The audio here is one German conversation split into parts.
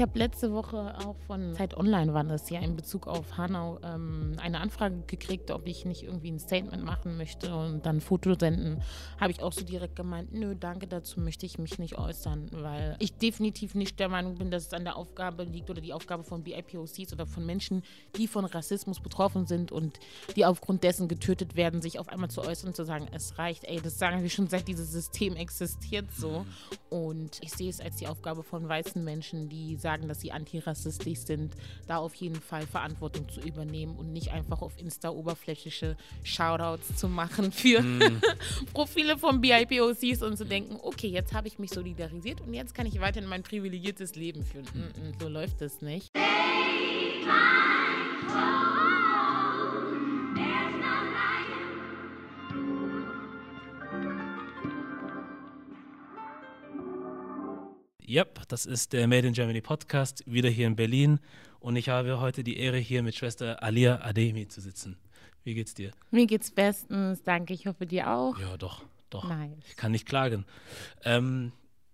ich habe letzte Woche auch von Zeit Online war das ja in Bezug auf Hanau ähm, eine Anfrage gekriegt, ob ich nicht irgendwie ein Statement machen möchte und dann ein Foto senden. Habe ich auch so direkt gemeint, nö, danke, dazu möchte ich mich nicht äußern, weil ich definitiv nicht der Meinung bin, dass es an der Aufgabe liegt oder die Aufgabe von BIPOCs oder von Menschen, die von Rassismus betroffen sind und die aufgrund dessen getötet werden, sich auf einmal zu äußern und zu sagen, es reicht. Ey, das sagen wir schon seit dieses System existiert so. Und ich sehe es als die Aufgabe von weißen Menschen, die sagen, dass sie antirassistisch sind, da auf jeden Fall Verantwortung zu übernehmen und nicht einfach auf Insta oberflächliche Shoutouts zu machen für mm. Profile von BIPOCs und zu denken, okay, jetzt habe ich mich solidarisiert und jetzt kann ich weiterhin mein privilegiertes Leben führen. Mm -mm, so läuft es nicht. Yep, das ist der Made in Germany Podcast, wieder hier in Berlin. Und ich habe heute die Ehre, hier mit Schwester Alia Ademi zu sitzen. Wie geht's dir? Mir geht's bestens, danke. Ich hoffe dir auch. Ja, doch, doch. Nice. Ich kann nicht klagen. Ähm,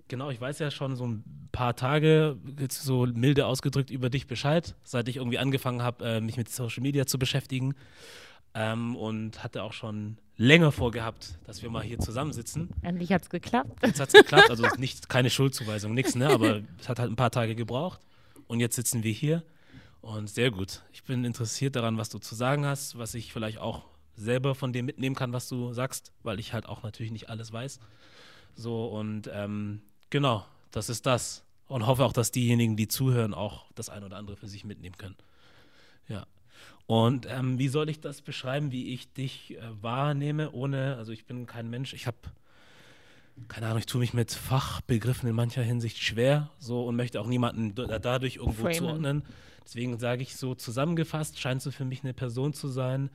genau, ich weiß ja schon so ein paar Tage, jetzt so milde ausgedrückt, über dich Bescheid, seit ich irgendwie angefangen habe, äh, mich mit Social Media zu beschäftigen. Ähm, und hatte auch schon länger vorgehabt, dass wir mal hier zusammensitzen. Endlich hat es geklappt. Jetzt hat es geklappt, also nicht, keine Schuldzuweisung, nichts, ne? aber es hat halt ein paar Tage gebraucht. Und jetzt sitzen wir hier und sehr gut. Ich bin interessiert daran, was du zu sagen hast, was ich vielleicht auch selber von dir mitnehmen kann, was du sagst, weil ich halt auch natürlich nicht alles weiß. So und ähm, genau, das ist das. Und hoffe auch, dass diejenigen, die zuhören, auch das ein oder andere für sich mitnehmen können. Ja. Und ähm, wie soll ich das beschreiben, wie ich dich äh, wahrnehme, ohne, also ich bin kein Mensch, ich habe, keine Ahnung, ich tue mich mit Fachbegriffen in mancher Hinsicht schwer so und möchte auch niemanden dadurch irgendwo Framen. zuordnen. Deswegen sage ich so zusammengefasst, scheinst du für mich eine Person zu sein,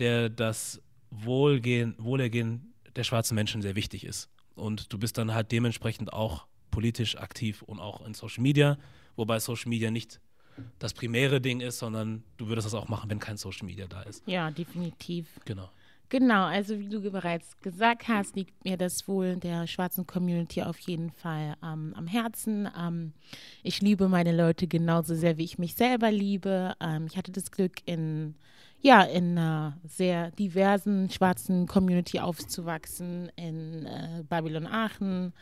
der das Wohlgehen, Wohlergehen der schwarzen Menschen sehr wichtig ist. Und du bist dann halt dementsprechend auch politisch aktiv und auch in Social Media, wobei Social Media nicht das primäre Ding ist, sondern du würdest das auch machen, wenn kein Social Media da ist. Ja, definitiv. Genau. Genau, also wie du bereits gesagt hast, liegt mir das Wohl der schwarzen Community auf jeden Fall ähm, am Herzen. Ähm, ich liebe meine Leute genauso sehr, wie ich mich selber liebe. Ähm, ich hatte das Glück, in, ja, in einer sehr diversen schwarzen Community aufzuwachsen, in äh, Babylon Aachen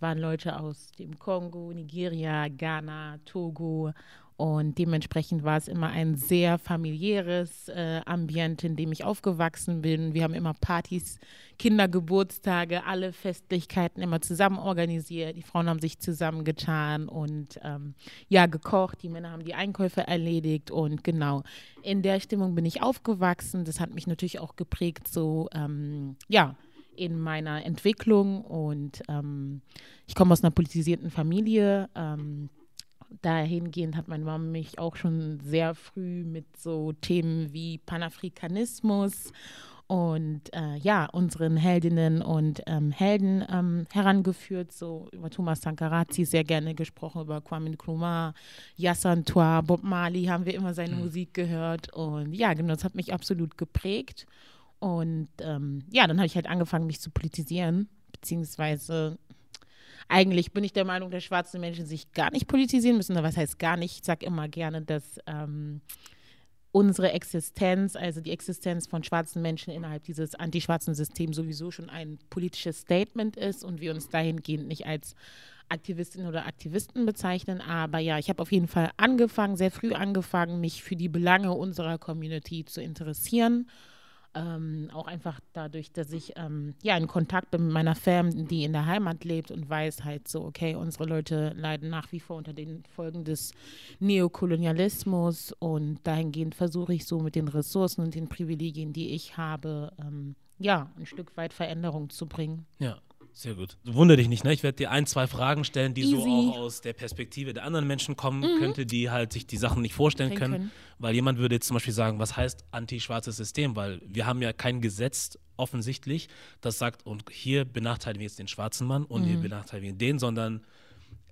waren Leute aus dem Kongo, Nigeria, Ghana, Togo und dementsprechend war es immer ein sehr familiäres äh, Ambiente, in dem ich aufgewachsen bin. Wir haben immer Partys, Kindergeburtstage, alle Festlichkeiten immer zusammen organisiert. Die Frauen haben sich zusammengetan und ähm, ja, gekocht. Die Männer haben die Einkäufe erledigt. Und genau, in der Stimmung bin ich aufgewachsen. Das hat mich natürlich auch geprägt, so, ähm, ja, in meiner Entwicklung. Und ähm, ich komme aus einer politisierten Familie. Ähm, dahingehend hat meine Mama mich auch schon sehr früh mit so Themen wie Panafrikanismus und äh, ja, unseren Heldinnen und ähm, Helden ähm, herangeführt, so über Thomas Sankarazi sehr gerne gesprochen, über Kwame Nkrumah, Yassan Toa, Bob Marley haben wir immer seine mhm. Musik gehört. Und ja, genau, das hat mich absolut geprägt. Und ähm, ja, dann habe ich halt angefangen, mich zu politisieren, beziehungsweise eigentlich bin ich der Meinung, dass schwarze Menschen sich gar nicht politisieren müssen. Was heißt gar nicht? Ich sage immer gerne, dass ähm, unsere Existenz, also die Existenz von schwarzen Menschen innerhalb dieses antischwarzen Systems sowieso schon ein politisches Statement ist und wir uns dahingehend nicht als Aktivistinnen oder Aktivisten bezeichnen. Aber ja, ich habe auf jeden Fall angefangen, sehr früh angefangen, mich für die Belange unserer Community zu interessieren ähm, auch einfach dadurch, dass ich ähm, ja in Kontakt bin mit meiner Fam, die in der Heimat lebt und weiß halt so, okay, unsere Leute leiden nach wie vor unter den Folgen des Neokolonialismus und dahingehend versuche ich so mit den Ressourcen und den Privilegien, die ich habe, ähm, ja, ein Stück weit Veränderung zu bringen. Ja. Sehr gut. Wunder dich nicht, ne? Ich werde dir ein, zwei Fragen stellen, die Easy. so auch aus der Perspektive der anderen Menschen kommen mhm. könnte, die halt sich die Sachen nicht vorstellen können. können. Weil jemand würde jetzt zum Beispiel sagen, was heißt anti-schwarzes System? Weil wir haben ja kein Gesetz offensichtlich, das sagt, und hier benachteiligen wir jetzt den schwarzen Mann und mhm. hier benachteiligen wir den, sondern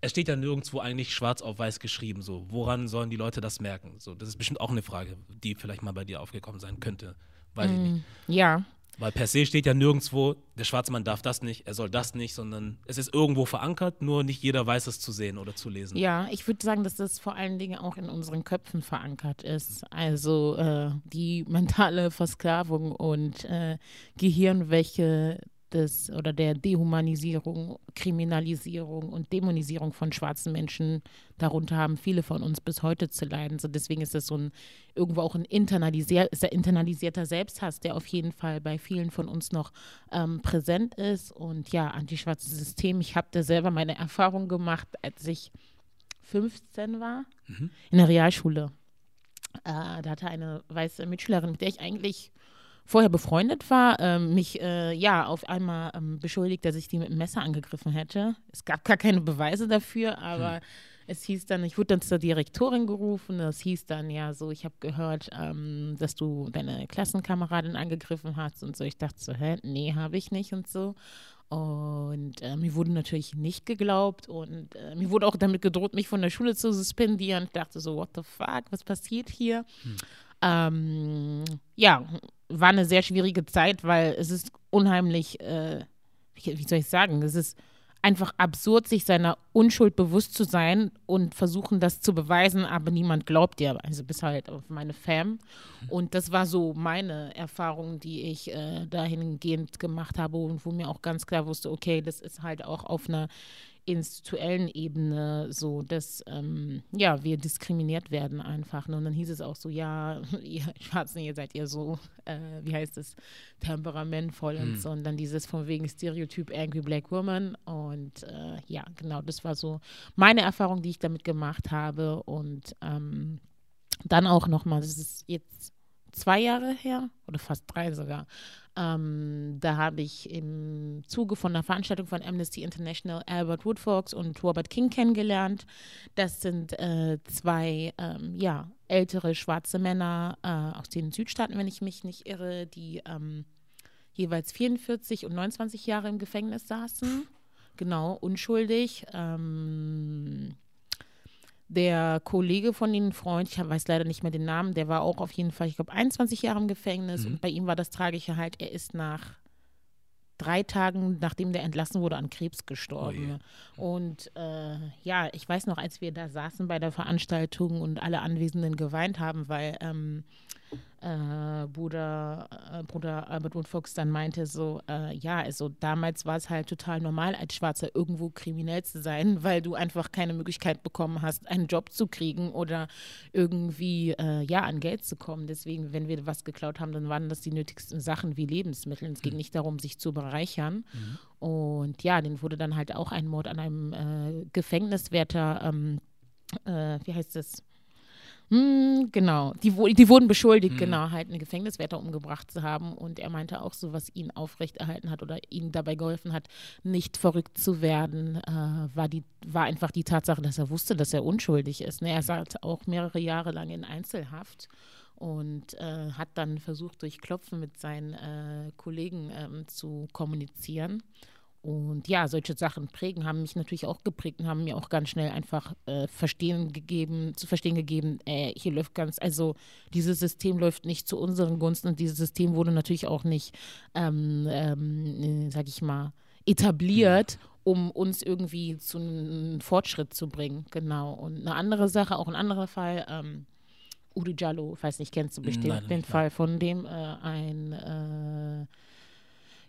es steht ja nirgendwo eigentlich schwarz auf weiß geschrieben. So, woran sollen die Leute das merken? So, das ist bestimmt auch eine Frage, die vielleicht mal bei dir aufgekommen sein könnte. Weiß mm, ich nicht. Ja, Weil per se steht ja nirgendwo, der schwarze Mann darf das nicht, er soll das nicht, sondern es ist irgendwo verankert, nur nicht jeder weiß es zu sehen oder zu lesen. Ja, ich würde sagen, dass das vor allen Dingen auch in unseren Köpfen verankert ist. Also äh, die mentale Versklavung und äh, Gehirnwäche des oder der Dehumanisierung, Kriminalisierung und Dämonisierung von schwarzen Menschen, darunter haben viele von uns bis heute zu leiden. So deswegen ist das so ein irgendwo auch ein internalisier, internalisierter Selbsthass, der auf jeden Fall bei vielen von uns noch ähm, präsent ist. Und ja, antischwarzes System, ich habe da selber meine Erfahrung gemacht, als ich 15 war, mhm. in der Realschule. Äh, da hatte eine weiße Mitschülerin, mit der ich eigentlich vorher befreundet war, ähm, mich äh, ja auf einmal ähm, beschuldigt, dass ich die mit dem Messer angegriffen hätte. Es gab gar keine Beweise dafür, aber hm. es hieß dann, ich wurde dann zur Direktorin gerufen. Es hieß dann ja so, ich habe gehört, ähm, dass du deine Klassenkameradin angegriffen hast und so. Ich dachte so, hä, nee, habe ich nicht und so. Und äh, mir wurde natürlich nicht geglaubt und äh, mir wurde auch damit gedroht, mich von der Schule zu suspendieren. Ich dachte so, what the fuck, was passiert hier? Hm. Ähm, ja, war eine sehr schwierige Zeit, weil es ist unheimlich, äh, wie soll ich sagen, es ist einfach absurd, sich seiner Unschuld bewusst zu sein und versuchen, das zu beweisen, aber niemand glaubt dir. Also bis halt auf meine Fam. Und das war so meine Erfahrung, die ich äh, dahingehend gemacht habe und wo mir auch ganz klar wusste, okay, das ist halt auch auf einer institutionellen Ebene so, dass ähm, ja, wir diskriminiert werden einfach. Ne? Und dann hieß es auch so, ja, ihr Schwarzen, ihr seid ihr so, äh, wie heißt es, temperamentvoll und hm. so. Und dann dieses von wegen Stereotyp Angry Black Woman. Und äh, ja, genau, das war so meine Erfahrung, die ich damit gemacht habe. Und ähm, dann auch nochmal, das ist jetzt zwei Jahre her oder fast drei sogar, ähm, da habe ich im Zuge von einer Veranstaltung von Amnesty International Albert Woodfox und Robert King kennengelernt. Das sind äh, zwei ähm, ja, ältere schwarze Männer äh, aus den Südstaaten, wenn ich mich nicht irre, die ähm, jeweils 44 und 29 Jahre im Gefängnis saßen. Genau, unschuldig. Ähm, der Kollege von den Freund, ich weiß leider nicht mehr den Namen, der war auch auf jeden Fall, ich glaube, 21 Jahre im Gefängnis. Mhm. Und bei ihm war das Tragische halt, er ist nach drei Tagen, nachdem der entlassen wurde, an Krebs gestorben. Oh und äh, ja, ich weiß noch, als wir da saßen bei der Veranstaltung und alle Anwesenden geweint haben, weil ähm, äh, Bruder, äh, Bruder Albert Woodfox dann meinte so, äh, ja, also damals war es halt total normal, als Schwarzer irgendwo kriminell zu sein, weil du einfach keine Möglichkeit bekommen hast, einen Job zu kriegen oder irgendwie, äh, ja, an Geld zu kommen. Deswegen, wenn wir was geklaut haben, dann waren das die nötigsten Sachen wie Lebensmittel. Es ging mhm. nicht darum, sich zu bereichern. Mhm. Und ja, den wurde dann halt auch ein Mord an einem äh, Gefängniswärter, ähm, äh, wie heißt das? Mm, genau, die, die wurden beschuldigt, mm. genau, halt einen Gefängniswärter umgebracht zu haben. Und er meinte auch so, was ihn aufrechterhalten hat oder ihm dabei geholfen hat, nicht verrückt zu werden, äh, war, die, war einfach die Tatsache, dass er wusste, dass er unschuldig ist. Ne? Er saß auch mehrere Jahre lang in Einzelhaft und äh, hat dann versucht, durch Klopfen mit seinen äh, Kollegen ähm, zu kommunizieren. Und ja, solche Sachen prägen, haben mich natürlich auch geprägt und haben mir auch ganz schnell einfach äh, verstehen gegeben, zu verstehen gegeben, äh, hier läuft ganz, also dieses System läuft nicht zu unseren Gunsten und dieses System wurde natürlich auch nicht, ähm, ähm, sag ich mal, etabliert, um uns irgendwie zu einem Fortschritt zu bringen. Genau. Und eine andere Sache, auch ein anderer Fall, ähm, Udo Jallo, weiß nicht, kennst du bestimmt Nein, den Fall, von dem äh, ein äh,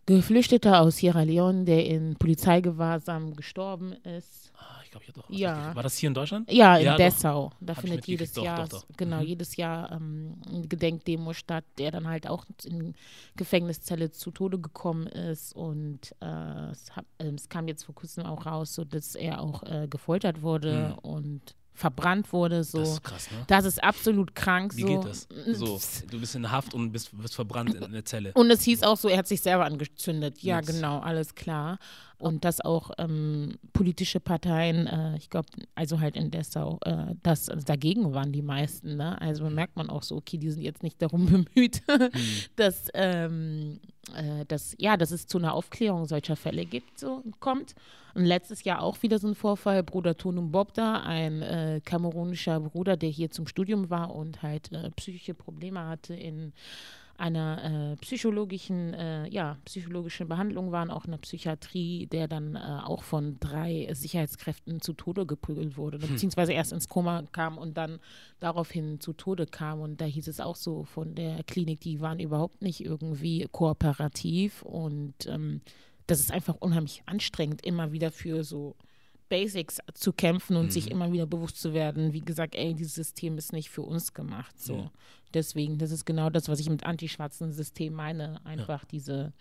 Geflüchteter aus Sierra Leone, der in Polizeigewahrsam gestorben ist. Ah, ich glaube, ich doch. Ja. War das hier in Deutschland? Ja, in ja, Dessau. Doch. Da Hab findet jedes doch, Jahr, doch, genau, mhm. jedes Jahr ähm, eine Gedenkdemo statt, der dann halt auch in Gefängniszelle zu Tode gekommen ist. Und äh, es, hat, äh, es, kam jetzt vor kurzem auch raus, so dass er auch äh, gefoltert wurde mhm. und verbrannt wurde. So. Das ist krass, ne? Das ist absolut krank. Wie so. geht das? So, du bist in Haft und bist, wirst verbrannt in der Zelle. Und es hieß auch so, er hat sich selber angezündet. Ja, Nix. genau, alles klar. Und dass auch ähm, politische Parteien, äh, ich glaube, also halt in Dessau, äh, das also dagegen waren die meisten. Ne? Also merkt man auch so, okay, die sind jetzt nicht darum bemüht, mhm. dass, ähm, äh, dass, ja, dass es zu einer Aufklärung solcher Fälle gibt, so kommt. Und letztes Jahr auch wieder so ein Vorfall, Bruder Tonum Bobda, ein äh, kamerunischer Bruder, der hier zum Studium war und halt äh, psychische Probleme hatte in einer äh, psychologischen, äh, ja, psychologischen Behandlung waren, auch in der Psychiatrie, der dann äh, auch von drei Sicherheitskräften zu Tode geprügelt wurde, hm. beziehungsweise erst ins Koma kam und dann daraufhin zu Tode kam. Und da hieß es auch so von der Klinik, die waren überhaupt nicht irgendwie kooperativ und ähm, das ist einfach unheimlich anstrengend, immer wieder für so Basics zu kämpfen und mhm. sich immer wieder bewusst zu werden, wie gesagt, ey, dieses System ist nicht für uns gemacht. So. Ja. Deswegen, das ist genau das, was ich mit antischwarzen System meine. Einfach ja. diese,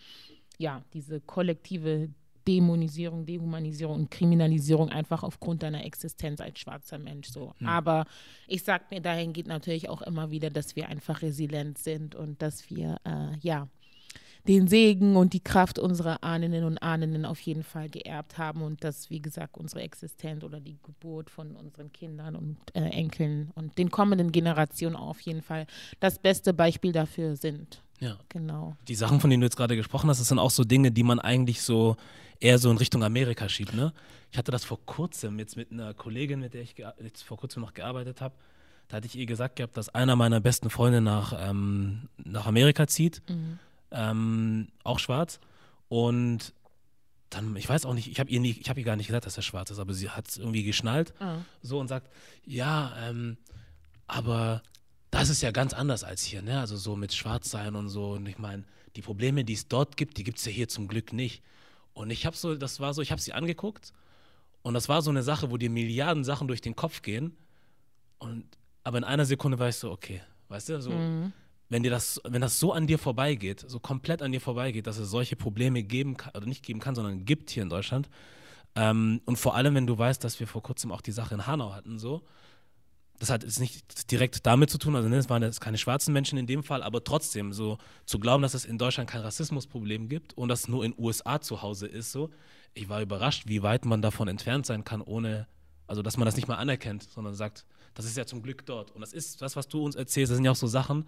ja, diese kollektive Dämonisierung, Dehumanisierung und Kriminalisierung einfach aufgrund deiner Existenz als schwarzer Mensch. So. Mhm. Aber ich sag mir, dahin geht natürlich auch immer wieder, dass wir einfach resilient sind und dass wir, äh, ja, den Segen und die Kraft unserer Ahnen und Ahnen auf jeden Fall geerbt haben und dass, wie gesagt, unsere Existenz oder die Geburt von unseren Kindern und äh, Enkeln und den kommenden Generationen auf jeden Fall das beste Beispiel dafür sind. Ja. Genau. Die Sachen, von denen du jetzt gerade gesprochen hast, das sind auch so Dinge, die man eigentlich so eher so in Richtung Amerika schiebt, ne? Ich hatte das vor kurzem jetzt mit einer Kollegin, mit der ich jetzt vor kurzem noch gearbeitet habe. Da hatte ich ihr gesagt gehabt, dass einer meiner besten Freunde nach, ähm, nach Amerika zieht. Mhm ähm, auch schwarz. Und dann, ich weiß auch nicht, ich habe ihr, hab ihr gar nicht gesagt, dass er schwarz ist, aber sie hat es irgendwie geschnallt mhm. so und sagt, ja, ähm, aber das ist ja ganz anders als hier, ne? Also so mit Schwarzsein und so. Und ich meine, die Probleme, die es dort gibt, die gibt es ja hier zum Glück nicht. Und ich habe so, das war so, ich habe sie angeguckt und das war so eine Sache, wo dir Milliarden Sachen durch den Kopf gehen. Und aber in einer Sekunde weißt du, okay, weißt du, so. Mhm wenn dir das, wenn das so an dir vorbeigeht, so komplett an dir vorbeigeht, dass es solche Probleme geben kann, oder nicht geben kann, sondern gibt hier in Deutschland. Ähm, und vor allem, wenn du weißt, dass wir vor kurzem auch die Sache in Hanau hatten, so. Das hat jetzt nicht direkt damit zu tun, also ne, es waren jetzt keine schwarzen Menschen in dem Fall, aber trotzdem so zu glauben, dass es in Deutschland kein Rassismusproblem gibt und das nur in USA zu Hause ist, so. Ich war überrascht, wie weit man davon entfernt sein kann, ohne, also dass man das nicht mal anerkennt, sondern sagt, das ist ja zum Glück dort. Und das ist das, was du uns erzählst, das sind ja auch so Sachen,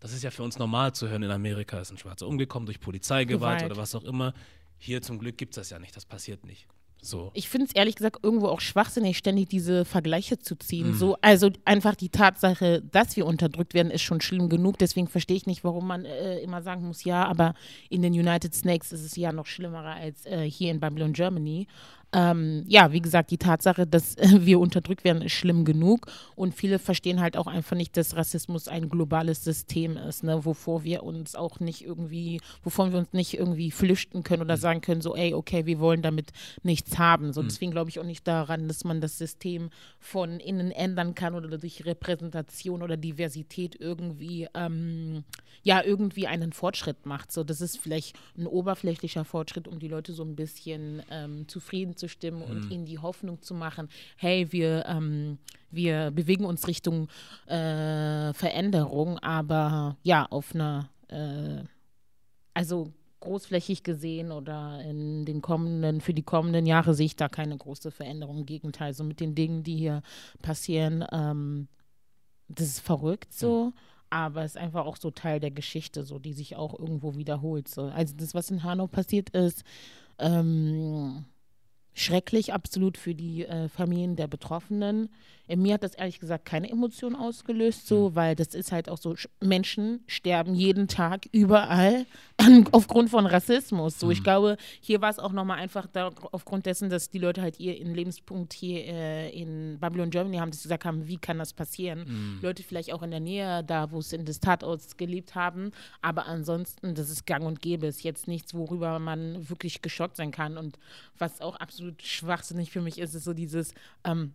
das ist ja für uns normal zu hören. In Amerika ist ein Schwarzer umgekommen durch Polizeigewalt Gewalt. oder was auch immer. Hier zum Glück gibt es das ja nicht. Das passiert nicht. So. Ich finde es ehrlich gesagt irgendwo auch schwachsinnig, ständig diese Vergleiche zu ziehen. Mhm. So, also einfach die Tatsache, dass wir unterdrückt werden, ist schon schlimm genug. Deswegen verstehe ich nicht, warum man äh, immer sagen muss, ja, aber in den United Snakes ist es ja noch schlimmer als äh, hier in Babylon, Germany. Ähm, ja, wie gesagt, die Tatsache, dass wir unterdrückt werden, ist schlimm genug. Und viele verstehen halt auch einfach nicht, dass Rassismus ein globales System ist, ne, wovor wir uns auch nicht irgendwie, wovon wir uns nicht irgendwie flüchten können oder mhm. sagen können, so, ey, okay, wir wollen damit nichts haben. So, mhm. deswegen glaube ich auch nicht daran, dass man das System von innen ändern kann oder durch Repräsentation oder Diversität irgendwie, ähm, ja, irgendwie einen Fortschritt macht. So, das ist vielleicht ein oberflächlicher Fortschritt, um die Leute so ein bisschen ähm, zufrieden einzustimmen und mhm. ihnen die Hoffnung zu machen, hey, wir, ähm, wir bewegen uns Richtung äh, Veränderung, aber ja, auf einer, äh, also großflächig gesehen oder in den kommenden, für die kommenden Jahre sehe ich da keine große Veränderung. Im Gegenteil, so mit den Dingen, die hier passieren, ähm, das ist verrückt so. Mhm aber es ist einfach auch so Teil der Geschichte, so die sich auch irgendwo wiederholt. So. Also das, was in Hanau passiert ist, ähm, schrecklich, absolut für die äh, Familien der Betroffenen. In mir hat das ehrlich gesagt keine Emotion ausgelöst, so, mhm. weil das ist halt auch so, Menschen sterben jeden Tag überall aufgrund von Rassismus. So, ich glaube, hier war es auch nochmal einfach da, aufgrund dessen, dass die Leute halt ihren Lebenspunkt hier äh, in Babylon, Germany haben, dass sie gesagt haben, wie kann das passieren? Mhm. Leute vielleicht auch in der Nähe, da wo es in des Tatorts gelebt haben, aber ansonsten, das ist gang und gäbe, ist jetzt nichts, worüber man wirklich geschockt sein kann und was auch absolut schwachsinnig für mich ist, ist so dieses, ähm,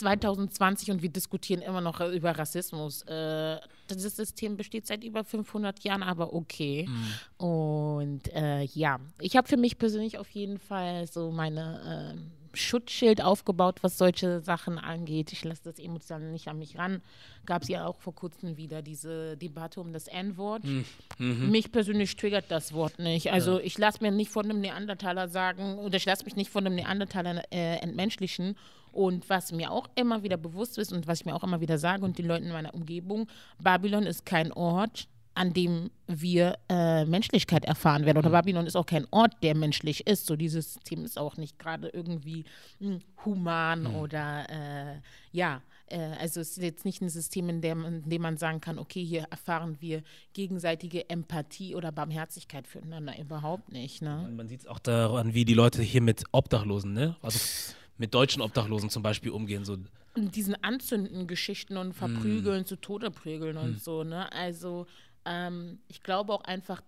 2020 und wir diskutieren immer noch über Rassismus. Äh, das System besteht seit über 500 Jahren, aber okay. Mhm. Und äh, ja, ich habe für mich persönlich auf jeden Fall so meine äh, Schutzschild aufgebaut, was solche Sachen angeht. Ich lasse das emotional nicht an mich ran. Gab es ja auch vor kurzem wieder diese Debatte um das N-Wort. Mhm. mhm. Mich persönlich triggert das Wort nicht. Also ja. ich lasse mir nicht von einem Neandertaler sagen oder ich lasse mich nicht von einem Neandertaler äh, entmenschlichen. Und was mir auch immer wieder bewusst ist und was ich mir auch immer wieder sage und den Leuten in meiner Umgebung, Babylon ist kein Ort, an dem wir äh, Menschlichkeit erfahren werden. Oder mhm. Babylon ist auch kein Ort, der menschlich ist. So dieses System ist auch nicht gerade irgendwie mh, hm, human mhm. oder äh, ja, äh, also es ist jetzt nicht ein System, in dem, in dem man sagen kann, okay, hier erfahren wir gegenseitige Empathie oder Barmherzigkeit füreinander. Überhaupt nicht. Ne? Man, man sieht es auch daran, wie die Leute hier mit Obdachlosen, ne? Also mit deutschen Obdachlosen zum Beispiel umgehen. So. Und diesen Anzünden-Geschichten und Verprügeln, mm. zu Tode prügeln und mm. so, ne? Also ähm, ich glaube auch einfach,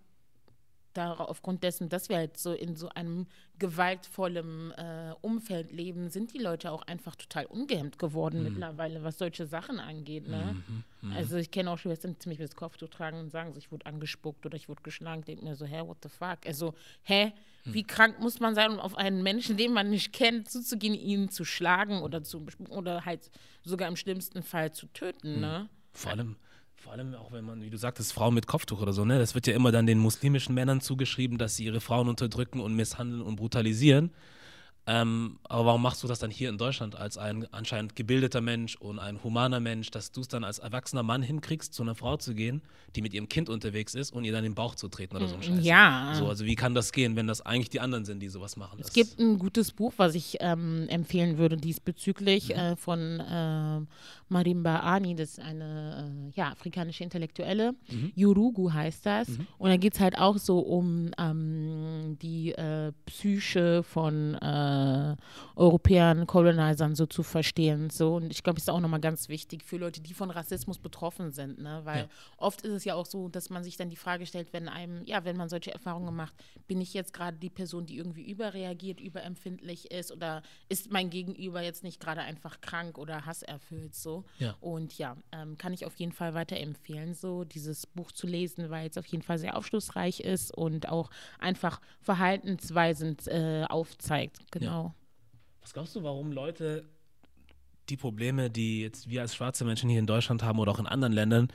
aufgrund dessen, dass wir halt so in so einem gewaltvollen äh, Umfeld leben, sind die Leute auch einfach total ungehemmt geworden mhm. mittlerweile, was solche Sachen angeht. Ne? Mhm, mh. Also ich kenne auch Schwestern, die ziemlich das Kopftuch tragen und sagen, so, ich wurde angespuckt oder ich wurde geschlagen. Denke mir so, hä, what the fuck? Also, hä, mhm. wie krank muss man sein, um auf einen Menschen, den man nicht kennt, zuzugehen, ihn zu schlagen oder zu oder halt sogar im schlimmsten Fall zu töten, ne? Vor allem, vor allem auch, wenn man, wie du sagtest, Frauen mit Kopftuch oder so, ne? Das wird ja immer dann den muslimischen Männern zugeschrieben, dass sie ihre Frauen unterdrücken und misshandeln und brutalisieren. Ähm, aber warum machst du das dann hier in Deutschland als ein anscheinend gebildeter Mensch und ein humaner Mensch, dass du es dann als erwachsener Mann hinkriegst, zu einer Frau zu gehen, die mit ihrem Kind unterwegs ist und ihr dann den Bauch zu treten oder so ein mm, Scheiß? Ja. So, also wie kann das gehen, wenn das eigentlich die anderen sind, die sowas machen? Es gibt ein gutes Buch, was ich ähm, empfehlen würde diesbezüglich mhm. äh, von äh, Marimba Ani, das ist eine äh, ja, afrikanische Intellektuelle. Mhm. Yurugu heißt das. Mhm. Und da geht es halt auch so um ähm, die äh, Psyche von äh, Europäern, Colonizern so zu verstehen. So. Und ich glaube, es ist auch nochmal ganz wichtig für Leute, die von Rassismus betroffen sind. Ne? Weil ja. oft ist es ja auch so, dass man sich dann die Frage stellt, wenn einem, ja, wenn man solche Erfahrungen macht, bin ich jetzt gerade die Person, die irgendwie überreagiert, überempfindlich ist oder ist mein Gegenüber jetzt nicht gerade einfach krank oder hasserfüllt so. Ja. Und ja, ähm, kann ich auf jeden Fall weiterempfehlen, so dieses Buch zu lesen, weil es auf jeden Fall sehr aufschlussreich ist und auch einfach Verhaltensweisen äh, aufzeigt. Genau. Genau. Ja. Was glaubst du, warum Leute die Probleme, die jetzt wir als schwarze Menschen hier in Deutschland haben oder auch in anderen Ländern,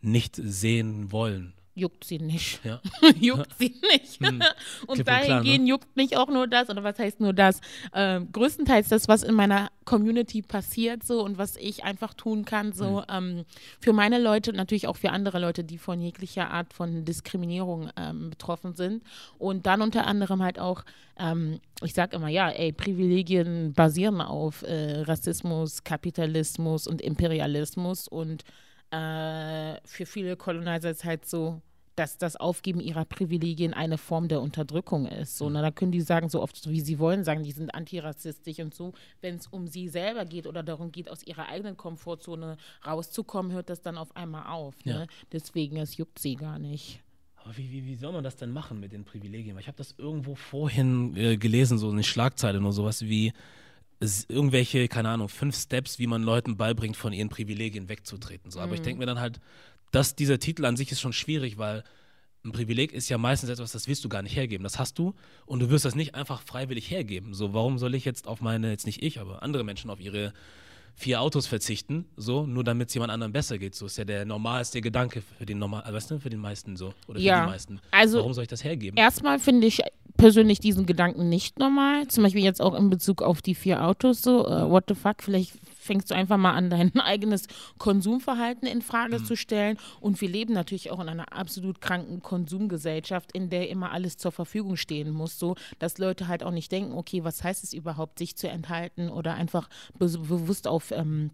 nicht sehen wollen? Juckt sie nicht. Ja. juckt sie nicht. Hm. Und dahingehend ne? juckt mich auch nur das, oder was heißt nur das? Ähm, größtenteils das, was in meiner Community passiert so und was ich einfach tun kann, so hm. ähm, für meine Leute und natürlich auch für andere Leute, die von jeglicher Art von Diskriminierung ähm, betroffen sind. Und dann unter anderem halt auch, ähm, ich sage immer, ja, ey, Privilegien basieren auf äh, Rassismus, Kapitalismus und Imperialismus und äh, für viele Colonizer ist halt so, dass das Aufgeben ihrer Privilegien eine Form der Unterdrückung ist. So, mhm. na, da können die sagen, so oft wie sie wollen, sagen, die sind antirassistisch und so. Wenn es um sie selber geht oder darum geht, aus ihrer eigenen Komfortzone rauszukommen, hört das dann auf einmal auf. Ne? Ja. Deswegen, es juckt sie gar nicht. Aber wie, wie, wie soll man das denn machen mit den Privilegien? Ich habe das irgendwo vorhin äh, gelesen, so eine Schlagzeile oder sowas wie irgendwelche, keine Ahnung, fünf Steps, wie man Leuten beibringt, von ihren Privilegien wegzutreten. So. Aber mhm. ich denke mir dann halt, dass dieser Titel an sich ist schon schwierig, weil ein Privileg ist ja meistens etwas, das willst du gar nicht hergeben. Das hast du und du wirst das nicht einfach freiwillig hergeben. So, warum soll ich jetzt auf meine, jetzt nicht ich, aber andere Menschen auf ihre vier Autos verzichten, so, nur damit es jemand anderem besser geht. So ist ja der normalste Gedanke für den normal, weißt du, für den meisten so. Oder für ja, die meisten. Also Warum soll ich das hergeben? Erstmal finde ich persönlich diesen Gedanken nicht normal. Zum Beispiel jetzt auch in Bezug auf die vier Autos, so, uh, what the fuck, vielleicht fängst du einfach mal an, dein eigenes Konsumverhalten in Frage mhm. zu stellen. Und wir leben natürlich auch in einer absolut kranken Konsumgesellschaft, in der immer alles zur Verfügung stehen muss, so dass Leute halt auch nicht denken, okay, was heißt es überhaupt, sich zu enthalten oder einfach be bewusst auf ähm,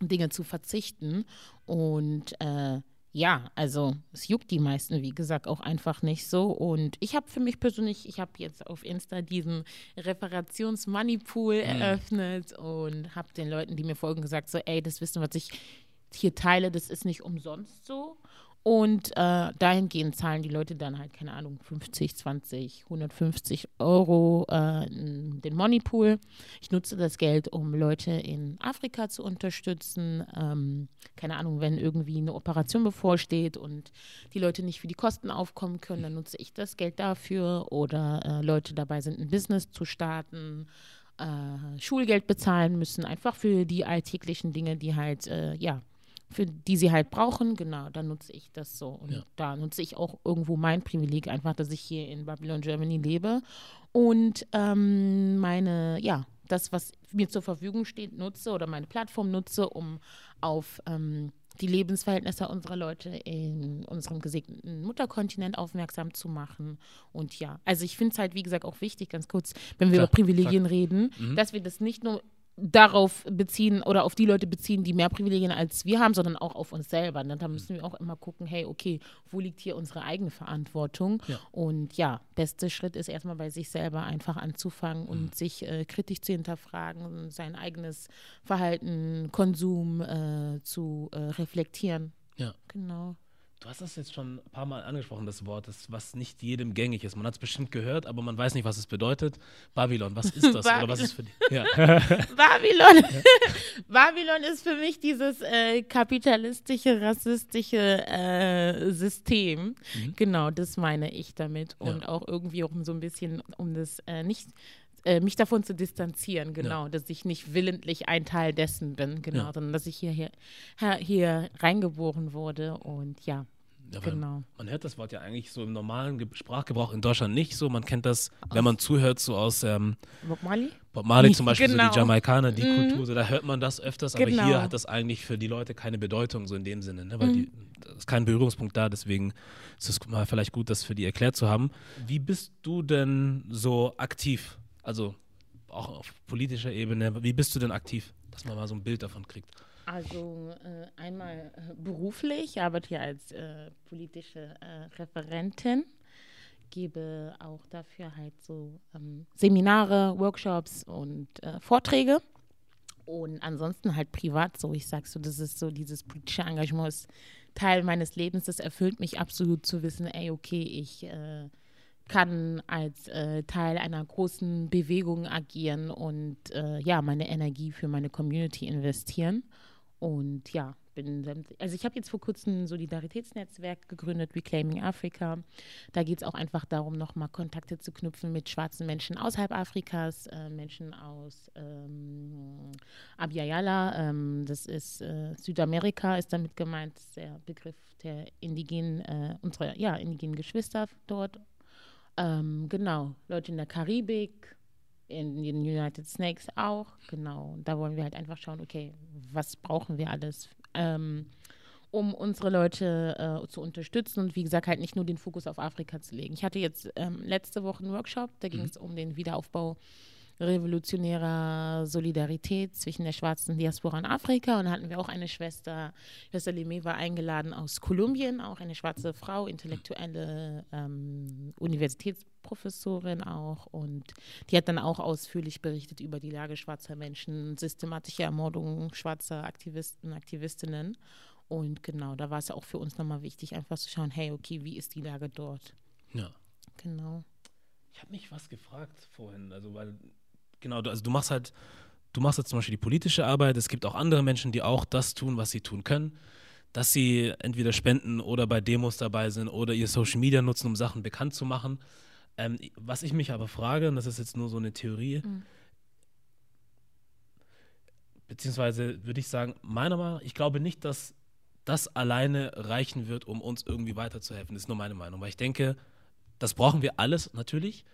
Dinge zu verzichten. Und äh, ja, also es juckt die meisten, wie gesagt, auch einfach nicht so. Und ich habe für mich persönlich, ich habe jetzt auf Insta diesen Reparations-Money-Pool mhm. eröffnet und habe den Leuten, die mir folgen, gesagt, so, ey, das Wissen, was ich hier teile, das ist nicht umsonst so. Und äh, dahingehend zahlen die Leute dann halt, keine Ahnung, 50, 20, 150 Euro äh, den Moneypool. Ich nutze das Geld, um Leute in Afrika zu unterstützen. Ähm, keine Ahnung, wenn irgendwie eine Operation bevorsteht und die Leute nicht für die Kosten aufkommen können, dann nutze ich das Geld dafür. Oder äh, Leute dabei sind, ein Business zu starten. Äh, Schulgeld bezahlen müssen, einfach für die alltäglichen Dinge, die halt, äh, ja, für die sie halt brauchen, genau, dann nutze ich das so. Und ja. da nutze ich auch irgendwo mein Privileg, einfach, dass ich hier in Babylon, Germany lebe und ähm, meine, ja, das, was mir zur Verfügung steht, nutze oder meine Plattform nutze, um auf ähm, die Lebensverhältnisse unserer Leute in unserem gesegneten Mutterkontinent aufmerksam zu machen. Und ja, also ich finde es halt, wie gesagt, auch wichtig, ganz kurz, wenn wir Klar, über Privilegien sag. reden, mhm. dass wir das nicht nur darauf beziehen oder auf die Leute beziehen, die mehr Privilegien als wir haben, sondern auch auf uns selber. Und da müssen wir auch immer gucken, hey, okay, wo liegt hier unsere eigene Verantwortung? Ja. Und ja, bester Schritt ist erstmal bei sich selber einfach anzufangen und mhm. sich äh, kritisch zu hinterfragen, sein eigenes Verhalten, Konsum äh, zu äh, reflektieren. Ja. Genau. Du hast das jetzt schon ein paar Mal angesprochen, das Wort, das, was nicht jedem gängig ist. Man hat es bestimmt gehört, aber man weiß nicht, was es bedeutet. Babylon, was ist das? Oder was ist für dich? Ja. Babylon. Babylon ist für mich dieses äh, kapitalistische, rassistische äh, System. Mhm. Genau, das meine ich damit. Und ja. auch irgendwie auch so ein bisschen, um das äh, nicht äh, mich davon zu distanzieren, genau, ja. dass ich nicht willentlich ein Teil dessen bin, genau, ja. sondern dass ich hier, hier, hier reingeboren wurde und ja. Ja, genau. Man hört das Wort ja eigentlich so im normalen Sprachgebrauch in Deutschland nicht so. Man kennt das, wenn man zuhört, so aus ähm, Bob Marley? Bob Marley zum Beispiel, genau. so die genau. Jamaikaner, die mhm. Kultur, so, da hört man das öfters, aber genau. hier hat das eigentlich für die Leute keine Bedeutung, so in dem Sinne, ne? weil mhm. die, da ist kein Berührungspunkt da, deswegen ist es mal vielleicht gut, das für die erklärt zu haben. Wie bist du denn so aktiv also auch auf politischer Ebene, wie bist du denn aktiv, dass man mal so ein Bild davon kriegt? Also äh, einmal äh, beruflich, ich arbeite hier als äh, politische äh, Referentin, gebe auch dafür halt so ähm, Seminare, Workshops und äh, Vorträge. Und ansonsten halt privat so, ich sag so, das ist so, dieses politische Engagement ist Teil meines Lebens. Das erfüllt mich absolut zu wissen, ey, okay, ich äh, kann als äh, Teil einer großen Bewegung agieren und äh, ja, meine Energie für meine Community investieren. Und ja, bin, also ich habe jetzt vor kurzem ein Solidaritätsnetzwerk gegründet, Reclaiming Africa. Da geht es auch einfach darum, nochmal Kontakte zu knüpfen mit schwarzen Menschen außerhalb Afrikas, äh, Menschen aus ähm, Abiyala, ähm, das ist äh, Südamerika, ist damit gemeint, der Begriff der indigenen, äh, unserer ja, indigenen Geschwister dort ähm, genau, Leute in der Karibik, in den United Snakes auch, genau. Da wollen wir halt einfach schauen, okay, was brauchen wir alles, ähm, um unsere Leute äh, zu unterstützen und wie gesagt halt nicht nur den Fokus auf Afrika zu legen. Ich hatte jetzt ähm, letzte Woche einen Workshop, da ging es mhm. um den Wiederaufbau revolutionärer Solidarität zwischen der schwarzen Diaspora in Afrika. Und da hatten wir auch eine Schwester, Schwester Limé war eingeladen aus Kolumbien, auch eine schwarze Frau, intellektuelle ähm, Universitätsprofessorin auch. Und die hat dann auch ausführlich berichtet über die Lage schwarzer Menschen, systematische Ermordungen schwarzer Aktivisten, Aktivistinnen. Und genau, da war es ja auch für uns nochmal wichtig, einfach zu schauen, hey, okay, wie ist die Lage dort? Ja. Genau. Ich habe mich was gefragt vorhin, also weil genau, also du machst halt, du machst jetzt zum Beispiel die politische Arbeit. Es gibt auch andere Menschen, die auch das tun, was sie tun können. Dass sie entweder spenden oder bei Demos dabei sind oder ihr Social Media nutzen, um Sachen bekannt zu machen. Ähm, was ich mich aber frage, und das ist jetzt nur so eine Theorie, mhm. beziehungsweise würde ich sagen, meiner Meinung nach, ich glaube nicht, dass das alleine reichen wird, um uns irgendwie weiterzuhelfen. Das ist nur meine Meinung, weil ich denke, das brauchen wir alles natürlich,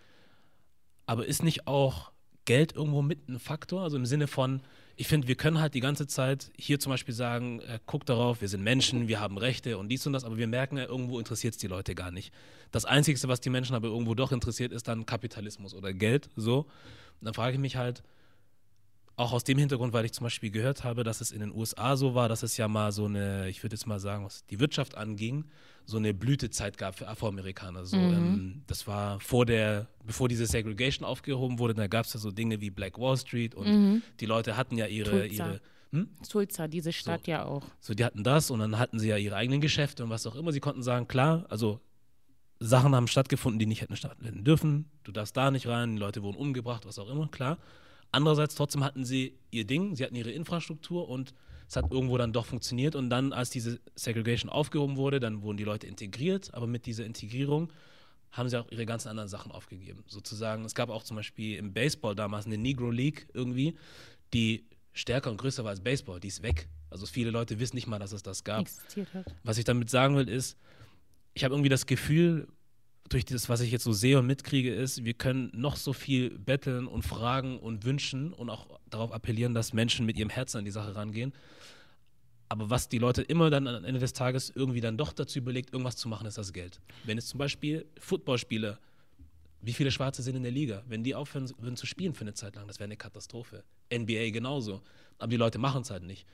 aber ist nicht auch Geld irgendwo mit ein Faktor? Also im Sinne von, ich finde, wir können halt die ganze Zeit hier zum Beispiel sagen, äh, guck darauf, wir sind Menschen, wir haben Rechte und dies und das, aber wir merken ja, irgendwo interessiert es die Leute gar nicht. Das Einzige, was die Menschen aber irgendwo doch interessiert, ist dann Kapitalismus oder Geld. So. Und dann frage ich mich halt, auch aus dem Hintergrund, weil ich zum Beispiel gehört habe, dass es in den USA so war, dass es ja mal so eine, ich würde jetzt mal sagen, was die Wirtschaft anging, so eine Blütezeit gab für Afroamerikaner. So, mhm. ähm, das war vor der, bevor diese Segregation aufgehoben wurde, da gab es ja so Dinge wie Black Wall Street und mhm. die Leute hatten ja ihre, Tulsa. ihre hm? Tulsa, diese Stadt so. ja auch. So, die hatten das und dann hatten sie ja ihre eigenen Geschäfte und was auch immer. Sie konnten sagen, klar, also Sachen haben stattgefunden, die nicht hätten stattfinden dürfen. Du darfst da nicht rein, die Leute wurden umgebracht, was auch immer, klar. Andererseits trotzdem hatten sie ihr Ding, sie hatten ihre Infrastruktur und es hat irgendwo dann doch funktioniert. Und dann, als diese Segregation aufgehoben wurde, dann wurden die Leute integriert, aber mit dieser Integrierung haben sie auch ihre ganzen anderen Sachen aufgegeben. Sozusagen, es gab auch zum Beispiel im Baseball damals eine Negro League irgendwie, die stärker und größer war als Baseball, die ist weg. Also viele Leute wissen nicht mal, dass es das gab. Was ich damit sagen will, ist, ich habe irgendwie das Gefühl, durch das, was ich jetzt so sehe und mitkriege, ist, wir können noch so viel betteln und fragen und wünschen und auch darauf appellieren, dass Menschen mit ihrem Herzen an die Sache rangehen. Aber was die Leute immer dann am Ende des Tages irgendwie dann doch dazu überlegt, irgendwas zu machen, ist das Geld. Wenn es zum Beispiel Footballspieler wie viele Schwarze sind in der Liga? Wenn die aufhören würden zu spielen für eine Zeit lang, das wäre eine Katastrophe. NBA genauso. Aber die Leute machen es halt nicht.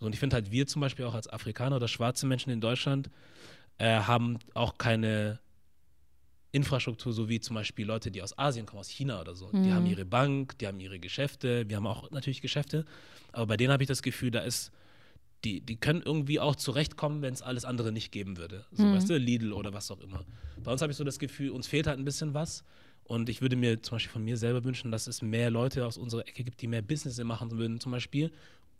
So, und ich finde halt, wir zum Beispiel auch als Afrikaner oder schwarze Menschen in Deutschland äh, haben auch keine Infrastruktur, so wie zum Beispiel Leute, die aus Asien kommen, aus China oder so. Mhm. Die haben ihre Bank, die haben ihre Geschäfte, wir haben auch natürlich Geschäfte, aber bei denen habe ich das Gefühl, da ist, die, die können irgendwie auch zurechtkommen, wenn es alles andere nicht geben würde. So, mhm. weißt du, Lidl oder was auch immer. Bei uns habe ich so das Gefühl, uns fehlt halt ein bisschen was. Und ich würde mir zum Beispiel von mir selber wünschen, dass es mehr Leute aus unserer Ecke gibt, die mehr Business machen würden, zum Beispiel,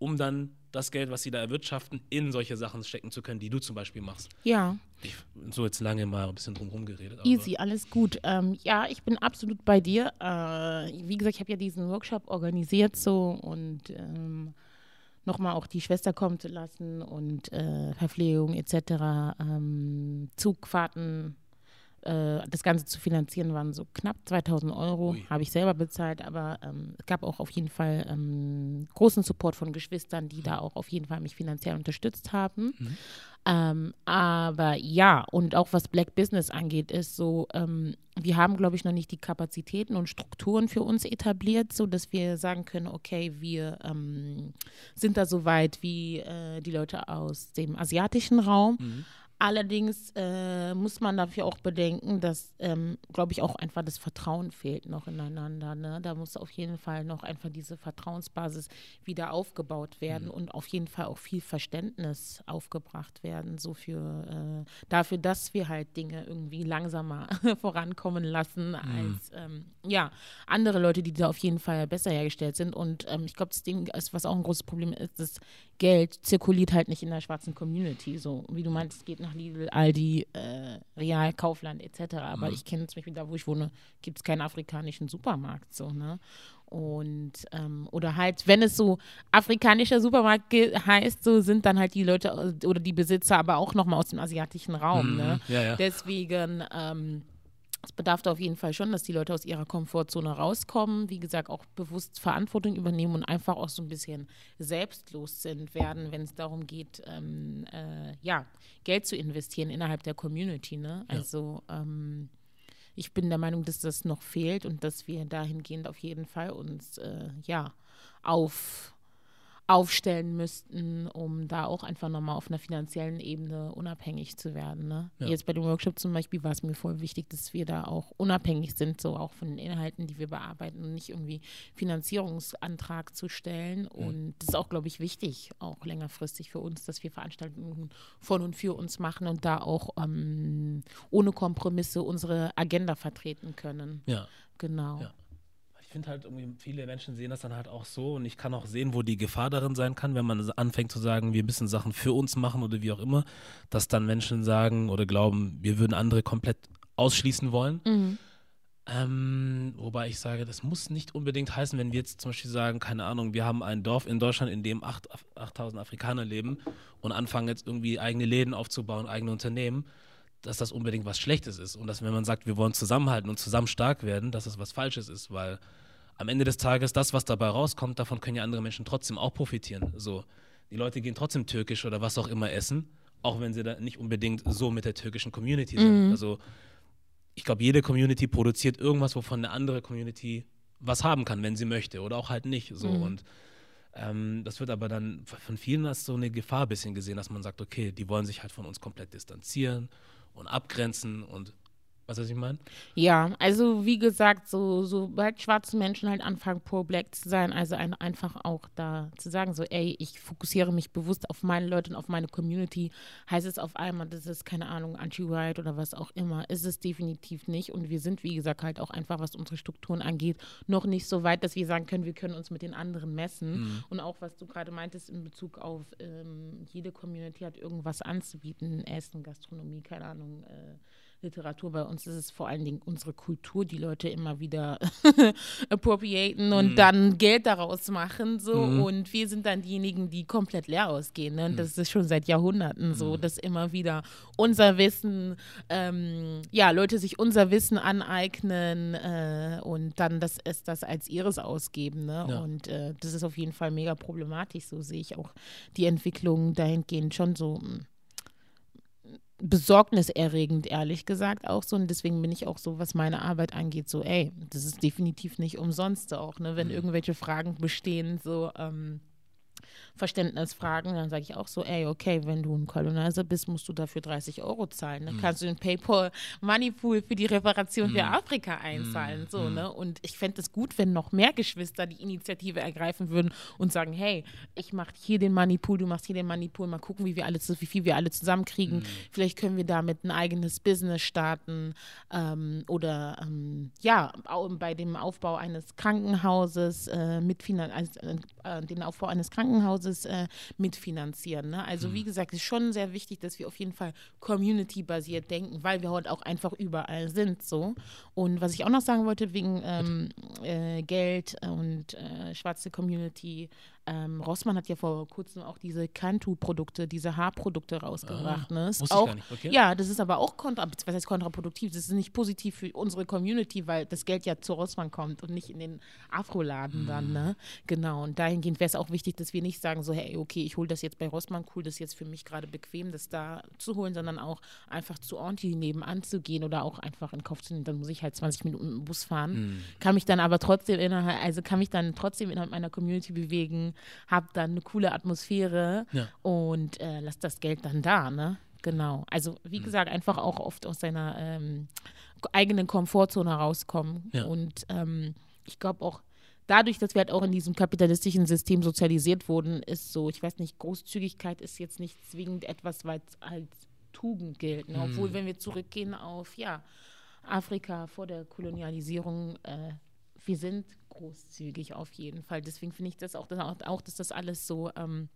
um dann das Geld, was sie da erwirtschaften, in solche Sachen stecken zu können, die du zum Beispiel machst. Ja. Ich so jetzt lange mal ein bisschen drum geredet. Easy, alles gut. Ähm, ja, ich bin absolut bei dir. Äh, wie gesagt, ich habe ja diesen Workshop organisiert so und ähm, nochmal auch die Schwester kommen zu lassen und äh, Verpflegung etc., ähm, Zugfahrten äh, das Ganze zu finanzieren, waren so knapp 2000 Euro, habe ich selber bezahlt, aber ähm, es gab auch auf jeden Fall ähm, großen Support von Geschwistern, die da auch auf jeden Fall mich finanziell unterstützt haben. Mhm. Ähm, aber ja, und auch was Black Business angeht, ist so, ähm, wir haben, glaube ich, noch nicht die Kapazitäten und Strukturen für uns etabliert, so dass wir sagen können, okay, wir ähm, sind da so weit wie äh, die Leute aus dem asiatischen Raum. Mhm. Allerdings äh, muss man dafür auch bedenken, dass, ähm, glaube ich, auch einfach das Vertrauen fehlt noch ineinander. Ne? Da muss auf jeden Fall noch einfach diese Vertrauensbasis wieder aufgebaut werden mhm. und auf jeden Fall auch viel Verständnis aufgebracht werden, so für äh, dafür, dass wir halt Dinge irgendwie langsamer vorankommen lassen mhm. als ähm, ja andere Leute, die da auf jeden Fall besser hergestellt sind. Und ähm, ich glaube, das Ding ist, was auch ein großes Problem ist, das Geld zirkuliert halt nicht in der schwarzen Community. So wie du meinst, es geht nach Lidl, Aldi, äh, Real, Kaufland etc. Aber mhm. ich kenne zum Beispiel da, wo ich wohne, gibt es keinen afrikanischen Supermarkt. So, ne? Und ähm, oder halt, wenn es so afrikanischer Supermarkt heißt, so sind dann halt die Leute oder die Besitzer aber auch nochmal aus dem asiatischen Raum. Mhm. Ne? Ja, ja. Deswegen ähm, es bedarf da auf jeden Fall schon, dass die Leute aus ihrer Komfortzone rauskommen, wie gesagt, auch bewusst Verantwortung übernehmen und einfach auch so ein bisschen selbstlos sind werden, wenn es darum geht, ähm, äh, ja, Geld zu investieren innerhalb der Community. Ne? Also ähm, ich bin der Meinung, dass das noch fehlt und dass wir dahingehend auf jeden Fall uns äh, ja auf aufstellen müssten, um da auch einfach nochmal auf einer finanziellen Ebene unabhängig zu werden. Ne? Ja. Jetzt bei dem Workshop zum Beispiel war es mir voll wichtig, dass wir da auch unabhängig sind, so auch von den Inhalten, die wir bearbeiten und nicht irgendwie Finanzierungsantrag zu stellen. Mhm. Und das ist auch, glaube ich, wichtig, auch längerfristig für uns, dass wir Veranstaltungen von und für uns machen und da auch ähm, ohne Kompromisse unsere Agenda vertreten können. Ja. Genau. Ja finde halt irgendwie, viele Menschen sehen das dann halt auch so und ich kann auch sehen, wo die Gefahr darin sein kann, wenn man anfängt zu sagen, wir müssen Sachen für uns machen oder wie auch immer, dass dann Menschen sagen oder glauben, wir würden andere komplett ausschließen wollen. Mhm. Ähm, wobei ich sage, das muss nicht unbedingt heißen, wenn wir jetzt zum Beispiel sagen, keine Ahnung, wir haben ein Dorf in Deutschland, in dem 8, 8000 Afrikaner leben und anfangen jetzt irgendwie eigene Läden aufzubauen, eigene Unternehmen, dass das unbedingt was Schlechtes ist und dass wenn man sagt, wir wollen zusammenhalten und zusammen stark werden, dass es was Falsches ist, weil am Ende des Tages, das, was dabei rauskommt, davon können ja andere Menschen trotzdem auch profitieren. So, die Leute gehen trotzdem türkisch oder was auch immer essen, auch wenn sie da nicht unbedingt so mit der türkischen Community sind. Mhm. Also ich glaube, jede Community produziert irgendwas, wovon eine andere Community was haben kann, wenn sie möchte oder auch halt nicht. So mhm. und ähm, das wird aber dann von vielen als so eine Gefahr ein bisschen gesehen, dass man sagt, okay, die wollen sich halt von uns komplett distanzieren und abgrenzen und Weißt du, was ich meine? Ja, also wie gesagt, so, sobald schwarze Menschen halt anfangen, pro-black zu sein, also ein, einfach auch da zu sagen, so, ey, ich fokussiere mich bewusst auf meine Leute und auf meine Community, heißt es auf einmal, das ist, keine Ahnung, anti-white oder was auch immer, ist es definitiv nicht. Und wir sind, wie gesagt, halt auch einfach, was unsere Strukturen angeht, noch nicht so weit, dass wir sagen können, wir können uns mit den anderen messen. Mhm. Und auch, was du gerade meintest in Bezug auf, ähm, jede Community hat irgendwas anzubieten, Essen, Gastronomie, keine Ahnung, äh, Literatur. Bei uns ist es vor allen Dingen unsere Kultur, die Leute immer wieder appropriaten und mhm. dann Geld daraus machen. So. Mhm. Und wir sind dann diejenigen, die komplett leer ausgehen. Ne? Und mhm. das ist schon seit Jahrhunderten so, mhm. dass immer wieder unser Wissen, ähm, ja, Leute sich unser Wissen aneignen äh, und dann das es das als ihres ausgeben. Ne? Ja. Und äh, das ist auf jeden Fall mega problematisch. So sehe ich auch die Entwicklung dahingehend schon so hm, besorgniserregend, ehrlich gesagt, auch so. Und deswegen bin ich auch so, was meine Arbeit angeht, so, ey, das ist definitiv nicht umsonst auch, ne? Wenn mhm. irgendwelche Fragen bestehen, so, ähm, Verständnisfragen, dann sage ich auch so, ey, okay, wenn du ein Colonizer bist, musst du dafür 30 Euro zahlen. Dann mhm. kannst du den PayPal Money Pool für die Reparation mhm. für Afrika einzahlen. Mhm. So, mhm. ne? Und ich fände es gut, wenn noch mehr Geschwister die Initiative ergreifen würden und sagen, hey, ich mache hier den Money Pool, du machst hier den Money Pool, mal gucken, wie wir alle wie viel wir alle zusammenkriegen. Mhm. Vielleicht können wir damit ein eigenes Business starten ähm, oder ähm, ja, bei dem Aufbau eines Krankenhauses äh, mitfinanzieren, also, äh, den Aufbau eines Krankenhauses Hauses äh, mitfinanzieren. Ne? Also mhm. wie gesagt, ist schon sehr wichtig, dass wir auf jeden Fall community-basiert denken, weil wir heute auch einfach überall sind. So. Und was ich auch noch sagen wollte, wegen ähm, äh, Geld und äh, schwarze Community, ähm, Rossmann hat ja vor kurzem auch diese Cantu-Produkte, diese Haarprodukte rausgebracht. Ah, ne? Ist auch, okay. Ja, das ist aber auch kontra, was heißt kontraproduktiv. Das ist nicht positiv für unsere Community, weil das Geld ja zu Rossmann kommt und nicht in den Afroladen mm. dann. Ne? Genau. Und dahingehend wäre es auch wichtig, dass wir nicht sagen so, hey, okay, ich hole das jetzt bei Rossmann, cool, das ist jetzt für mich gerade bequem, das da zu holen, sondern auch einfach zu Auntie nebenan zu gehen oder auch einfach in Kauf zu nehmen. Dann muss ich halt 20 Minuten im Bus fahren, mm. kann mich dann aber trotzdem innerhalb, also kann mich dann trotzdem innerhalb meiner Community bewegen habe dann eine coole Atmosphäre ja. und äh, lass das Geld dann da, ne? Genau. Also wie mhm. gesagt, einfach auch oft aus seiner ähm, eigenen Komfortzone rauskommen. Ja. Und ähm, ich glaube auch, dadurch, dass wir halt auch in diesem kapitalistischen System sozialisiert wurden, ist so, ich weiß nicht, Großzügigkeit ist jetzt nicht zwingend etwas, es als Tugend gilt. Ne? Mhm. Obwohl, wenn wir zurückgehen auf, ja, Afrika vor der Kolonialisierung, äh, wir sind großzügig auf jeden Fall. Deswegen finde ich das auch, auch, dass das alles so ähm,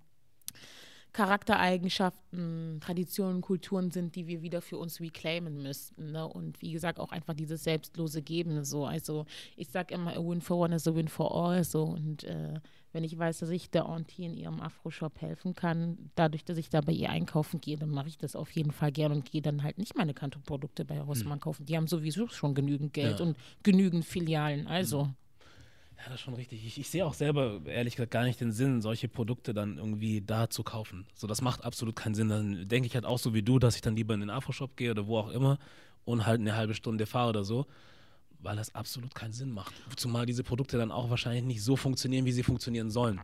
Charaktereigenschaften, Traditionen, Kulturen sind, die wir wieder für uns reclaimen müssten. Ne? Und wie gesagt, auch einfach dieses selbstlose Geben. So. Also ich sage immer, a win for one is a win for all. So. Und äh, wenn ich weiß, dass ich der Auntie in ihrem Afro-Shop helfen kann, dadurch, dass ich da bei ihr einkaufen gehe, dann mache ich das auf jeden Fall gern und gehe dann halt nicht meine Kanto-Produkte bei Rossmann hm. kaufen. Die haben sowieso schon genügend Geld ja. und genügend Filialen. Also. Hm. Ja, das ist schon richtig. Ich, ich, sehe auch selber, ehrlich gesagt, gar nicht den Sinn, solche Produkte dann irgendwie da zu kaufen. So, das macht absolut keinen Sinn. Dann denke ich halt auch so wie du, dass ich dann lieber in den Afro-Shop gehe oder wo auch immer und halt eine halbe Stunde fahre oder so weil das absolut keinen Sinn macht. Zumal diese Produkte dann auch wahrscheinlich nicht so funktionieren, wie sie funktionieren sollen.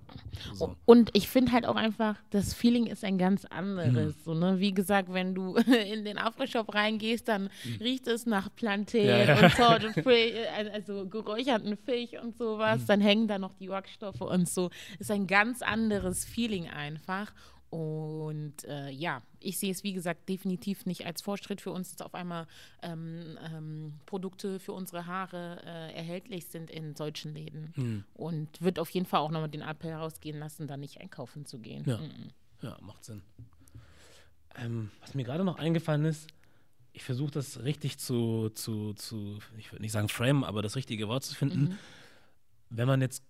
So. Und ich finde halt auch einfach, das Feeling ist ein ganz anderes. Mhm. So, ne? Wie gesagt, wenn du in den Afro-Shop reingehst, dann mhm. riecht es nach Plantain ja, ja. und Salt Fish, also geräucherten Fisch und sowas. Mhm. Dann hängen da noch die Werkstoffe und so. Ist ein ganz anderes Feeling einfach. Und äh, ja, ich sehe es wie gesagt definitiv nicht als Fortschritt für uns, dass auf einmal ähm, ähm, Produkte für unsere Haare äh, erhältlich sind in solchen Läden. Mhm. Und wird auf jeden Fall auch nochmal den Appell herausgehen lassen, da nicht einkaufen zu gehen. Ja, mhm. ja macht Sinn. Ähm, was mir gerade noch eingefallen ist, ich versuche das richtig zu, zu, zu ich würde nicht sagen frame, aber das richtige Wort zu finden. Mhm. Wenn man jetzt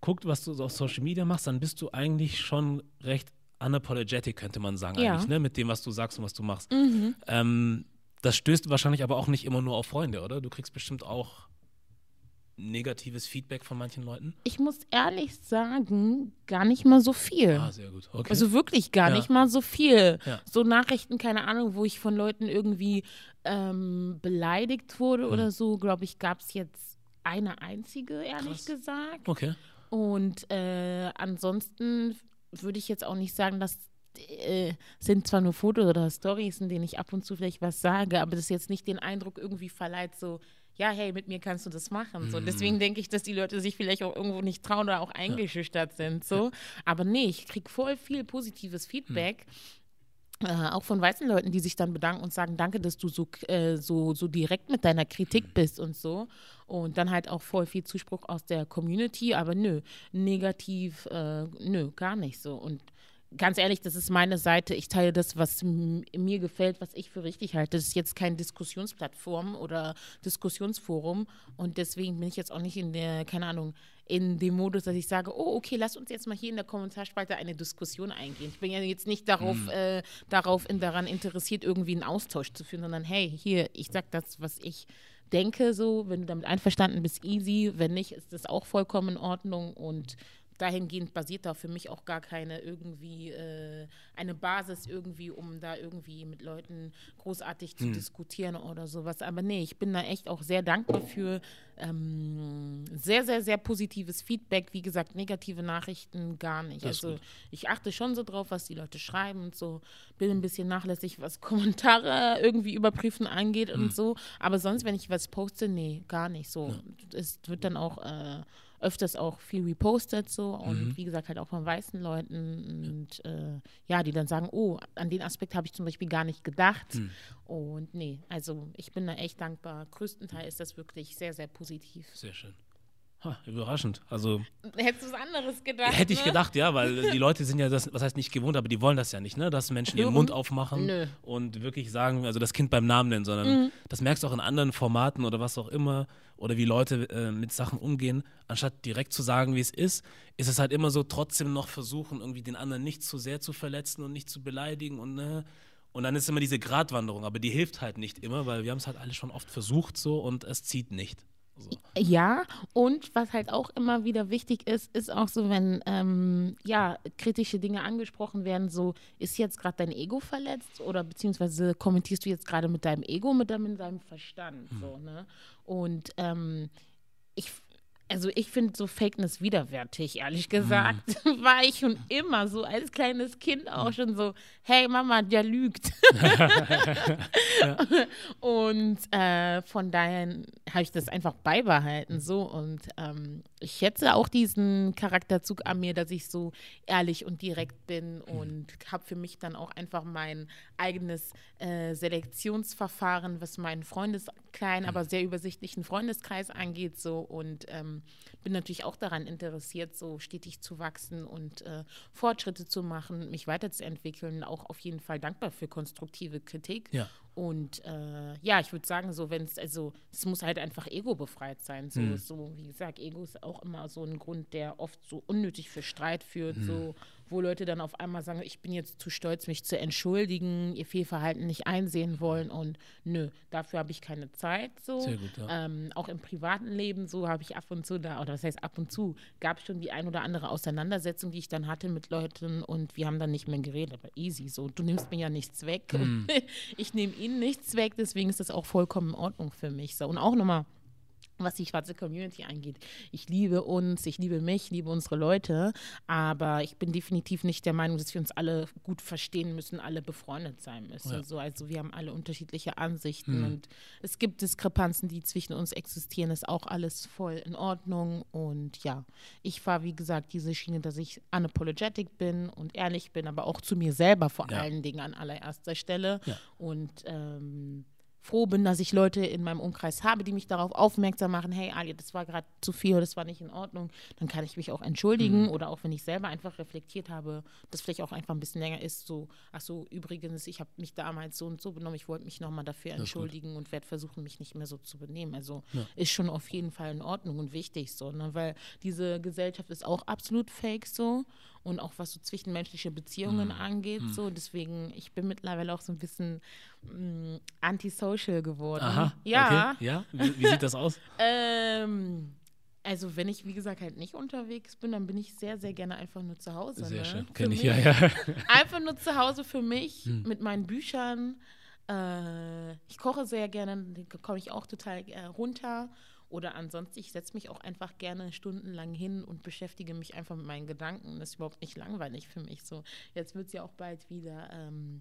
guckt, was du auf Social Media machst, dann bist du eigentlich schon recht unapologetic, könnte man sagen, ja. eigentlich, ne? mit dem, was du sagst und was du machst. Mhm. Ähm, das stößt wahrscheinlich aber auch nicht immer nur auf Freunde, oder? Du kriegst bestimmt auch negatives Feedback von manchen Leuten? Ich muss ehrlich sagen, gar nicht mal so viel. Ah, sehr gut. Okay. Also wirklich gar ja. nicht mal so viel. Ja. So Nachrichten, keine Ahnung, wo ich von Leuten irgendwie ähm, beleidigt wurde hm. oder so, glaube ich, gab es jetzt eine einzige, ehrlich Krass. gesagt. Okay. Und äh, ansonsten würde ich jetzt auch nicht sagen, dass äh, sind zwar nur Fotos oder Stories, in denen ich ab und zu vielleicht was sage, aber das jetzt nicht den Eindruck irgendwie verleiht, so, ja, hey, mit mir kannst du das machen. So. Mhm. Deswegen denke ich, dass die Leute sich vielleicht auch irgendwo nicht trauen oder auch eingeschüchtert ja. sind. So. Aber nee, ich kriege voll viel positives Feedback. Mhm. Äh, auch von weißen Leuten, die sich dann bedanken und sagen, danke, dass du so, äh, so, so direkt mit deiner Kritik mhm. bist und so. Und dann halt auch voll viel Zuspruch aus der Community, aber nö, negativ, äh, nö, gar nicht so. Und ganz ehrlich, das ist meine Seite. Ich teile das, was mir gefällt, was ich für richtig halte. Das ist jetzt keine Diskussionsplattform oder Diskussionsforum. Und deswegen bin ich jetzt auch nicht in der, keine Ahnung, in dem Modus, dass ich sage, oh, okay, lass uns jetzt mal hier in der Kommentarspalte eine Diskussion eingehen. Ich bin ja jetzt nicht darauf, mhm. äh, darauf in, daran interessiert, irgendwie einen Austausch zu führen, sondern hey, hier, ich sag das, was ich denke, so, wenn du damit einverstanden bist, easy. Wenn nicht, ist das auch vollkommen in Ordnung und dahingehend basiert da für mich auch gar keine irgendwie äh, eine Basis irgendwie, um da irgendwie mit Leuten großartig zu hm. diskutieren oder sowas. Aber nee, ich bin da echt auch sehr dankbar für ähm, sehr, sehr, sehr positives Feedback. Wie gesagt, negative Nachrichten gar nicht. Also ich achte schon so drauf, was die Leute schreiben und so. Bin ein bisschen nachlässig, was Kommentare irgendwie überprüfen angeht hm. und so. Aber sonst, wenn ich was poste, nee, gar nicht so. Ja. Es wird dann auch äh, öfters auch viel repostet so und mhm. wie gesagt halt auch von weißen Leuten und äh, ja, die dann sagen, oh, an den Aspekt habe ich zum Beispiel gar nicht gedacht mhm. und nee, also ich bin da echt dankbar. Größtenteils ist das wirklich sehr, sehr positiv. Sehr schön. Ha, überraschend. Also hättest du was anderes gedacht? Hätte ich ne? gedacht, ja, weil die Leute sind ja das, was heißt nicht gewohnt, aber die wollen das ja nicht, ne, dass Menschen ihren Mund aufmachen Nö. und wirklich sagen, also das Kind beim Namen nennen, sondern mhm. das merkst du auch in anderen Formaten oder was auch immer oder wie Leute äh, mit Sachen umgehen, anstatt direkt zu sagen, wie es ist, ist es halt immer so trotzdem noch versuchen, irgendwie den anderen nicht zu sehr zu verletzen und nicht zu beleidigen und ne. Und dann ist immer diese Gratwanderung, aber die hilft halt nicht immer, weil wir haben es halt alle schon oft versucht so und es zieht nicht. So. Ja, und was halt auch immer wieder wichtig ist, ist auch so, wenn ähm, ja kritische Dinge angesprochen werden, so ist jetzt gerade dein Ego verletzt oder beziehungsweise kommentierst du jetzt gerade mit deinem Ego, mit deinem, deinem Verstand, hm. so ne? Und ähm, ich also ich finde so Fakeness widerwärtig, ehrlich gesagt. Mhm. War ich schon immer so als kleines Kind auch schon so, hey Mama, der lügt. ja. Und äh, von daher habe ich das einfach beibehalten so und ähm, ich schätze auch diesen Charakterzug an mir, dass ich so ehrlich und direkt bin mhm. und habe für mich dann auch einfach mein eigenes äh, Selektionsverfahren, was meinen Freundes kleinen, mhm. aber sehr übersichtlichen Freundeskreis angeht so und ähm, bin natürlich auch daran interessiert, so stetig zu wachsen und äh, Fortschritte zu machen, mich weiterzuentwickeln, auch auf jeden Fall dankbar für konstruktive Kritik ja. Und äh, ja, ich würde sagen, so wenn es, also es muss halt einfach ego-befreit sein. So, mhm. so, wie gesagt, Ego ist auch immer so ein Grund, der oft so unnötig für Streit führt. Mhm. So, wo Leute dann auf einmal sagen, ich bin jetzt zu stolz, mich zu entschuldigen, ihr Fehlverhalten nicht einsehen wollen und nö, dafür habe ich keine Zeit. So. Sehr gut, ja. ähm, auch im privaten Leben so habe ich ab und zu da, oder das heißt ab und zu, gab es schon die ein oder andere Auseinandersetzung, die ich dann hatte mit Leuten und wir haben dann nicht mehr geredet, aber easy so. Du nimmst mir ja nichts weg mhm. ich nehme ihnen nichts weg, deswegen ist das auch vollkommen in Ordnung für mich. So. Und auch nochmal was die schwarze Community angeht. Ich liebe uns, ich liebe mich, liebe unsere Leute, aber ich bin definitiv nicht der Meinung, dass wir uns alle gut verstehen müssen, alle befreundet sein müssen. Ja. So, also wir haben alle unterschiedliche Ansichten mhm. und es gibt Diskrepanzen, die zwischen uns existieren, ist auch alles voll in Ordnung und ja, ich fahre wie gesagt diese Schiene, dass ich unapologetic bin und ehrlich bin, aber auch zu mir selber vor ja. allen Dingen an allererster Stelle ja. und ähm, froh bin, dass ich Leute in meinem Umkreis habe, die mich darauf aufmerksam machen, hey Ali, das war gerade zu viel oder das war nicht in Ordnung, dann kann ich mich auch entschuldigen mhm. oder auch wenn ich selber einfach reflektiert habe, das vielleicht auch einfach ein bisschen länger ist, so, ach so, übrigens, ich habe mich damals so und so benommen, ich wollte mich nochmal dafür entschuldigen und werde versuchen, mich nicht mehr so zu benehmen. Also ja. ist schon auf jeden Fall in Ordnung und wichtig so, ne? weil diese Gesellschaft ist auch absolut fake so und auch was so zwischenmenschliche Beziehungen mhm. angeht. Mhm. So, deswegen, ich bin mittlerweile auch so ein bisschen mm, antisocial geworden. Aha, ja. Okay. Ja, wie, wie, sieht das aus? ähm, also wenn ich, wie gesagt, halt nicht unterwegs bin, dann bin ich sehr, sehr gerne einfach nur zu Hause. Sehr ne? schön, kenne ich, ja, ja. einfach nur zu Hause für mich, hm. mit meinen Büchern. Äh, ich koche sehr gerne, da komme ich auch total äh, runter. Oder ansonsten, ich setze mich auch einfach gerne stundenlang hin und beschäftige mich einfach mit meinen Gedanken. Das ist überhaupt nicht langweilig für mich. So, jetzt wird es ja auch bald wieder ähm,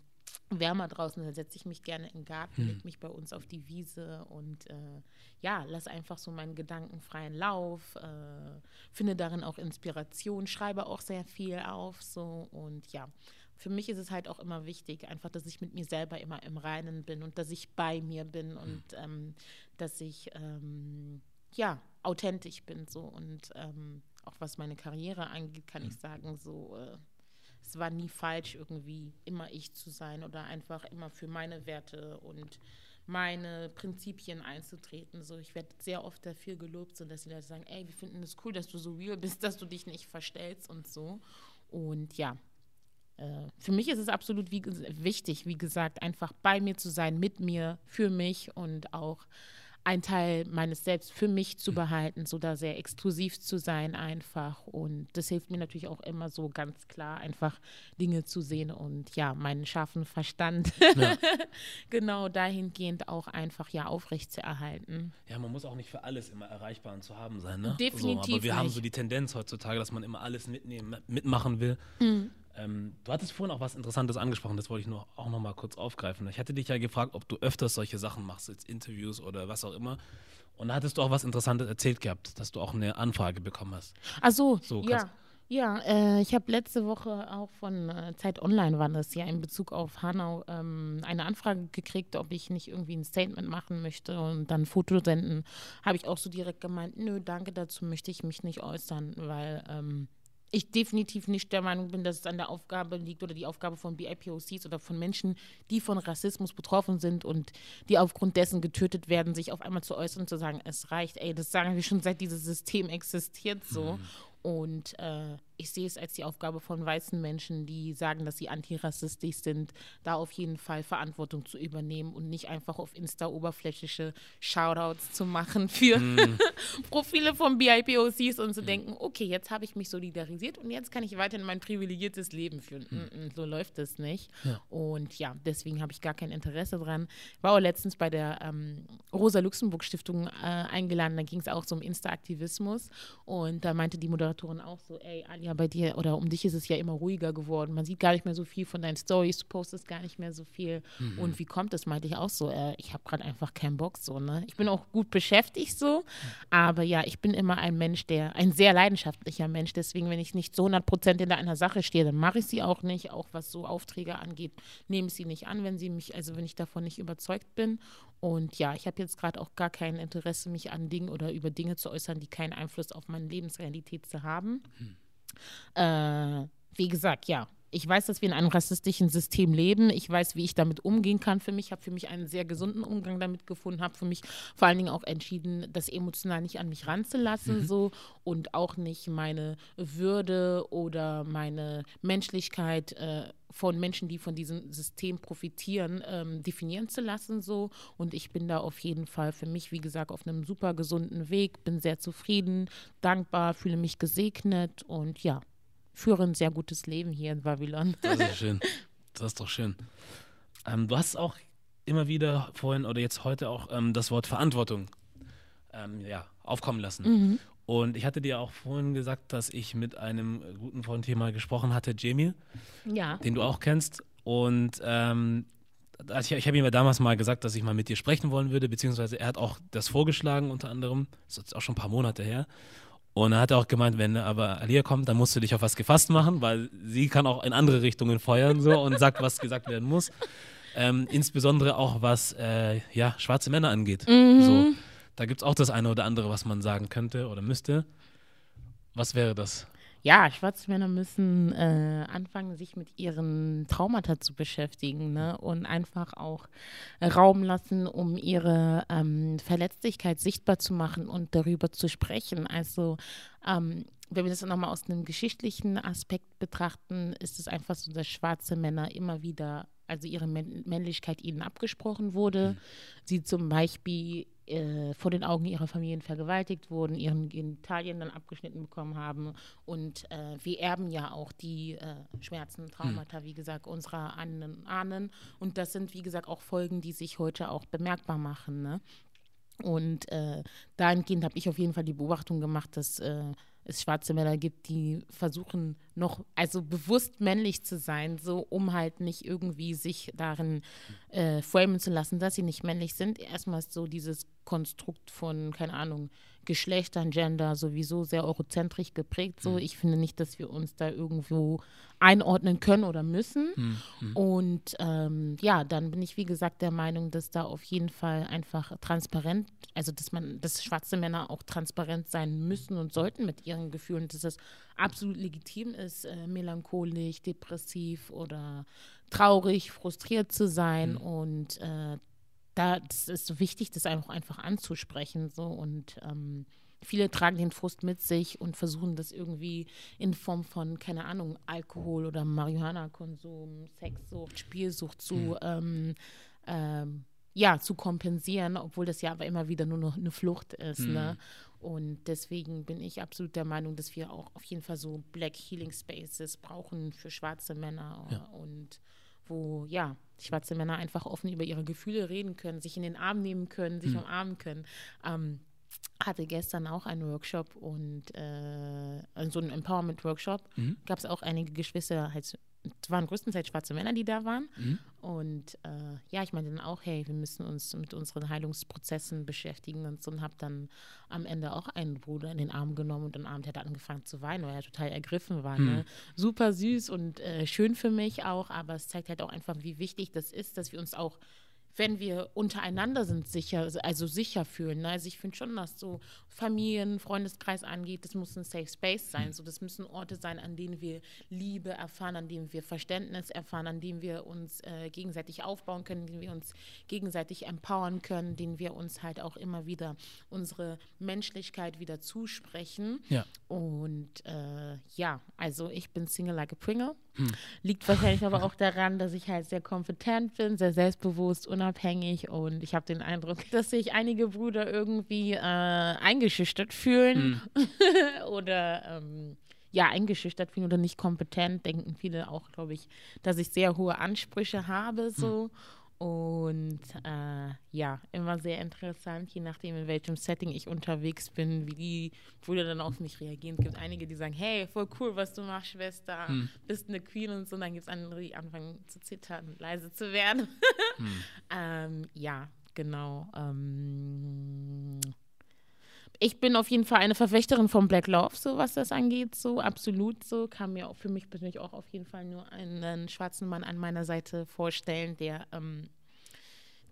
wärmer draußen. Da setze ich mich gerne in den Garten, hm. lege mich bei uns auf die Wiese und äh, ja, lasse einfach so meinen Gedanken freien Lauf, äh, finde darin auch Inspiration, schreibe auch sehr viel auf. So und ja, für mich ist es halt auch immer wichtig, einfach, dass ich mit mir selber immer im Reinen bin und dass ich bei mir bin hm. und ähm, dass ich ähm, ja authentisch bin so und ähm, auch was meine Karriere angeht, kann mhm. ich sagen, so äh, es war nie falsch, irgendwie immer ich zu sein oder einfach immer für meine Werte und meine Prinzipien einzutreten. So, ich werde sehr oft dafür gelobt, so dass die Leute sagen, ey, wir finden es das cool, dass du so real bist, dass du dich nicht verstellst und so. Und ja, für mich ist es absolut wie, wichtig, wie gesagt, einfach bei mir zu sein, mit mir, für mich und auch einen Teil meines Selbst für mich zu behalten, so da sehr exklusiv zu sein einfach. Und das hilft mir natürlich auch immer so ganz klar, einfach Dinge zu sehen und ja, meinen scharfen Verstand ja. genau dahingehend auch einfach ja aufrecht zu erhalten. Ja, man muss auch nicht für alles immer erreichbar und zu haben sein, ne? Definitiv. So, aber wir nicht. haben so die Tendenz heutzutage, dass man immer alles mitnehmen, mitmachen will. Mhm. Ähm, du hattest vorhin auch was Interessantes angesprochen, das wollte ich noch, auch noch mal kurz aufgreifen. Ich hatte dich ja gefragt, ob du öfters solche Sachen machst, jetzt Interviews oder was auch immer. Und da hattest du auch was Interessantes erzählt gehabt, dass du auch eine Anfrage bekommen hast. Ach so, so ja. Ja, äh, ich habe letzte Woche auch von äh, Zeit Online war das ja in Bezug auf Hanau ähm, eine Anfrage gekriegt, ob ich nicht irgendwie ein Statement machen möchte und dann Foto senden. Habe ich auch so direkt gemeint, nö, danke, dazu möchte ich mich nicht äußern, weil ähm, ich definitiv nicht der Meinung bin, dass es an der Aufgabe liegt oder die Aufgabe von BIPOCs oder von Menschen, die von Rassismus betroffen sind und die aufgrund dessen getötet werden, sich auf einmal zu äußern und zu sagen, es reicht, ey, das sagen wir schon seit dieses System existiert so. Mhm. Und äh, ich sehe es als die Aufgabe von weißen Menschen, die sagen, dass sie antirassistisch sind, da auf jeden Fall Verantwortung zu übernehmen und nicht einfach auf Insta oberflächliche Shoutouts zu machen für mm. Profile von BIPOCs und zu mm. denken, okay, jetzt habe ich mich solidarisiert und jetzt kann ich weiterhin mein privilegiertes Leben führen. Mm. so läuft es nicht. Ja. Und ja, deswegen habe ich gar kein Interesse dran. War auch letztens bei der ähm, Rosa-Luxemburg-Stiftung äh, eingeladen, da ging es auch so um Insta-Aktivismus und da meinte die Moderatorin auch so, ey, Ali, ja bei dir oder um dich ist es ja immer ruhiger geworden. Man sieht gar nicht mehr so viel von deinen Stories, du postest gar nicht mehr so viel. Mhm. Und wie kommt das? Meinte ich auch so, äh, ich habe gerade einfach keinen Bock so, ne? Ich bin auch gut beschäftigt so, aber ja, ich bin immer ein Mensch, der, ein sehr leidenschaftlicher Mensch, deswegen, wenn ich nicht zu 100 Prozent in einer Sache stehe, dann mache ich sie auch nicht, auch was so Aufträge angeht, nehme ich sie nicht an, wenn sie mich, also wenn ich davon nicht überzeugt bin. Und ja, ich habe jetzt gerade auch gar kein Interesse, mich an Dingen oder über Dinge zu äußern, die keinen Einfluss auf meine Lebensrealität zu haben. Mhm. Äh, wie gesagt, ja, ich weiß, dass wir in einem rassistischen System leben. Ich weiß, wie ich damit umgehen kann für mich. Ich habe für mich einen sehr gesunden Umgang damit gefunden. Habe für mich vor allen Dingen auch entschieden, das emotional nicht an mich ranzulassen mhm. so und auch nicht meine Würde oder meine Menschlichkeit äh, von Menschen, die von diesem System profitieren, ähm, definieren zu lassen so. Und ich bin da auf jeden Fall für mich, wie gesagt, auf einem super gesunden Weg. Bin sehr zufrieden, dankbar, fühle mich gesegnet und ja führe ein sehr gutes Leben hier in Babylon. Das ist schön. Das ist doch schön. Ähm, du hast auch immer wieder vorhin oder jetzt heute auch ähm, das Wort Verantwortung ähm, ja, aufkommen lassen. Mhm. Und ich hatte dir auch vorhin gesagt, dass ich mit einem guten Freund hier mal gesprochen hatte, Jamie, ja. den du auch kennst. Und ähm, ich, ich habe ihm ja damals mal gesagt, dass ich mal mit dir sprechen wollen würde, beziehungsweise er hat auch das vorgeschlagen unter anderem. Das ist auch schon ein paar Monate her. Und er hat auch gemeint, wenn aber Alia kommt, dann musst du dich auf was gefasst machen, weil sie kann auch in andere Richtungen feuern so und sagt, was gesagt werden muss. Ähm, insbesondere auch was äh, ja, schwarze Männer angeht. Mhm. So, da gibt es auch das eine oder andere, was man sagen könnte oder müsste. Was wäre das? Ja, schwarze Männer müssen äh, anfangen, sich mit ihren Traumata zu beschäftigen ne? und einfach auch Raum lassen, um ihre ähm, Verletzlichkeit sichtbar zu machen und darüber zu sprechen. Also ähm, wenn wir das nochmal aus einem geschichtlichen Aspekt betrachten, ist es einfach so, dass schwarze Männer immer wieder, also ihre Männlichkeit ihnen abgesprochen wurde. Mhm. Sie zum Beispiel äh, vor den Augen ihrer Familien vergewaltigt wurden, ihren Genitalien dann abgeschnitten bekommen haben. Und äh, wir erben ja auch die äh, Schmerzen, Traumata, mhm. wie gesagt, unserer Ahnen, Ahnen. Und das sind, wie gesagt, auch Folgen, die sich heute auch bemerkbar machen. Ne? Und äh, dahingehend habe ich auf jeden Fall die Beobachtung gemacht, dass äh, es schwarze Männer gibt, die versuchen noch, also bewusst männlich zu sein, so um halt nicht irgendwie sich darin äh, framen zu lassen, dass sie nicht männlich sind. Erstmal so dieses Konstrukt von, keine Ahnung, Geschlechtern, Gender sowieso sehr eurozentrisch geprägt. So, mhm. ich finde nicht, dass wir uns da irgendwo einordnen können oder müssen. Mhm. mhm. Und ähm, ja, dann bin ich wie gesagt der Meinung, dass da auf jeden Fall einfach transparent, also dass man, dass schwarze Männer auch transparent sein müssen und sollten mit ihren Gefühlen, dass das absolut legitim ist, äh, melancholisch, depressiv oder traurig, frustriert zu sein mhm. und äh, da das ist so wichtig, das einfach, einfach anzusprechen. So und ähm, viele tragen den Frust mit sich und versuchen das irgendwie in Form von, keine Ahnung, Alkohol oder Marihuana-Konsum, Sexsucht, Spielsucht zu mhm. ähm, ähm, ja, zu kompensieren, obwohl das ja aber immer wieder nur noch eine Flucht ist. Ne? Mhm. Ne? Und deswegen bin ich absolut der Meinung, dass wir auch auf jeden Fall so Black Healing Spaces brauchen für schwarze Männer ja. und wo ja schwarze Männer einfach offen über ihre Gefühle reden können, sich in den Arm nehmen können, sich mhm. umarmen können. Ähm, hatte gestern auch einen Workshop und äh, so einen Empowerment-Workshop. Mhm. Gab es auch einige Geschwister, halt, es waren größtenteils schwarze Männer, die da waren. Mhm. Und äh, ja, ich meinte dann auch, hey, wir müssen uns mit unseren Heilungsprozessen beschäftigen und so und habe dann am Ende auch einen Bruder in den Arm genommen und am Abend hat er angefangen zu weinen, weil er total ergriffen war. Mhm. Ne? Super süß und äh, schön für mich auch, aber es zeigt halt auch einfach, wie wichtig das ist, dass wir uns auch wenn wir untereinander sind, sicher, also sicher fühlen. Ne? Also ich finde schon, dass so Familien, Freundeskreis angeht, das muss ein Safe Space sein. Mhm. So, das müssen Orte sein, an denen wir Liebe erfahren, an denen wir Verständnis erfahren, an denen wir uns äh, gegenseitig aufbauen können, an denen wir uns gegenseitig empowern können, denen wir uns halt auch immer wieder unsere Menschlichkeit wieder zusprechen. Ja. Und äh, ja, also ich bin Single like a Pringle. Hm. Liegt wahrscheinlich aber auch daran, dass ich halt sehr kompetent bin, sehr selbstbewusst, unabhängig und ich habe den Eindruck, dass sich einige Brüder irgendwie äh, eingeschüchtert fühlen hm. oder ähm, ja, eingeschüchtert fühlen oder nicht kompetent, denken viele auch, glaube ich, dass ich sehr hohe Ansprüche habe so. Hm. Und äh, ja, immer sehr interessant, je nachdem, in welchem Setting ich unterwegs bin, wie die Brüder dann auf mich reagieren. Es gibt einige, die sagen, hey, voll cool, was du machst, Schwester, hm. bist eine Queen und so. Und dann gibt es andere, die anfangen zu zittern und leise zu werden. hm. ähm, ja, genau. Ähm, ich bin auf jeden Fall eine Verfechterin von Black Love, so was das angeht, so absolut so. Kann mir auch für mich persönlich auch auf jeden Fall nur einen schwarzen Mann an meiner Seite vorstellen, der ähm,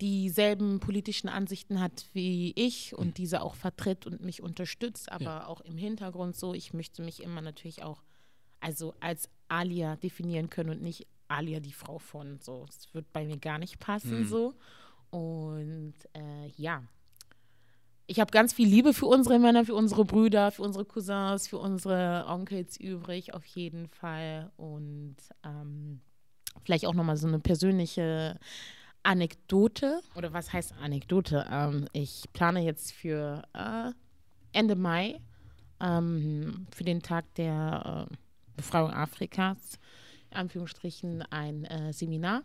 dieselben politischen Ansichten hat wie ich und diese auch vertritt und mich unterstützt, aber ja. auch im Hintergrund so. Ich möchte mich immer natürlich auch also als Alia definieren können und nicht Alia die Frau von so. Das wird bei mir gar nicht passen mhm. so. Und äh, ja, ich habe ganz viel Liebe für unsere Männer, für unsere Brüder, für unsere Cousins, für unsere Onkels übrig, auf jeden Fall. Und ähm, vielleicht auch nochmal so eine persönliche Anekdote. Oder was heißt Anekdote? Ähm, ich plane jetzt für äh, Ende Mai, ähm, für den Tag der äh, Befreiung Afrikas, in Anführungsstrichen, ein äh, Seminar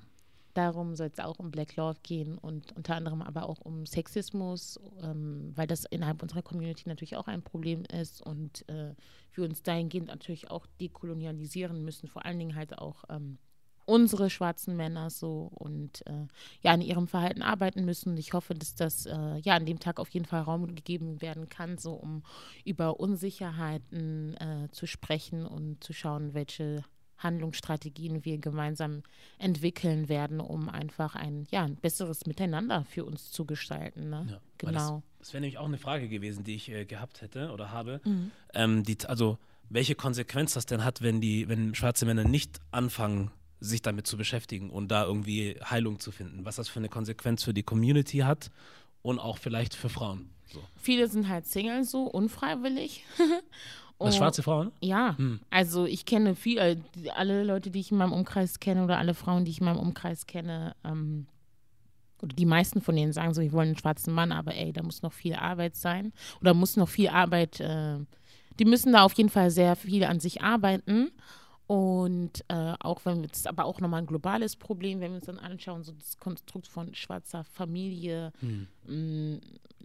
Darum soll es auch um Black Love gehen und unter anderem aber auch um Sexismus, ähm, weil das innerhalb unserer Community natürlich auch ein Problem ist und äh, wir uns dahingehend natürlich auch dekolonialisieren müssen, vor allen Dingen halt auch ähm, unsere schwarzen Männer so und äh, ja an ihrem Verhalten arbeiten müssen. Ich hoffe, dass das äh, ja an dem Tag auf jeden Fall Raum gegeben werden kann, so um über Unsicherheiten äh, zu sprechen und zu schauen, welche Handlungsstrategien wir gemeinsam entwickeln werden, um einfach ein, ja, ein besseres Miteinander für uns zu gestalten. Ne? Ja, genau. Das, das wäre nämlich auch eine Frage gewesen, die ich äh, gehabt hätte oder habe. Mhm. Ähm, die, also welche Konsequenz das denn hat, wenn die, wenn schwarze Männer nicht anfangen, sich damit zu beschäftigen und da irgendwie Heilung zu finden. Was das für eine Konsequenz für die Community hat und auch vielleicht für Frauen. So. Viele sind halt Single so, unfreiwillig. Was, oh, schwarze Frauen? Ja, hm. also ich kenne viele, alle Leute, die ich in meinem Umkreis kenne oder alle Frauen, die ich in meinem Umkreis kenne, ähm, oder die meisten von denen sagen so, wir wollen einen schwarzen Mann, aber ey, da muss noch viel Arbeit sein oder muss noch viel Arbeit, äh, die müssen da auf jeden Fall sehr viel an sich arbeiten und äh, auch wenn wir, das ist aber auch nochmal ein globales Problem, wenn wir uns dann anschauen, so das Konstrukt von schwarzer Familie, hm. mh, mm,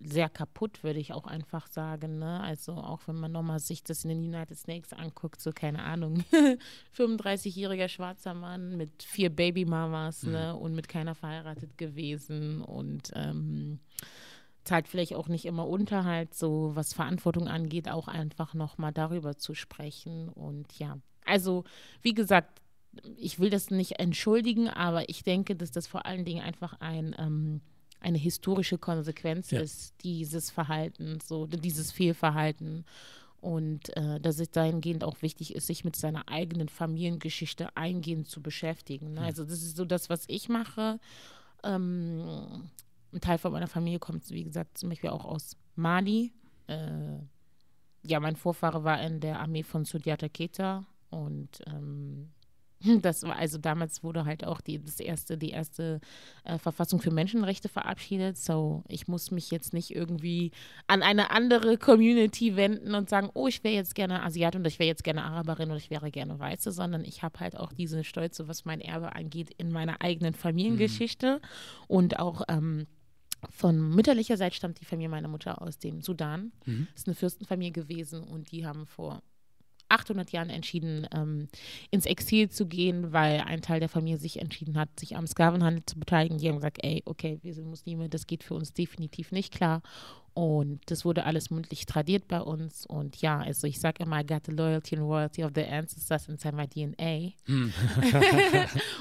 sehr kaputt, würde ich auch einfach sagen. Ne? Also auch wenn man nochmal sich das in den United States anguckt, so keine Ahnung, 35-jähriger schwarzer Mann mit vier Babymamas hm. ne? und mit keiner verheiratet gewesen und ähm, zahlt vielleicht auch nicht immer Unterhalt, so was Verantwortung angeht, auch einfach nochmal darüber zu sprechen und ja, also, wie gesagt, ich will das nicht entschuldigen, aber ich denke, dass das vor allen Dingen einfach ein, ähm, eine historische Konsequenz ja. ist, dieses Verhalten, so dieses Fehlverhalten. Und äh, dass es dahingehend auch wichtig ist, sich mit seiner eigenen Familiengeschichte eingehend zu beschäftigen. Ne? Mhm. Also das ist so das, was ich mache. Ähm, ein Teil von meiner Familie kommt, wie gesagt, zum Beispiel auch aus Mali. Äh, ja, mein Vorfahre war in der Armee von Sudiata Keta und ähm, Das war also damals wurde halt auch die, das erste, die erste äh, Verfassung für Menschenrechte verabschiedet. So, ich muss mich jetzt nicht irgendwie an eine andere Community wenden und sagen, oh, ich wäre jetzt gerne Asiatin oder ich wäre jetzt gerne Araberin oder ich wäre gerne Weiße, sondern ich habe halt auch diese Stolze, was mein Erbe angeht, in meiner eigenen Familiengeschichte mhm. und auch ähm, von mütterlicher Seite stammt die Familie meiner Mutter aus dem Sudan. Mhm. Das ist eine Fürstenfamilie gewesen und die haben vor 800 Jahren entschieden, ähm, ins Exil zu gehen, weil ein Teil der Familie sich entschieden hat, sich am Sklavenhandel zu beteiligen. Die haben gesagt, ey, okay, wir sind Muslime, das geht für uns definitiv nicht klar. Und das wurde alles mündlich tradiert bei uns. Und ja, also ich sage immer, I got the loyalty and royalty of the ancestors inside my DNA.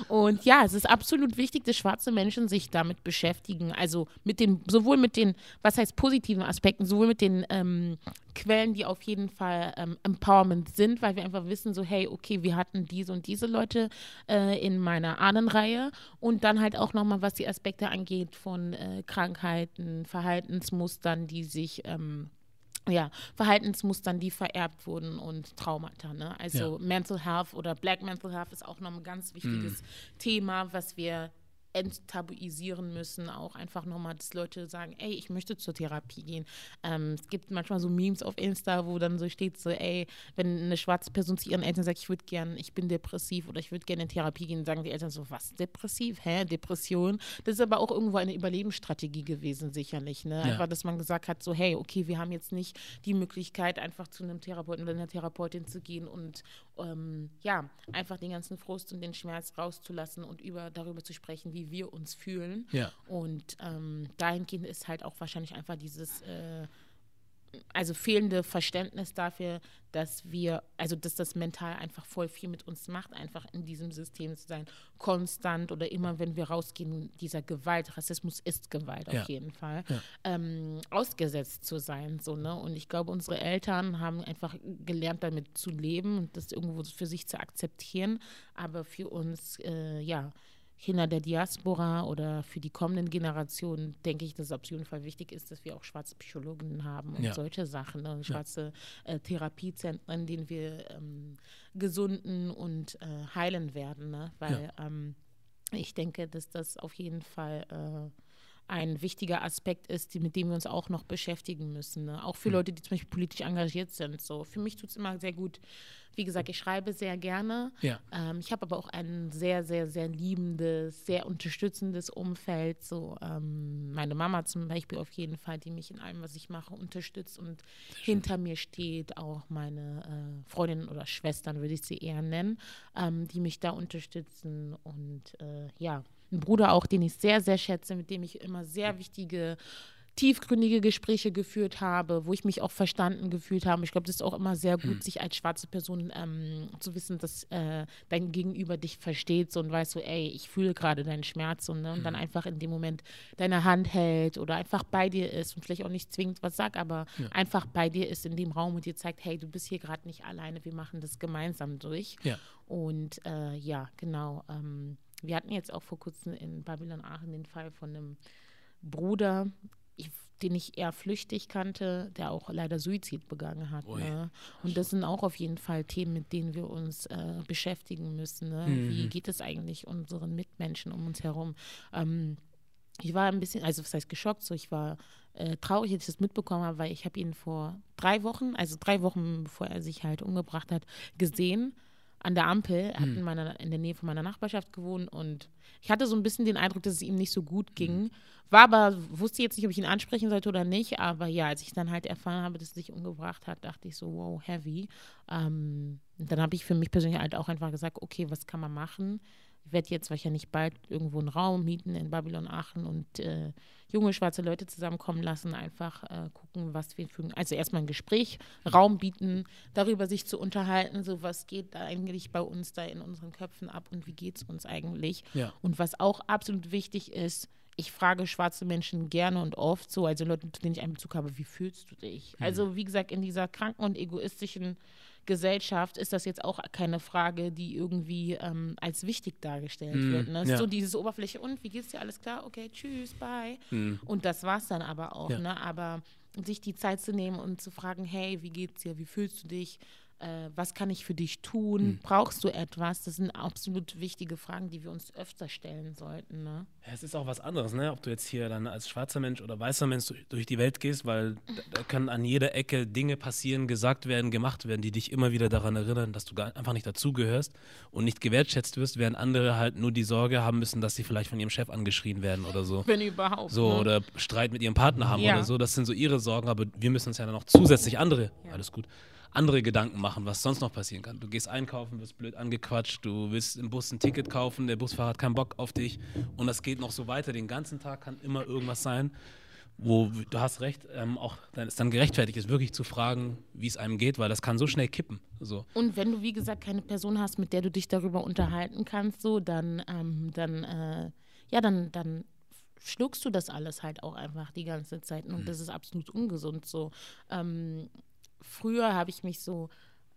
Und ja, es ist absolut wichtig, dass schwarze Menschen sich damit beschäftigen. Also mit den, sowohl mit den, was heißt positiven Aspekten, sowohl mit den ähm, Quellen, die auf jeden Fall ähm, Empowerment sind, weil wir einfach wissen, so, hey, okay, wir hatten diese und diese Leute äh, in meiner Ahnenreihe. Und dann halt auch nochmal, was die Aspekte angeht von äh, Krankheiten, Verhaltensmustern, die sich ähm, ja, Verhaltensmustern, die vererbt wurden und Traumata. Ne? Also ja. Mental Health oder Black Mental Health ist auch noch ein ganz wichtiges mm. Thema, was wir enttabuisieren müssen, auch einfach nochmal, dass Leute sagen, ey, ich möchte zur Therapie gehen. Ähm, es gibt manchmal so Memes auf Insta, wo dann so steht, so, ey, wenn eine schwarze Person zu ihren Eltern sagt, ich würde gern, ich bin depressiv oder ich würde gerne in Therapie gehen, sagen die Eltern so, was, depressiv? Hä, Depression? Das ist aber auch irgendwo eine Überlebensstrategie gewesen, sicherlich. Ne? Einfach, dass man gesagt hat, so, hey, okay, wir haben jetzt nicht die Möglichkeit, einfach zu einem Therapeuten oder einer Therapeutin zu gehen und ähm, ja, einfach den ganzen Frust und den Schmerz rauszulassen und über, darüber zu sprechen, wie wir uns fühlen. Ja. Und ähm, dahingehend ist halt auch wahrscheinlich einfach dieses äh, also fehlende Verständnis dafür, dass wir, also dass das mental einfach voll viel mit uns macht, einfach in diesem System zu sein, konstant oder immer, wenn wir rausgehen, dieser Gewalt, Rassismus ist Gewalt auf ja. jeden Fall, ja. ähm, ausgesetzt zu sein, so, ne? Und ich glaube, unsere Eltern haben einfach gelernt, damit zu leben und das irgendwo für sich zu akzeptieren, aber für uns, äh, ja, Kinder der Diaspora oder für die kommenden Generationen denke ich, dass es auf jeden Fall wichtig ist, dass wir auch schwarze Psychologen haben und ja. solche Sachen, ne? schwarze äh, Therapiezentren, in denen wir ähm, gesunden und äh, heilen werden, ne? weil ja. ähm, ich denke, dass das auf jeden Fall äh, ein wichtiger Aspekt ist, die, mit dem wir uns auch noch beschäftigen müssen. Ne? Auch für mhm. Leute, die zum Beispiel politisch engagiert sind. So, für mich tut es immer sehr gut. Wie gesagt, ich schreibe sehr gerne. Ja. Ähm, ich habe aber auch ein sehr, sehr, sehr liebendes, sehr unterstützendes Umfeld. So ähm, meine Mama zum Beispiel auf jeden Fall, die mich in allem, was ich mache, unterstützt und hinter mir steht. Auch meine äh, Freundinnen oder Schwestern würde ich sie eher nennen, ähm, die mich da unterstützen. Und äh, ja, ein Bruder auch, den ich sehr, sehr schätze, mit dem ich immer sehr wichtige tiefgründige Gespräche geführt habe, wo ich mich auch verstanden gefühlt habe. Ich glaube, das ist auch immer sehr gut, hm. sich als schwarze Person ähm, zu wissen, dass äh, dein Gegenüber dich versteht so, und weißt so, ey, ich fühle gerade deinen Schmerz und, ne, und dann hm. einfach in dem Moment deine Hand hält oder einfach bei dir ist und vielleicht auch nicht zwingend was sagt, aber ja. einfach bei dir ist in dem Raum und dir zeigt, hey, du bist hier gerade nicht alleine, wir machen das gemeinsam durch. Ja. Und äh, ja, genau. Ähm, wir hatten jetzt auch vor kurzem in Babylon Aachen den Fall von einem Bruder, ich, den ich eher flüchtig kannte, der auch leider Suizid begangen hat. Ne? Und das sind auch auf jeden Fall Themen, mit denen wir uns äh, beschäftigen müssen. Ne? Mhm. Wie geht es eigentlich unseren Mitmenschen um uns herum? Ähm, ich war ein bisschen, also was heißt geschockt, so ich war äh, traurig, als ich das mitbekommen habe, weil ich habe ihn vor drei Wochen, also drei Wochen bevor er sich halt umgebracht hat, gesehen an der Ampel, hat hm. in, meiner, in der Nähe von meiner Nachbarschaft gewohnt und ich hatte so ein bisschen den Eindruck, dass es ihm nicht so gut hm. ging. War aber, wusste jetzt nicht, ob ich ihn ansprechen sollte oder nicht, aber ja, als ich dann halt erfahren habe, dass er sich umgebracht hat, dachte ich so, wow, heavy. Ähm, dann habe ich für mich persönlich halt auch einfach gesagt, okay, was kann man machen? Ich werde jetzt wahrscheinlich bald irgendwo einen Raum mieten in Babylon Aachen und äh, junge schwarze Leute zusammenkommen lassen, einfach äh, gucken, was wir für, also erstmal ein Gespräch, Raum bieten, darüber sich zu unterhalten, so was geht da eigentlich bei uns da in unseren Köpfen ab und wie geht es uns eigentlich. Ja. Und was auch absolut wichtig ist, ich frage schwarze Menschen gerne und oft so, also Leute, zu denen ich einen Bezug habe, wie fühlst du dich? Mhm. Also wie gesagt, in dieser kranken und egoistischen Gesellschaft ist das jetzt auch keine Frage, die irgendwie ähm, als wichtig dargestellt mm, wird. Ne? Ja. So diese Oberfläche, und wie geht's dir? Alles klar? Okay, tschüss, bye. Mm. Und das war's dann aber auch. Ja. Ne? Aber sich die Zeit zu nehmen und zu fragen, hey, wie geht's dir? Wie fühlst du dich? Äh, was kann ich für dich tun? Mhm. Brauchst du etwas? Das sind absolut wichtige Fragen, die wir uns öfter stellen sollten. Ne? Ja, es ist auch was anderes, ne? ob du jetzt hier dann als schwarzer Mensch oder weißer Mensch durch die Welt gehst, weil da, da können an jeder Ecke Dinge passieren, gesagt werden, gemacht werden, die dich immer wieder daran erinnern, dass du gar einfach nicht dazugehörst und nicht gewertschätzt wirst, während andere halt nur die Sorge haben müssen, dass sie vielleicht von ihrem Chef angeschrien werden oder so. Wenn überhaupt. So, ne? oder Streit mit ihrem Partner haben ja. oder so. Das sind so ihre Sorgen, aber wir müssen uns ja dann noch zusätzlich andere, ja. alles gut, andere Gedanken machen, was sonst noch passieren kann. Du gehst einkaufen, wirst blöd angequatscht, du willst im Bus ein Ticket kaufen, der Busfahrer hat keinen Bock auf dich und das geht noch so weiter. Den ganzen Tag kann immer irgendwas sein, wo du hast recht, ähm, auch dann ist dann gerechtfertigt ist, wirklich zu fragen, wie es einem geht, weil das kann so schnell kippen. So. Und wenn du, wie gesagt, keine Person hast, mit der du dich darüber unterhalten kannst, so, dann, ähm, dann, äh, ja, dann, dann schluckst du das alles halt auch einfach die ganze Zeit. Und mhm. das ist absolut ungesund so. Ähm, früher habe ich mich so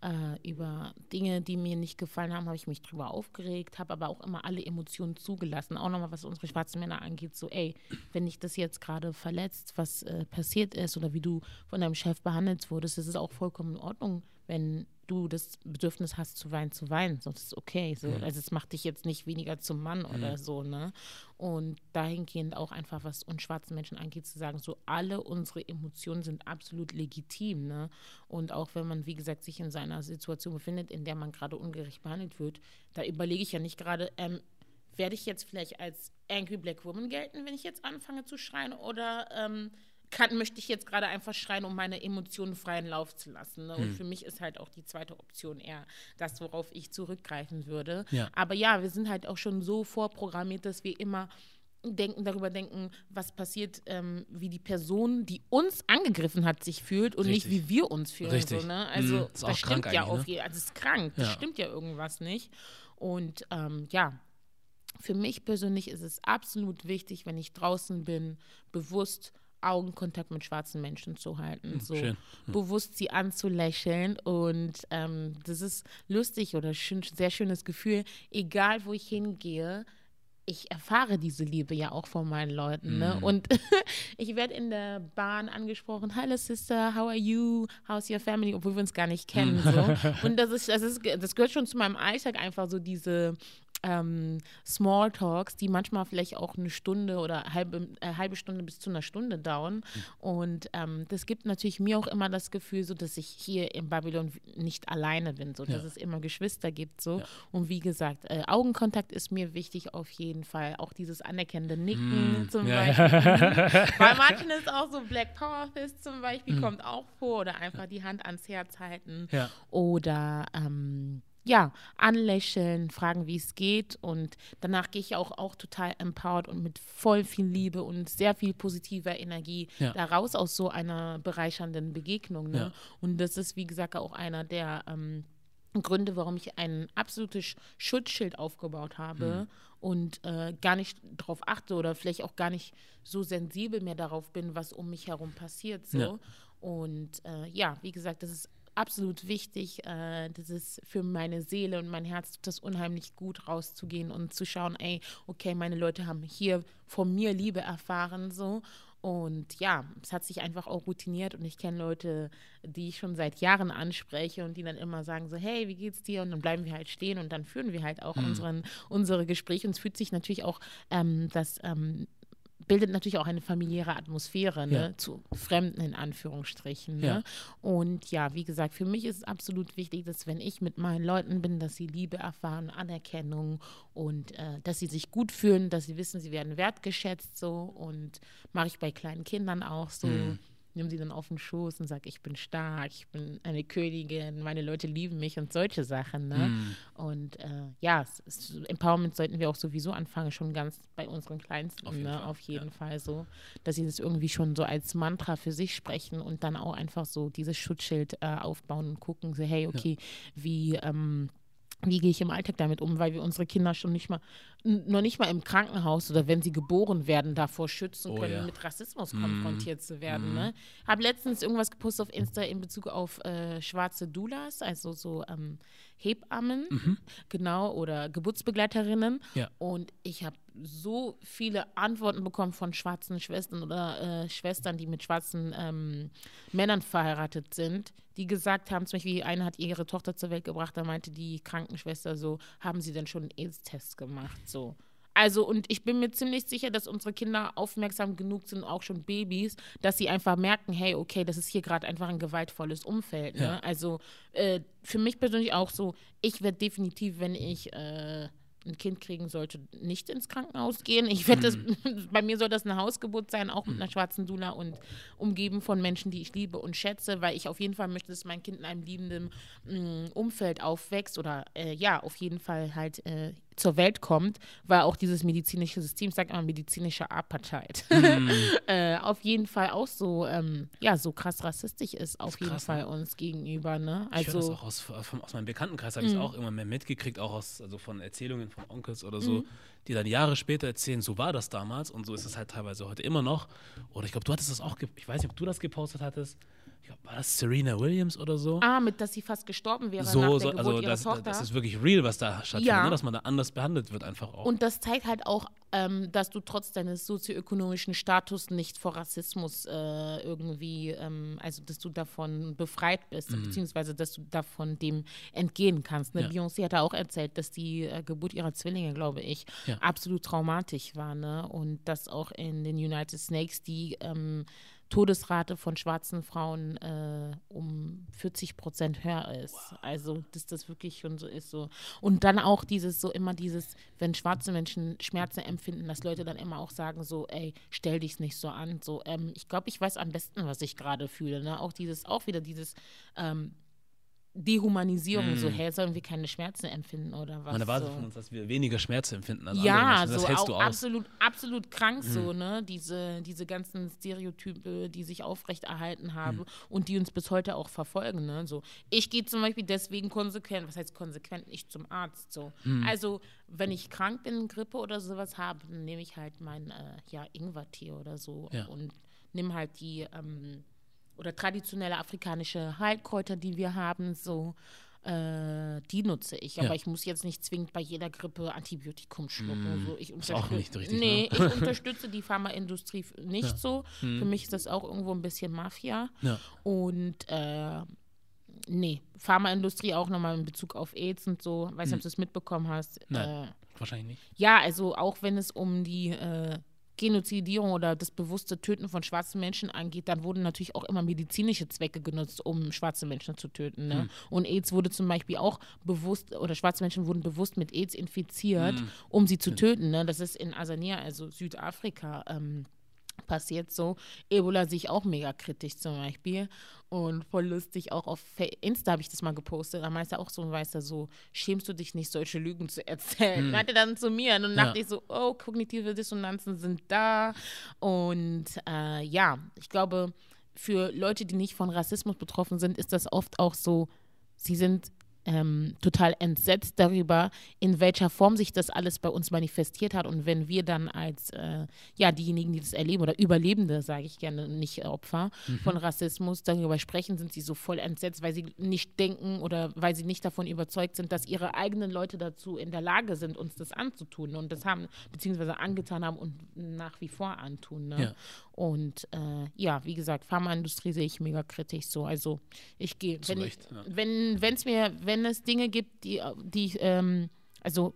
äh, über Dinge, die mir nicht gefallen haben, habe ich mich drüber aufgeregt, habe aber auch immer alle Emotionen zugelassen. Auch nochmal, was unsere schwarzen Männer angeht, so, ey, wenn dich das jetzt gerade verletzt, was äh, passiert ist oder wie du von deinem Chef behandelt wurdest, das ist auch vollkommen in Ordnung, wenn du das Bedürfnis hast zu weinen, zu weinen. Sonst ist es okay. So. Mhm. Also es macht dich jetzt nicht weniger zum Mann mhm. oder so, ne? Und dahingehend auch einfach, was uns schwarzen Menschen angeht, zu sagen, so alle unsere Emotionen sind absolut legitim, ne? Und auch wenn man, wie gesagt, sich in seiner Situation befindet, in der man gerade ungerecht behandelt wird, da überlege ich ja nicht gerade, ähm, werde ich jetzt vielleicht als Angry Black Woman gelten, wenn ich jetzt anfange zu schreien oder ähm, kann, möchte ich jetzt gerade einfach schreien, um meine Emotionen freien Lauf zu lassen. Ne? Und hm. für mich ist halt auch die zweite Option eher das, worauf ich zurückgreifen würde. Ja. Aber ja, wir sind halt auch schon so vorprogrammiert, dass wir immer denken, darüber denken, was passiert, ähm, wie die Person, die uns angegriffen hat, sich fühlt und Richtig. nicht wie wir uns fühlen. Richtig. So, ne? Also mhm. das stimmt ja auf ne? also es ist krank, ja. das stimmt ja irgendwas nicht. Und ähm, ja, für mich persönlich ist es absolut wichtig, wenn ich draußen bin, bewusst Augenkontakt mit schwarzen Menschen zu halten, hm, so Schön. Hm. bewusst sie anzulächeln und ähm, das ist lustig oder schön, sehr schönes Gefühl, egal wo ich hingehe, ich erfahre diese Liebe ja auch von meinen Leuten. Ne? Mm. Und ich werde in der Bahn angesprochen, Hello Sister, how are you? How's your family? Obwohl wir uns gar nicht kennen. So. Und das ist, das ist, das gehört schon zu meinem Alltag einfach so diese ähm, Smalltalks, die manchmal vielleicht auch eine Stunde oder halbe, äh, halbe Stunde bis zu einer Stunde dauern. Mhm. Und ähm, das gibt natürlich mir auch immer das Gefühl, so dass ich hier in Babylon nicht alleine bin, so dass ja. es immer Geschwister gibt. So. Ja. Und wie gesagt, äh, Augenkontakt ist mir wichtig auf jeden Fall. Auch dieses anerkennende Nicken mm. zum ja. Beispiel. Bei manchen ist auch so Black Power Fist zum Beispiel, mm. kommt auch vor. Oder einfach die Hand ans Herz halten. Oder ähm, ja, anlächeln, fragen, wie es geht. Und danach gehe ich auch, auch total empowered und mit voll viel Liebe und sehr viel positiver Energie ja. daraus aus so einer bereichernden Begegnung. Ne? Ja. Und das ist, wie gesagt, auch einer der ähm, Gründe, warum ich ein absolutes Schutzschild aufgebaut habe mhm. und äh, gar nicht darauf achte oder vielleicht auch gar nicht so sensibel mehr darauf bin, was um mich herum passiert. So. Ja. Und äh, ja, wie gesagt, das ist absolut wichtig. Äh, das ist für meine Seele und mein Herz tut das unheimlich gut, rauszugehen und zu schauen, ey, okay, meine Leute haben hier von mir Liebe erfahren, so. Und ja, es hat sich einfach auch routiniert und ich kenne Leute, die ich schon seit Jahren anspreche und die dann immer sagen so, hey, wie geht's dir? Und dann bleiben wir halt stehen und dann führen wir halt auch mhm. unseren, unsere Gespräche. Und es fühlt sich natürlich auch ähm, das ähm, bildet natürlich auch eine familiäre Atmosphäre ne, ja. zu Fremden in Anführungsstrichen. Ne? Ja. Und ja, wie gesagt, für mich ist es absolut wichtig, dass wenn ich mit meinen Leuten bin, dass sie Liebe erfahren, Anerkennung und äh, dass sie sich gut fühlen, dass sie wissen, sie werden wertgeschätzt so und mache ich bei kleinen Kindern auch so. Mhm nehme sie dann auf den Schoß und sage, ich bin stark, ich bin eine Königin, meine Leute lieben mich und solche Sachen. Ne? Mm. Und äh, ja, Empowerment sollten wir auch sowieso anfangen, schon ganz bei unseren Kleinsten, auf jeden, ne? Fall. Auf jeden ja. Fall so, dass sie das irgendwie schon so als Mantra für sich sprechen und dann auch einfach so dieses Schutzschild äh, aufbauen und gucken, so, hey, okay, ja. wie ähm, wie gehe ich im Alltag damit um, weil wir unsere Kinder schon nicht mal, noch nicht mal im Krankenhaus oder wenn sie geboren werden, davor schützen oh, können, ja. mit Rassismus mm. konfrontiert zu werden. Mm. Ne? Habe letztens irgendwas gepostet auf Insta in Bezug auf äh, schwarze Doulas, also so ähm, Hebammen, genau, oder Geburtsbegleiterinnen. Ja. Und ich habe so viele Antworten bekommen von schwarzen Schwestern oder äh, Schwestern, die mit schwarzen ähm, Männern verheiratet sind, die gesagt haben, zum Beispiel eine hat ihre Tochter zur Welt gebracht, da meinte die Krankenschwester so, haben sie denn schon einen AIDS-Test gemacht? So. Also, und ich bin mir ziemlich sicher, dass unsere Kinder aufmerksam genug sind, auch schon Babys, dass sie einfach merken, hey, okay, das ist hier gerade einfach ein gewaltvolles Umfeld. Ne? Ja. Also, äh, für mich persönlich auch so, ich werde definitiv, wenn ich äh, ein Kind kriegen sollte, nicht ins Krankenhaus gehen. Ich werde das, bei mir soll das eine Hausgeburt sein, auch mit einer schwarzen Dula und umgeben von Menschen, die ich liebe und schätze, weil ich auf jeden Fall möchte, dass mein Kind in einem liebenden mh, Umfeld aufwächst oder äh, ja, auf jeden Fall halt äh, zur Welt kommt, weil auch dieses medizinische System, ich sage immer medizinische Apartheid, äh, auf jeden Fall auch so, ähm, ja, so krass rassistisch ist, auf ist jeden krass, Fall ne? uns gegenüber, ne? Ich höre das Also, auch aus, von, aus meinem Bekanntenkreis, habe ich es auch immer mehr mitgekriegt, auch aus, also von Erzählungen von Onkels oder so, die dann Jahre später erzählen, so war das damals und so ist es halt teilweise heute immer noch. Oder ich glaube, du hattest das auch, ich weiß nicht, ob du das gepostet hattest. Ich glaube, war das Serena Williams oder so? ah, mit, dass sie fast gestorben wäre nach so, der so Geburt also ihrer das, Tochter. das ist wirklich real, was da stattfindet, Ja. ne? dass man da anders behandelt wird einfach auch. Und das zeigt halt auch, ähm, dass du trotz deines sozioökonomischen Status nicht vor Rassismus äh, irgendwie, ähm, also dass du davon befreit bist, beziehungsweise dass du davon dem entgehen kannst. Ne? Ja. Beyoncé hat da auch erzählt, dass die äh, Geburt ihrer Zwillinge, glaube ich, Ja. absolut traumatisch war. Ne? Und dass auch in den United Snakes die ähm, Todesrate von schwarzen Frauen äh, um 40 Prozent höher ist. Also, dass das wirklich schon so ist. So. Und dann auch dieses, so immer dieses, wenn schwarze Menschen Schmerzen empfinden, dass Leute dann immer auch sagen, so, ey, stell dich nicht so an. So, ähm, ich glaube, ich weiß am besten, was ich gerade fühle. Ne? Auch dieses, auch wieder dieses ähm, Dehumanisierung, so, hä, sollen wir keine Schmerzen empfinden oder was? man erwartet so. von uns, dass wir weniger Schmerz empfinden als andere Ja, Menschen. Das so hältst auch du aus. Absolut, absolut krank so, ne? Diese, diese ganzen Stereotype, die sich aufrechterhalten haben Mhm. und die uns bis heute auch verfolgen, ne? So, ich gehe zum Beispiel deswegen konsequent, was heißt konsequent, nicht zum Arzt, so. Also, wenn ich krank bin, Grippe oder sowas habe, dann nehme ich halt mein, äh, ja, Ingwertee oder so Ja. und nimm halt die, ähm, oder traditionelle afrikanische Heilkräuter, die wir haben, so. Äh, die nutze ich, aber Ja. ich muss jetzt nicht zwingend bei jeder Grippe Antibiotikum schlucken. So, ich Ist auch unterstütze- nicht richtig, Nee, ne? ich unterstütze die Pharmaindustrie nicht so. Für mich ist das auch irgendwo ein bisschen Mafia. Ja. Und äh, nee, Pharmaindustrie auch nochmal in Bezug auf AIDS und so. Weiß nicht, ob du es mitbekommen hast. Nein. Äh, Wahrscheinlich nicht. ja, also auch wenn es um die äh, Genozidierung oder das bewusste Töten von schwarzen Menschen angeht, dann wurden natürlich auch immer medizinische Zwecke genutzt, um schwarze Menschen zu töten. Ne? Und AIDS wurde zum Beispiel auch bewusst, oder schwarze Menschen wurden bewusst mit AIDS infiziert, um sie zu töten. Ne? Das ist in Asania, also Südafrika, ähm, passiert so. Ebola sehe ich auch mega kritisch zum Beispiel. Und voll lustig, auch auf Insta habe ich das mal gepostet. Da meinte er auch so, weißt du, so, schämst du dich nicht, solche Lügen zu erzählen? Meinte dann zu mir. Und dann Ja. dachte ich so, oh, kognitive Dissonanzen sind da. Und äh, ja, ich glaube, für Leute, die nicht von Rassismus betroffen sind, ist das oft auch so, sie sind ähm, total entsetzt darüber, in welcher Form sich das alles bei uns manifestiert hat. Und wenn wir dann als, äh, ja, diejenigen, die das erleben, oder Überlebende, sage ich gerne, nicht Opfer von Rassismus, darüber sprechen, sind sie so voll entsetzt, weil sie nicht denken oder weil sie nicht davon überzeugt sind, dass ihre eigenen Leute dazu in der Lage sind, uns das anzutun und das haben, beziehungsweise angetan haben und nach wie vor antun. Ne? Ja. Und äh, ja, wie gesagt, Pharmaindustrie sehe ich mega kritisch so. Also ich gehe, wenn Recht, ja. wenn es mir, wenn es Dinge gibt, die, die ähm, also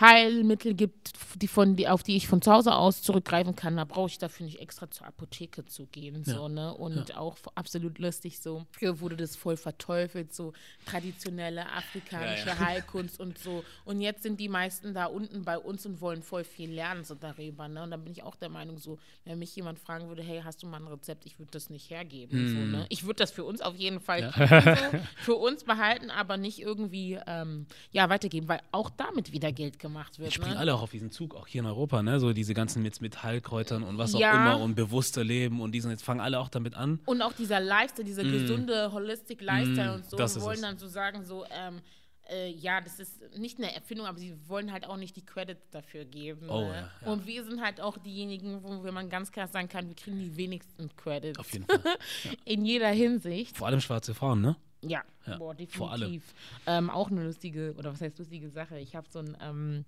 Heilmittel gibt, die von, die, auf die ich von zu Hause aus zurückgreifen kann, da brauche ich dafür nicht extra zur Apotheke zu gehen. So, Ja. ne? Und auch f- absolut lustig so. Früher wurde das voll verteufelt, so traditionelle afrikanische Ja, ja. Heilkunst und so. Und jetzt sind die meisten da unten bei uns und wollen voll viel lernen so darüber. Ne? Und da bin ich auch der Meinung, so, wenn mich jemand fragen würde, hey, hast du mal ein Rezept, ich würde das nicht hergeben. So, Mhm. ne? Ich würde das für uns auf jeden Fall so, für uns behalten, aber nicht irgendwie ähm, ja, weitergeben, weil auch damit wieder Geld gemacht wird. Die springen Ne? alle auch auf diesen Zug, auch hier in Europa, ne? So diese ganzen mit, mit Heilkräutern und was auch Ja. immer und bewusster Leben und diesen, jetzt fangen alle auch damit an. Und auch dieser Lifestyle, dieser gesunde Holistic Lifestyle Mm, und so, ist wollen es. dann so sagen, so, ähm, äh, ja, das ist nicht eine Erfindung, aber sie wollen halt auch nicht die Credits dafür geben. Oh, ne? ja, ja. Und wir sind halt auch diejenigen, wo wo man ganz klar sagen kann, wir kriegen die wenigsten Credits. Auf jeden Fall. In jeder Hinsicht. Vor allem schwarze Frauen, ne? Ja, Ja, boah, vor allem. definitiv. Ähm, auch eine lustige, oder was heißt lustige Sache? Ich habe so ein, ähm,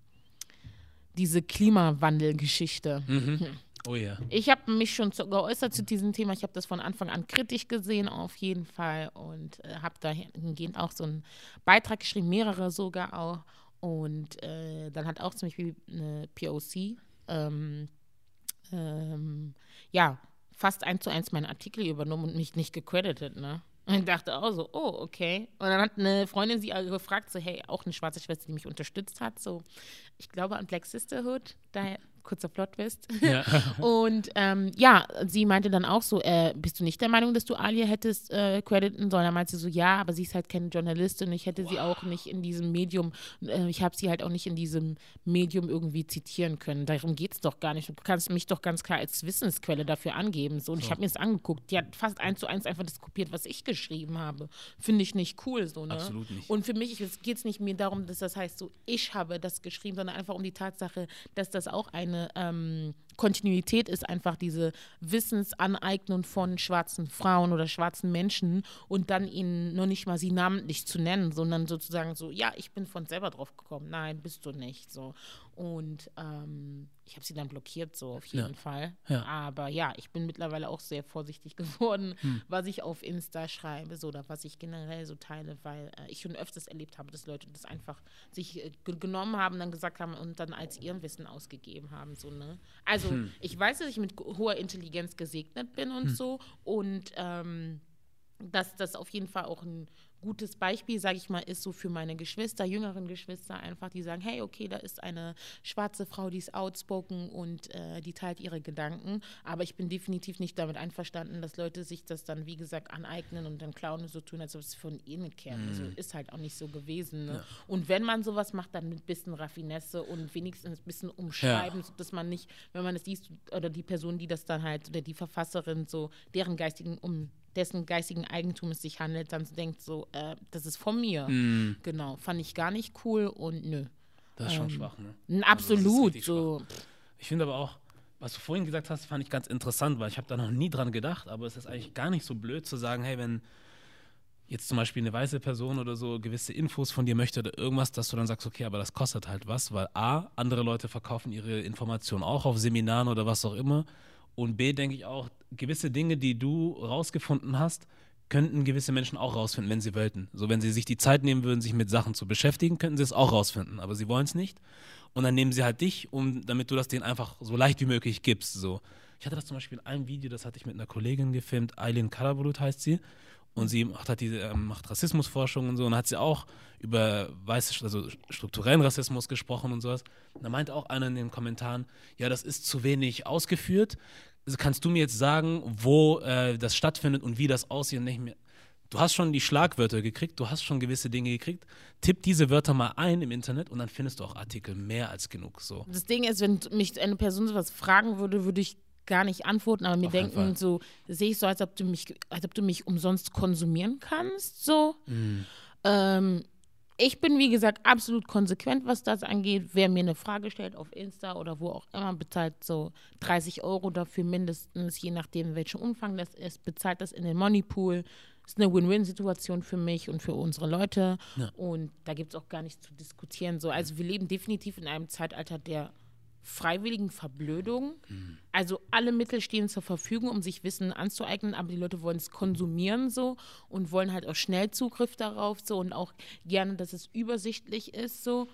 diese Klimawandelgeschichte. Oh ja. Ich habe mich schon zu, geäußert zu diesem Thema. Ich habe das von Anfang an kritisch gesehen, auf jeden Fall. Und äh, habe dahingehend auch so einen Beitrag geschrieben, mehrere sogar auch. Und äh, dann hat auch zum Beispiel eine POC, ähm, ähm, ja, fast eins zu eins meinen Artikel übernommen und mich nicht gecredited, ne? Und ich dachte auch so, oh, okay. Und dann hat eine Freundin sie gefragt, so, hey, auch eine schwarze Schwester, die mich unterstützt hat, so, ich glaube an Black Sisterhood, daher kurzer Plot-Twist. Ja. Und ähm, ja, sie meinte dann auch so, äh, bist du nicht der Meinung, dass du Alia hättest äh, crediten sollen? Da meinte sie so, ja, aber sie ist halt keine Journalistin und ich hätte sie auch nicht in diesem Medium, äh, ich habe sie halt auch nicht in diesem Medium irgendwie zitieren können. Darum geht es doch gar nicht. Du kannst mich doch ganz klar als Wissensquelle dafür angeben. So. Und ich habe mir das angeguckt. Die hat fast eins zu eins einfach das kopiert, was ich geschrieben habe. Finde ich nicht cool so, ne? Absolut nicht. Und für mich geht es nicht mehr darum, dass das heißt, so ich habe das geschrieben, sondern einfach um die Tatsache, dass das auch eine ähm, Kontinuität ist, einfach diese Wissensaneignung von schwarzen Frauen oder schwarzen Menschen und dann ihnen nur nicht mal sie namentlich zu nennen, sondern sozusagen so, ja, ich bin von selber drauf gekommen. Nein, bist du nicht. So. Und ähm, ich habe sie dann blockiert, so auf jeden Ja. Fall. Ja. Aber ja, ich bin mittlerweile auch sehr vorsichtig geworden, Hm. was ich auf Insta schreibe so, oder was ich generell so teile, weil äh, ich schon öfters erlebt habe, dass Leute das einfach sich äh, ge- genommen haben, dann gesagt haben und dann als ihren Wissen ausgegeben haben. So, ne? Also Hm. ich weiß, dass ich mit hoher Intelligenz gesegnet bin und so und ähm, dass das auf jeden Fall auch ein gutes Beispiel, sage ich mal, ist so für meine Geschwister, jüngeren Geschwister einfach, die sagen, hey, okay, da ist eine schwarze Frau, die ist outspoken und äh, die teilt ihre Gedanken, aber ich bin definitiv nicht damit einverstanden, dass Leute sich das dann, wie gesagt, aneignen und dann klauen und so tun, als ob es von ihnen käme. Also ist halt auch nicht so gewesen. Ne? Und wenn man sowas macht, dann mit ein bisschen Raffinesse und wenigstens ein bisschen umschreiben, so dass man nicht, wenn man es liest, oder die Person, die das dann halt, oder die Verfasserin, so deren geistigen, um dessen geistigen Eigentum es sich handelt, dann denkt so, äh, das ist von mir. Genau, fand ich gar nicht cool und nö. Das ist schon schwach, ne? Also Absolut, richtig so. Ich finde aber auch, was du vorhin gesagt hast, fand ich ganz interessant, weil ich habe da noch nie dran gedacht, aber es ist eigentlich gar nicht so blöd zu sagen, hey, wenn jetzt zum Beispiel eine weiße Person oder so gewisse Infos von dir möchte oder irgendwas, dass du dann sagst, okay, aber das kostet halt was, weil A, andere Leute verkaufen ihre Informationen auch auf Seminaren oder was auch immer und B, denke ich auch, gewisse Dinge, die du rausgefunden hast, könnten gewisse Menschen auch rausfinden, wenn sie wollten. So, wenn sie sich die Zeit nehmen würden, sich mit Sachen zu beschäftigen, könnten sie es auch rausfinden. Aber sie wollen es nicht. Und dann nehmen sie halt dich, um, damit du das denen einfach so leicht wie möglich gibst. So. Ich hatte das zum Beispiel in einem Video, das hatte ich mit einer Kollegin gefilmt, Eileen Kalabulut heißt sie. Und sie macht, halt diese, ähm, macht Rassismusforschung und so. Und hat sie auch über weiße, also strukturellen Rassismus gesprochen und sowas. Und da meinte auch einer in den Kommentaren, ja, das ist zu wenig ausgeführt. Also kannst du mir jetzt sagen, wo äh, das stattfindet und wie das aussieht? Und ich mir, du hast schon die Schlagwörter gekriegt, du hast schon gewisse Dinge gekriegt. Tipp diese Wörter mal ein im Internet und dann findest du auch Artikel mehr als genug. So. Das Ding ist, wenn mich eine Person sowas fragen würde, würde ich gar nicht antworten, aber mir Auf denken so, sehe ich so, als ob du mich, als ob du mich umsonst konsumieren kannst, so. Mhm. Ähm, ich bin, wie gesagt, absolut konsequent, was das angeht. Wer mir eine Frage stellt auf Insta oder wo auch immer, bezahlt so 30 Euro dafür mindestens, je nachdem, in welchem Umfang das ist, bezahlt das in den Moneypool. Ist eine Win-Win-Situation für mich und für unsere Leute. Und da gibt es auch gar nichts zu diskutieren. So. Also wir leben definitiv in einem Zeitalter der freiwilligen Verblödung. Also alle Mittel stehen zur Verfügung, um sich Wissen anzueignen, aber die Leute wollen es konsumieren so und wollen halt auch schnell Zugriff darauf so und auch gerne, dass es übersichtlich ist so.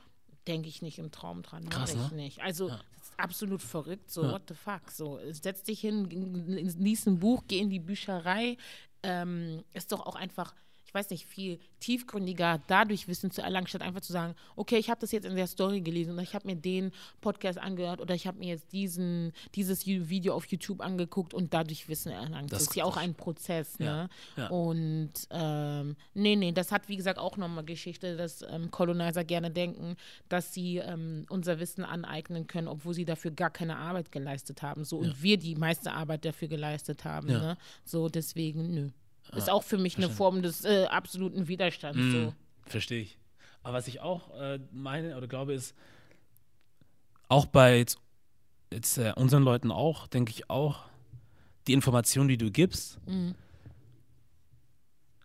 Denke ich nicht im Traum dran, Krass, ich ne? nicht. Also das ist absolut verrückt, so what the fuck. So, setz dich hin, lies ein Buch, geh in die Bücherei. Ähm, ist doch auch einfach ich weiß nicht, viel tiefgründiger dadurch Wissen zu erlangen, statt einfach zu sagen, okay, ich habe das jetzt in der Story gelesen oder ich habe mir den Podcast angehört oder ich habe mir jetzt diesen, dieses Video auf YouTube angeguckt und dadurch Wissen erlangt. Das, Das- ist ja auch ein Prozess, ne? Ja, ja. Und ähm, nee, nee, das hat wie gesagt auch nochmal Geschichte, dass ähm, Colonizer gerne denken, dass sie ähm, unser Wissen aneignen können, obwohl sie dafür gar keine Arbeit geleistet haben. So und wir die meiste Arbeit dafür geleistet haben. Ja. Ne? So deswegen, nö. Ist auch für mich eine Form des äh, absoluten Widerstands. Mhm. So. Verstehe ich. Aber was ich auch äh, meine oder glaube, ist, auch bei jetzt, jetzt äh, unseren Leuten auch, denke ich auch, die Information, die du gibst,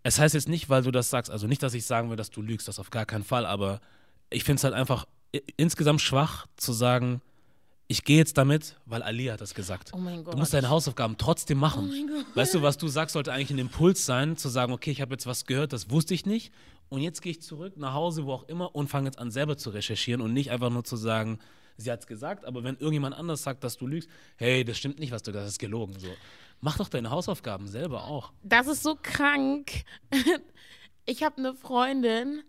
Es heißt jetzt nicht, weil du das sagst, also nicht, dass ich sagen will, dass du lügst, das auf gar keinen Fall, aber ich finde es halt einfach insgesamt schwach zu sagen, ich gehe jetzt damit, weil Ali hat das gesagt. Oh mein Gott. Du musst deine Hausaufgaben trotzdem machen. Oh mein Gott. Weißt du, was du sagst, sollte eigentlich ein Impuls sein, zu sagen, okay, ich habe jetzt was gehört, das wusste ich nicht. Und jetzt gehe ich zurück nach Hause, wo auch immer, und fange jetzt an, selber zu recherchieren und nicht einfach nur zu sagen, sie hat es gesagt, aber wenn irgendjemand anders sagt, dass du lügst, hey, das stimmt nicht, was du gesagt hast, das ist gelogen. So. Mach doch deine Hausaufgaben selber auch. Das ist so krank. Ich habe eine Freundin,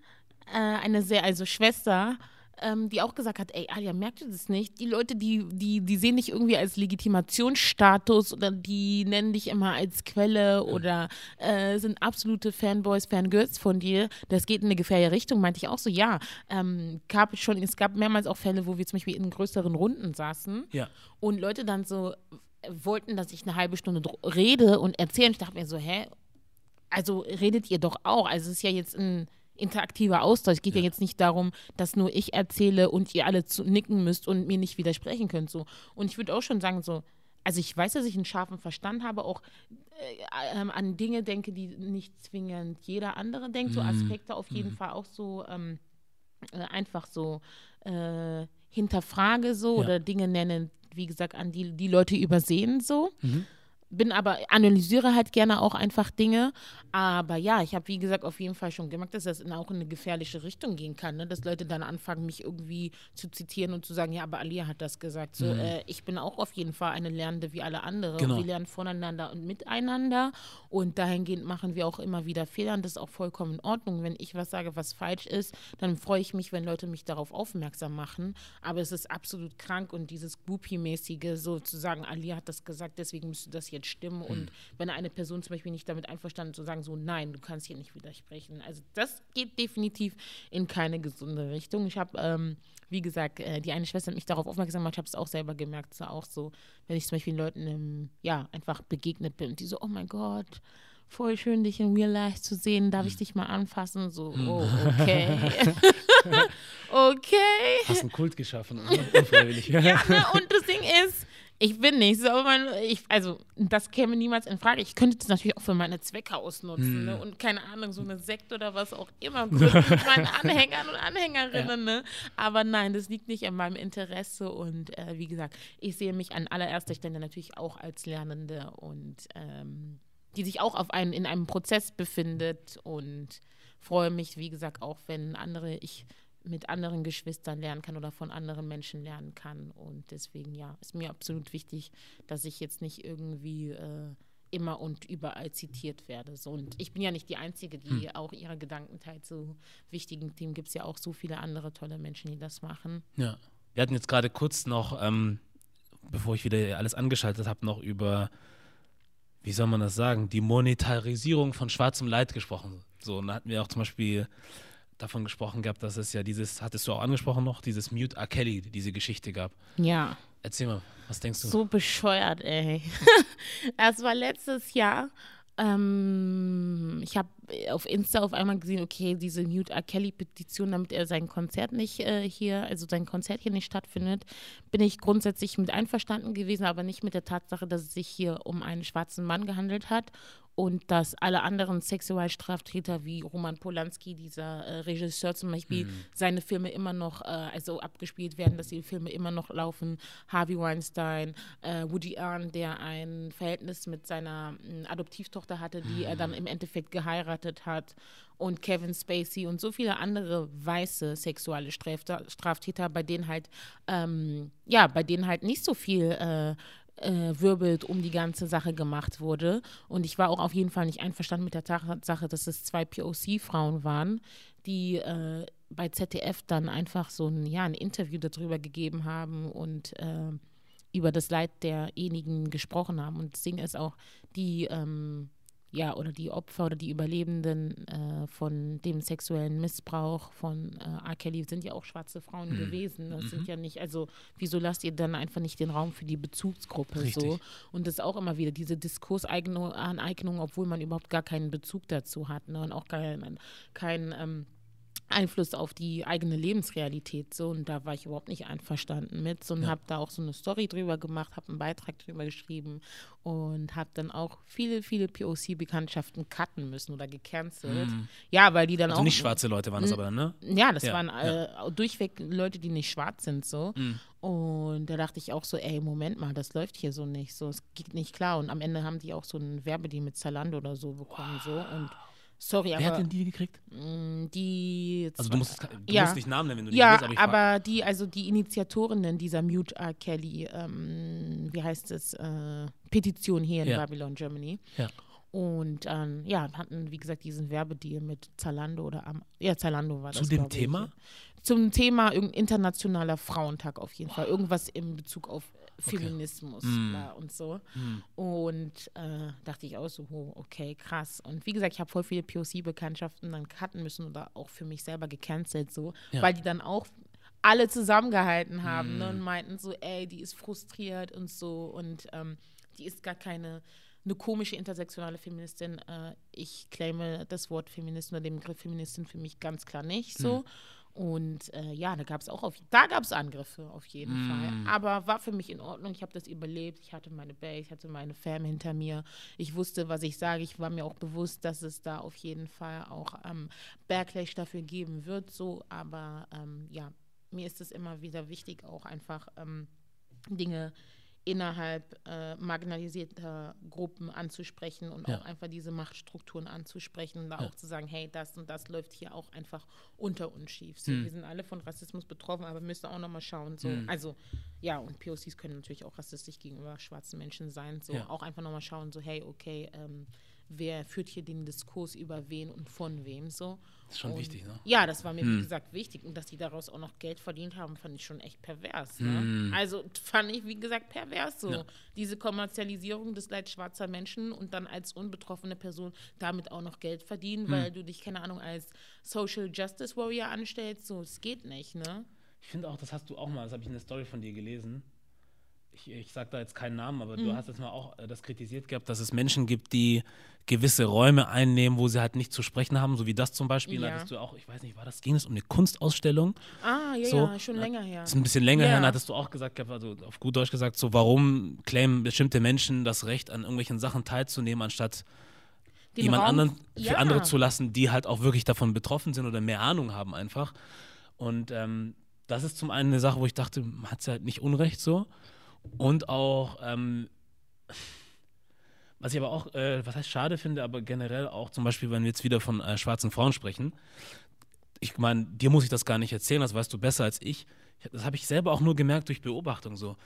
äh, eine sehr, also Schwester, ähm, die auch gesagt hat, ey, Alia, merkt ihr das nicht? Die Leute, die, die, die sehen dich irgendwie als Legitimationsstatus oder die nennen dich immer als Quelle oder äh, sind absolute Fanboys, Fangirls von dir. Das geht in eine gefährliche Richtung, meinte ich auch so, ja. Ähm, gab schon, es gab mehrmals auch Fälle, wo wir zum Beispiel in größeren Runden saßen Ja. und Leute dann so äh, wollten, dass ich eine halbe Stunde rede und erzähle. Ich dachte mir so, hä? Also redet ihr doch auch. Also es ist ja jetzt ein interaktiver Austausch. Es geht ja. jetzt nicht darum, dass nur ich erzähle und ihr alle zu nicken müsst und mir nicht widersprechen könnt. So. Und ich würde auch schon sagen, so, also ich weiß, dass ich einen scharfen Verstand habe, auch äh, ähm, an Dinge denke, die nicht zwingend jeder andere denkt. So Aspekte auf jeden Fall auch so ähm, äh, einfach so äh, hinterfrage so Ja. oder Dinge nennen, wie gesagt, an die die Leute übersehen so. Mhm. Bin aber, analysiere halt gerne auch einfach Dinge. Aber ja, ich habe, wie gesagt, auf jeden Fall schon gemerkt, dass das in, auch in eine gefährliche Richtung gehen kann. Ne? Dass Leute dann anfangen, mich irgendwie zu zitieren und zu sagen, ja, aber Alia hat das gesagt. So, äh, ich bin auch auf jeden Fall eine Lernende wie alle anderen. Genau. Wir lernen voneinander und miteinander. Und dahingehend machen wir auch immer wieder Fehler. Und das ist auch vollkommen in Ordnung. Wenn ich was sage, was falsch ist, dann freue ich mich, wenn Leute mich darauf aufmerksam machen. Aber es ist absolut krank und dieses Groupie-mäßige, so zu sagen, Alia hat das gesagt, deswegen müsste das jetzt stimmen. Und wenn eine Person zum Beispiel nicht damit einverstanden ist, zu sagen, so, nein, du kannst hier nicht widersprechen. Also das geht definitiv in keine gesunde Richtung. Ich habe, ähm, wie gesagt, äh, die eine Schwester hat mich darauf aufmerksam gemacht, ich habe es auch selber gemerkt, es war auch so, wenn ich zum Beispiel Leuten im, ja, einfach begegnet bin und die so, oh mein Gott, voll schön, dich in Real Life zu sehen, darf ich dich mal anfassen? So, oh, okay. okay. Hast einen Kult geschaffen, unfreiwillig. Ja, ne? und das Ding ist, ich bin nicht so, mein, ich, also das käme niemals in Frage. Ich könnte das natürlich auch für meine Zwecke ausnutzen ne? und keine Ahnung, so eine Sekte oder was auch immer mit meinen Anhängern und Anhängerinnen. Ne? Aber nein, das liegt nicht an meinem Interesse und äh, wie gesagt, ich sehe mich an allererster Stelle natürlich auch als Lernende und ähm, die sich auch auf einen, in einem Prozess befindet und freue mich, wie gesagt, auch wenn andere, ich mit anderen Geschwistern lernen kann oder von anderen Menschen lernen kann. Und deswegen, ja, ist mir absolut wichtig, dass ich jetzt nicht irgendwie äh, immer und überall zitiert werde. So, und ich bin ja nicht die Einzige, die auch ihre Gedanken teilt. Zu wichtigen Themen gibt es ja auch so viele andere tolle Menschen, die das machen. Ja. Wir hatten jetzt gerade kurz noch, ähm, bevor ich wieder alles angeschaltet habe, noch über, wie soll man das sagen, die Monetarisierung von schwarzem Leid gesprochen. So, und da hatten wir auch zum Beispiel davon gesprochen gehabt, dass es ja dieses, hattest du auch angesprochen noch, dieses Mute R. Kelly, diese Geschichte gab. Ja. Erzähl mal, was denkst du? So bescheuert, ey. Das war letztes Jahr. Ähm, ich habe auf Insta auf einmal gesehen, okay, diese Mute R. Kelly-Petition, damit er sein Konzert nicht äh, hier, also sein Konzert hier nicht stattfindet, bin ich grundsätzlich mit einverstanden gewesen, aber nicht mit der Tatsache, dass es sich hier um einen schwarzen Mann gehandelt hat und dass alle anderen Sexualstraftäter wie Roman Polanski, dieser äh, Regisseur zum Beispiel, seine Filme immer noch, äh, also abgespielt werden, dass die Filme immer noch laufen. Harvey Weinstein, äh, Woody Allen, der ein Verhältnis mit seiner Adoptivtochter hatte, die er dann im Endeffekt geheiratet hat. Und Kevin Spacey und so viele andere weiße sexuelle Straftäter, bei denen halt, ähm, ja, bei denen halt nicht so viel äh, äh, wirbelt um die ganze Sache gemacht wurde. Und ich war auch auf jeden Fall nicht einverstanden mit der Tatsache, dass es zwei POC-Frauen waren, die äh, bei ZDF dann einfach so ein, ja, ein Interview darüber gegeben haben und äh, über das Leid derjenigen gesprochen haben. Und das Ding ist auch, die ähm, ja, oder die Opfer oder die Überlebenden äh, von dem sexuellen Missbrauch von äh, R. Kelly sind ja auch schwarze Frauen gewesen. Das sind ja nicht, also wieso lasst ihr dann einfach nicht den Raum für die Bezugsgruppe Richtig. so? Und das ist auch immer wieder diese Diskursaneignung, obwohl man überhaupt gar keinen Bezug dazu hat ne? und auch kein, kein ähm, Einfluss auf die eigene Lebensrealität so und da war ich überhaupt nicht einverstanden mit so, und Ja. habe da auch so eine Story drüber gemacht, habe einen Beitrag drüber geschrieben und habe dann auch viele, viele POC-Bekanntschaften cutten müssen oder gecancelt. Ja, weil die dann Also auch nicht schwarze Leute waren das aber dann, ne? ja, das Ja, waren äh, durchweg Leute, die nicht schwarz sind so. Mhm. Und da dachte ich auch so, ey, Moment mal, das läuft hier so nicht. So, es geht nicht klar. Und am Ende haben die auch so einen Werbedeal mit Zalando oder so bekommen. So. Und sorry, Wer hat aber denn die gekriegt? Die Also du musst, du Ja. musst nicht Namen nennen, wenn du die ja, willst, aber aber die, also die Initiatorinnen dieser Mute R. Kelly, ähm, wie heißt es, äh, Petition hier in Ja. Babylon, Germany. Ja. Und ähm, ja, hatten, wie gesagt, diesen Werbedeal mit Zalando oder am, ja, Zalando war Zu das. dem glaub ich. Thema? Zum Thema irgendein internationaler Frauentag auf jeden Fall. Irgendwas in Bezug auf Feminismus Mm. war und so. Und äh, dachte ich auch so, oh, okay, krass. Und wie gesagt, ich habe voll viele POC-Bekanntschaften dann cutten müssen oder auch für mich selber gecancelt, so, Ja. weil die dann auch alle zusammengehalten haben ne, und meinten so, ey, die ist frustriert und so und ähm, die ist gar keine eine komische intersektionale Feministin. Äh, ich claime das Wort Feministin oder den Begriff Feministin für mich ganz klar nicht so. Und äh, ja, da gab es auch auf, da gab es Angriffe auf jeden Fall. Aber war für mich in Ordnung. Ich habe das überlebt. Ich hatte meine Base, ich hatte meine Fam hinter mir. Ich wusste, was ich sage. Ich war mir auch bewusst, dass es da auf jeden Fall auch ähm, Backlash dafür geben wird. So, aber ähm, ja, mir ist es immer wieder wichtig, auch einfach ähm, Dinge innerhalb äh, marginalisierter Gruppen anzusprechen und Ja. auch einfach diese Machtstrukturen anzusprechen und da Ja. auch zu sagen, hey, das und das läuft hier auch einfach unter uns schief. So, Hm. Wir sind alle von Rassismus betroffen, aber wir müssen auch nochmal schauen. So, Hm. Also ja, und POCs können natürlich auch rassistisch gegenüber schwarzen Menschen sein. So Ja. auch einfach nochmal schauen, so hey, okay, ähm, wer führt hier den Diskurs über wen und von wem so. Das ist schon und, wichtig, ne? Ja, das war mir, Hm. wie gesagt, wichtig. Und dass die daraus auch noch Geld verdient haben, fand ich schon echt pervers. Ne? Hm. Also fand ich, wie gesagt, pervers so. Ja. Diese Kommerzialisierung des Leids schwarzer Menschen und dann als unbetroffene Person damit auch noch Geld Hm. verdienen, weil du dich, keine Ahnung, als Social Justice Warrior anstellst. So, es geht nicht, ne? Ich finde auch, das hast du auch mal, das habe ich in der Story von dir gelesen. Ich, ich sage da jetzt keinen Namen, aber Mhm. du hast jetzt mal auch äh, das kritisiert gehabt, dass es Menschen gibt, die gewisse Räume einnehmen, wo sie halt nicht zu sprechen haben, so wie das zum Beispiel. Da Ja. hattest du auch, ich weiß nicht, war das, ging es um eine Kunstausstellung? Ah, ja, So, ja, schon länger her. Das ist ein bisschen länger Ja. her, da hattest du auch gesagt, also auf gut Deutsch gesagt, so warum claimen bestimmte Menschen das Recht, an irgendwelchen Sachen teilzunehmen, anstatt Den jemand Raum- anderen für Ja. andere zu lassen, die halt auch wirklich davon betroffen sind oder mehr Ahnung haben einfach. Und ähm, das ist zum einen eine Sache, wo ich dachte, man hat ja halt nicht Unrecht so. Und auch, ähm, was ich aber auch, äh, was heißt schade finde, aber generell auch zum Beispiel, wenn wir jetzt wieder von äh, schwarzen Frauen sprechen, ich meine, dir muss ich das gar nicht erzählen, das weißt du besser als ich. Das habe ich selber auch nur gemerkt durch Beobachtung so.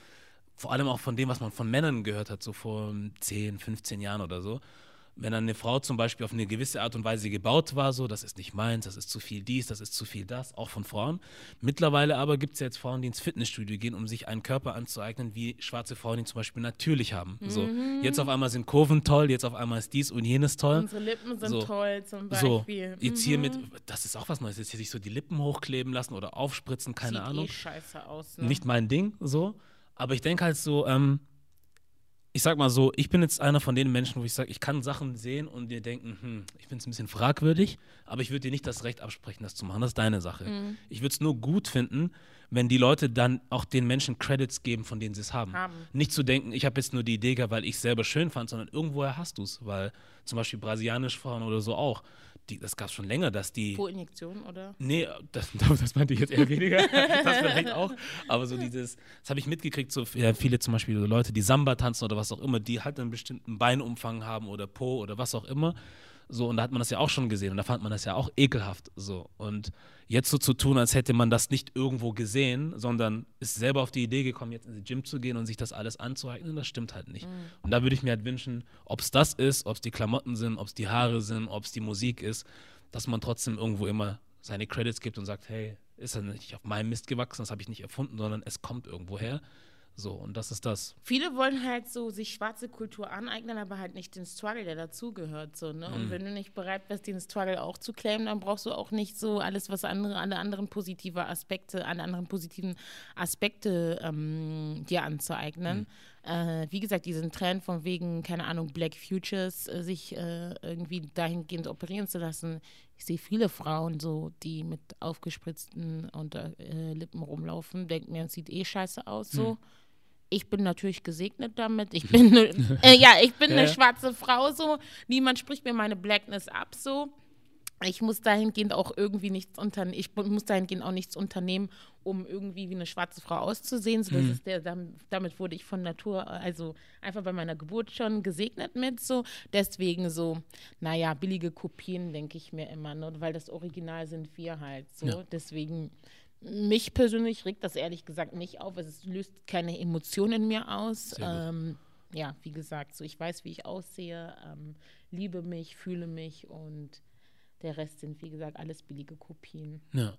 Vor allem auch von dem, was man von Männern gehört hat, so vor 10, 15 Jahren oder so. Wenn dann eine Frau zum Beispiel auf eine gewisse Art und Weise gebaut war, so, das ist nicht meins, das ist zu viel dies, das ist zu viel das, auch von Frauen. Mittlerweile aber gibt es ja jetzt Frauen, die ins Fitnessstudio gehen, um sich einen Körper anzueignen, wie schwarze Frauen ihn zum Beispiel natürlich haben. So, jetzt auf einmal sind Kurven toll, jetzt auf einmal ist dies und jenes toll. Unsere Lippen sind So. toll zum So, Beispiel. jetzt hier Mhm. mit, das ist auch was Neues, jetzt hier sich so die Lippen hochkleben lassen oder aufspritzen, keine Sieht Ahnung. eh scheiße aus. Ne? Nicht mein Ding, so. Aber ich denke halt so, ähm, ich sag mal so, ich bin jetzt einer von den Menschen, wo ich sage, ich kann Sachen sehen und dir denken, hm, ich finde es ein bisschen fragwürdig, aber ich würde dir nicht das Recht absprechen, das zu machen. Das ist deine Sache. Mhm. Ich würde es nur gut finden, wenn die Leute dann auch den Menschen Credits geben, von denen sie es haben. Haben. Nicht zu denken, ich habe jetzt nur die Idee gehabt, weil ich es selber schön fand, sondern irgendwoher hast du es, weil zum Beispiel brasilianische Frauen oder so auch, die, das gab es schon länger, dass die. Po-Injektion, oder? Nee, das, das meinte ich jetzt eher weniger. das vielleicht auch. Aber so dieses, das habe ich mitgekriegt, so ja, viele zum Beispiel Leute, die Samba tanzen oder was auch immer, die halt einen bestimmten Beinumfang haben oder Po oder was auch immer. So, und da hat man das ja auch schon gesehen und da fand man das ja auch ekelhaft. So. Und jetzt so zu tun, als hätte man das nicht irgendwo gesehen, sondern ist selber auf die Idee gekommen, jetzt ins Gym zu gehen und sich das alles anzueignen, das stimmt halt nicht. Und da würde ich mir halt wünschen, ob es das ist, ob es die Klamotten sind, ob es die Haare sind, ob es die Musik ist, dass man trotzdem irgendwo immer seine Credits gibt und sagt, hey, ist ja nicht auf meinem Mist gewachsen, das habe ich nicht erfunden, sondern es kommt irgendwo her. So, und das ist das. Viele wollen halt so sich schwarze Kultur aneignen, aber halt nicht den Struggle, der dazugehört. So, ne? Mhm. Und wenn du nicht bereit bist, den Struggle auch zu claimen, dann brauchst du auch nicht so alles, was andere, alle anderen positive Aspekte, alle anderen positiven Aspekte ähm, dir anzueignen. Mhm. äh, wie gesagt, diesen Trend von wegen, keine Ahnung, Black Futures, äh, sich äh, irgendwie dahingehend operieren zu lassen. Ich sehe viele Frauen so, die mit aufgespritzten Unterlippen rumlaufen, denken mir, es sieht eh scheiße aus so. Hm. Ich bin natürlich gesegnet damit. Ich bin, äh, ja, ich bin eine schwarze Frau so. Niemand spricht mir meine Blackness ab so ich muss dahingehend auch irgendwie nichts unternehmen, ich muss dahingehend auch nichts unternehmen, um irgendwie wie eine schwarze Frau auszusehen. So, mhm. der, damit wurde ich von Natur, also einfach bei meiner Geburt schon gesegnet mit so. Deswegen so, naja, billige Kopien, denke ich mir immer, ne? weil das Original sind wir halt so. Ja. Deswegen, mich persönlich regt das ehrlich gesagt nicht auf. Es löst keine Emotionen in mir aus. Ähm, ja, wie gesagt, so ich weiß, wie ich aussehe, ähm, liebe mich, fühle mich und der Rest sind, wie gesagt, alles billige Kopien. Ja.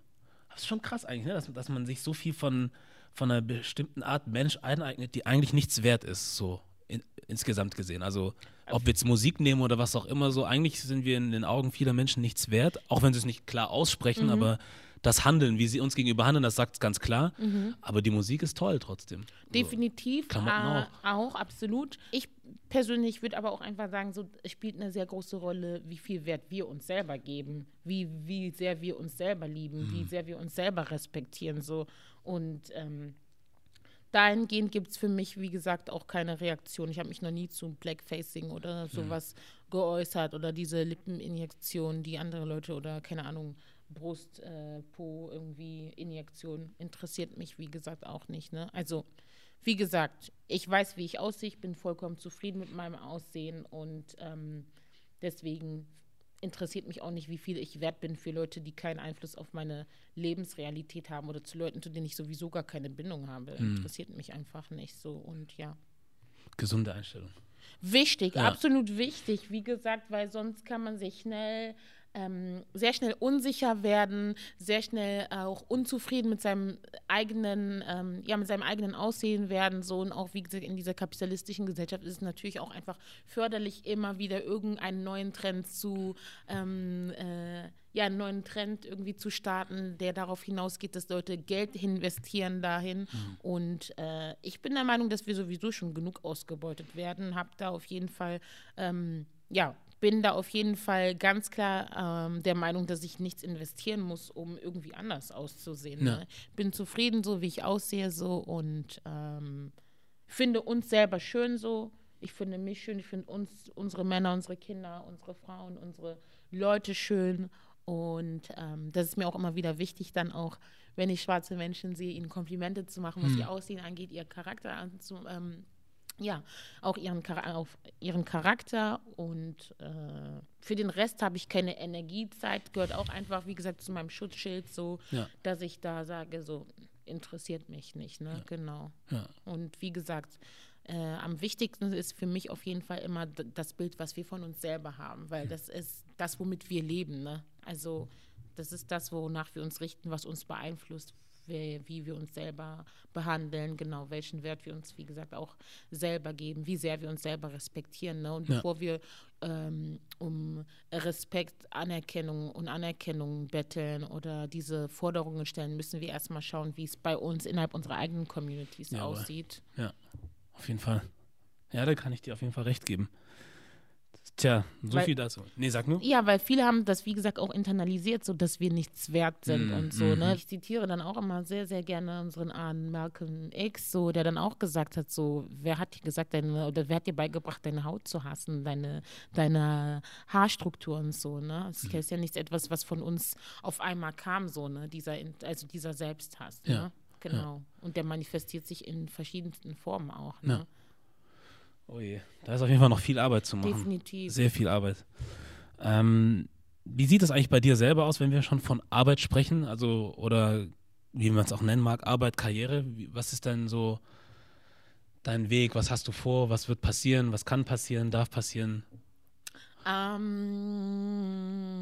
Das ist schon krass eigentlich, ne? dass, dass man sich so viel von, von einer bestimmten Art Mensch eineignet, die eigentlich nichts wert ist, so in, insgesamt gesehen. Also ob wir jetzt Musik nehmen oder was auch immer, so eigentlich sind wir in den Augen vieler Menschen nichts wert, auch wenn sie es nicht klar aussprechen, mhm. aber das Handeln, wie sie uns gegenüber handeln, das sagt es ganz klar. Mhm. Aber die Musik ist toll trotzdem. Definitiv. So, äh, auch. auch, absolut. Ich persönlich würde aber auch einfach sagen, so es spielt eine sehr große Rolle, wie viel Wert wir uns selber geben, wie, wie sehr wir uns selber lieben, mhm. wie sehr wir uns selber respektieren. So. Und ähm, dahingehend gibt es für mich, wie gesagt, auch keine Reaktion. Ich habe mich noch nie zu Blackfacing oder mhm. sowas mhm. geäußert oder diese Lippeninjektion, die andere Leute oder keine Ahnung, Brust, äh, Po, irgendwie Injektion interessiert mich, wie gesagt, auch nicht. Ne? Also wie gesagt, ich weiß, wie ich aussehe, ich bin vollkommen zufrieden mit meinem Aussehen und ähm, deswegen interessiert mich auch nicht, wie viel ich wert bin für Leute, die keinen Einfluss auf meine Lebensrealität haben oder zu Leuten, zu denen ich sowieso gar keine Bindung habe. Mhm. Interessiert mich einfach nicht so und ja. Gesunde Einstellung. Wichtig, ja. absolut wichtig. Wie gesagt, weil sonst kann man sich schnell ähm, sehr schnell unsicher werden, sehr schnell auch unzufrieden mit seinem eigenen, ähm, ja, mit seinem eigenen Aussehen werden. So und auch wie gesagt, in dieser kapitalistischen Gesellschaft ist es natürlich auch einfach förderlich, immer wieder irgendeinen neuen Trend zu ähm, äh, ja, einen neuen Trend irgendwie zu starten, der darauf hinausgeht, dass Leute Geld investieren dahin. Mhm. Und äh, ich bin der Meinung, dass wir sowieso schon genug ausgebeutet werden. Hab da auf jeden Fall, ähm, ja, bin da auf jeden Fall ganz klar ähm, der Meinung, dass ich nichts investieren muss, um irgendwie anders auszusehen. Ja. Ne? Bin zufrieden, so wie ich aussehe, so und ähm, finde uns selber schön so. Ich finde mich schön, ich finde uns, unsere Männer, unsere Kinder, unsere Frauen, unsere Leute schön. Und ähm, das ist mir auch immer wieder wichtig, dann auch, wenn ich schwarze Menschen sehe, ihnen Komplimente zu machen, was hm. ihr Aussehen angeht, ihr Charakter anzu, ähm, ja, auch ihren, auf ihren Charakter und äh, für den Rest habe ich keine Energiezeit, gehört auch einfach, wie gesagt, zu meinem Schutzschild so, ja. dass ich da sage, so interessiert mich nicht, ne, ja. genau. Ja. Und wie gesagt, äh, am wichtigsten ist für mich auf jeden Fall immer das Bild, was wir von uns selber haben, weil das ist das, womit wir leben, ne, also das ist das, wonach wir uns richten, was uns beeinflusst, wie, wie wir uns selber behandeln, genau, welchen Wert wir uns, wie gesagt, auch selber geben, wie sehr wir uns selber respektieren. Ne? Und ja. bevor wir ähm, um Respekt, Anerkennung und Anerkennung betteln oder diese Forderungen stellen, müssen wir erstmal schauen, wie es bei uns innerhalb unserer eigenen Communities ja, aussieht. Ja, auf jeden Fall. Ja, da kann ich dir auf jeden Fall recht geben. Tja, so weil, viel dazu. Nee, sag nur. Ja, weil viele haben das, wie gesagt, auch internalisiert, so dass wir nichts wert sind mm, und so. Mm. Ne? Ich zitiere dann auch immer sehr, sehr gerne unseren Ahnen Malcolm X, so, der dann auch gesagt hat, so, wer hat dir gesagt, deine, oder wer hat dir beigebracht, deine Haut zu hassen, deine, deine Haarstruktur und so, ne? Das mm. ist ja nichts etwas, was von uns auf einmal kam, so, ne? Dieser, also dieser Selbsthass, ne? Ja. Genau. Ja. Und der manifestiert sich in verschiedensten Formen auch, ne? Ja. Oh je, da ist auf jeden Fall noch viel Arbeit zu machen. Definitiv. Sehr viel Arbeit. Ähm, wie sieht es eigentlich bei dir selber aus, wenn wir schon von Arbeit sprechen? Also, oder wie man es auch nennen mag, Arbeit, Karriere? Was ist denn so dein Weg? Was hast du vor? Was wird passieren? Was kann passieren? Darf passieren? Ähm,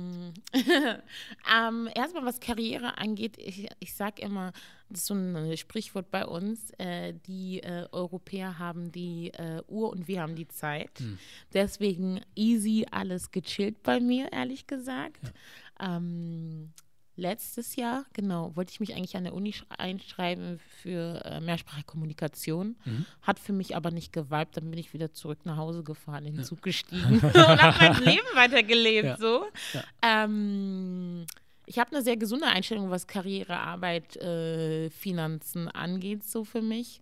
ähm, erstmal, was Karriere angeht, ich, ich sage immer, das ist so ein Sprichwort bei uns, äh, die äh, Europäer haben die äh, Uhr und wir haben die Zeit. Hm. Deswegen easy, alles gechillt bei mir, ehrlich gesagt. Ja. Ähm, letztes Jahr, genau, wollte ich mich eigentlich an der Uni einschreiben für äh, Mehrsprachkommunikation. Mhm. Hat für mich aber nicht geweibt. Dann bin ich wieder zurück nach Hause gefahren, in den. Zug gestiegen und habe mein Leben weitergelebt. Ja. So. Ja. Ähm, ich habe eine sehr gesunde Einstellung, was Karriere, Arbeit, äh, Finanzen angeht, so für mich.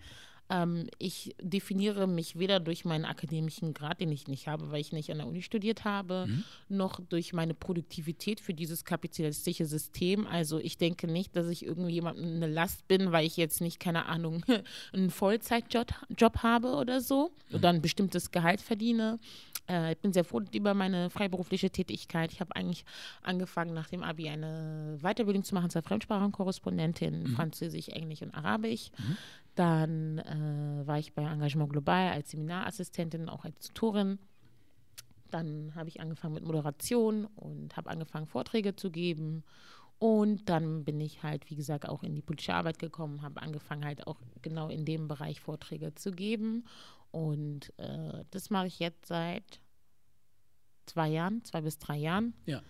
Ähm, ich definiere mich weder durch meinen akademischen Grad, den ich nicht habe, weil ich nicht an der Uni studiert habe, mhm. noch durch meine Produktivität für dieses kapitalistische System. Also ich denke nicht, dass ich irgendwie jemandem eine Last bin, weil ich jetzt nicht, keine Ahnung, einen Vollzeitjob Job habe oder so mhm. oder ein bestimmtes Gehalt verdiene. Äh, ich bin sehr froh über meine freiberufliche Tätigkeit. Ich habe eigentlich angefangen, nach dem Abi eine Weiterbildung zu machen zur Fremdsprachenkorrespondentin, mhm. Französisch, Englisch und Arabisch. Mhm. Dann äh, war ich bei Engagement Global als Seminarassistentin, auch als Tutorin. Dann habe ich angefangen mit Moderation und habe angefangen, Vorträge zu geben. Und dann bin ich halt, wie gesagt, auch in die politische Arbeit gekommen, habe angefangen, halt auch genau in dem Bereich Vorträge zu geben. Und äh, das mache ich jetzt seit zwei Jahren, zwei bis drei Jahren. Ja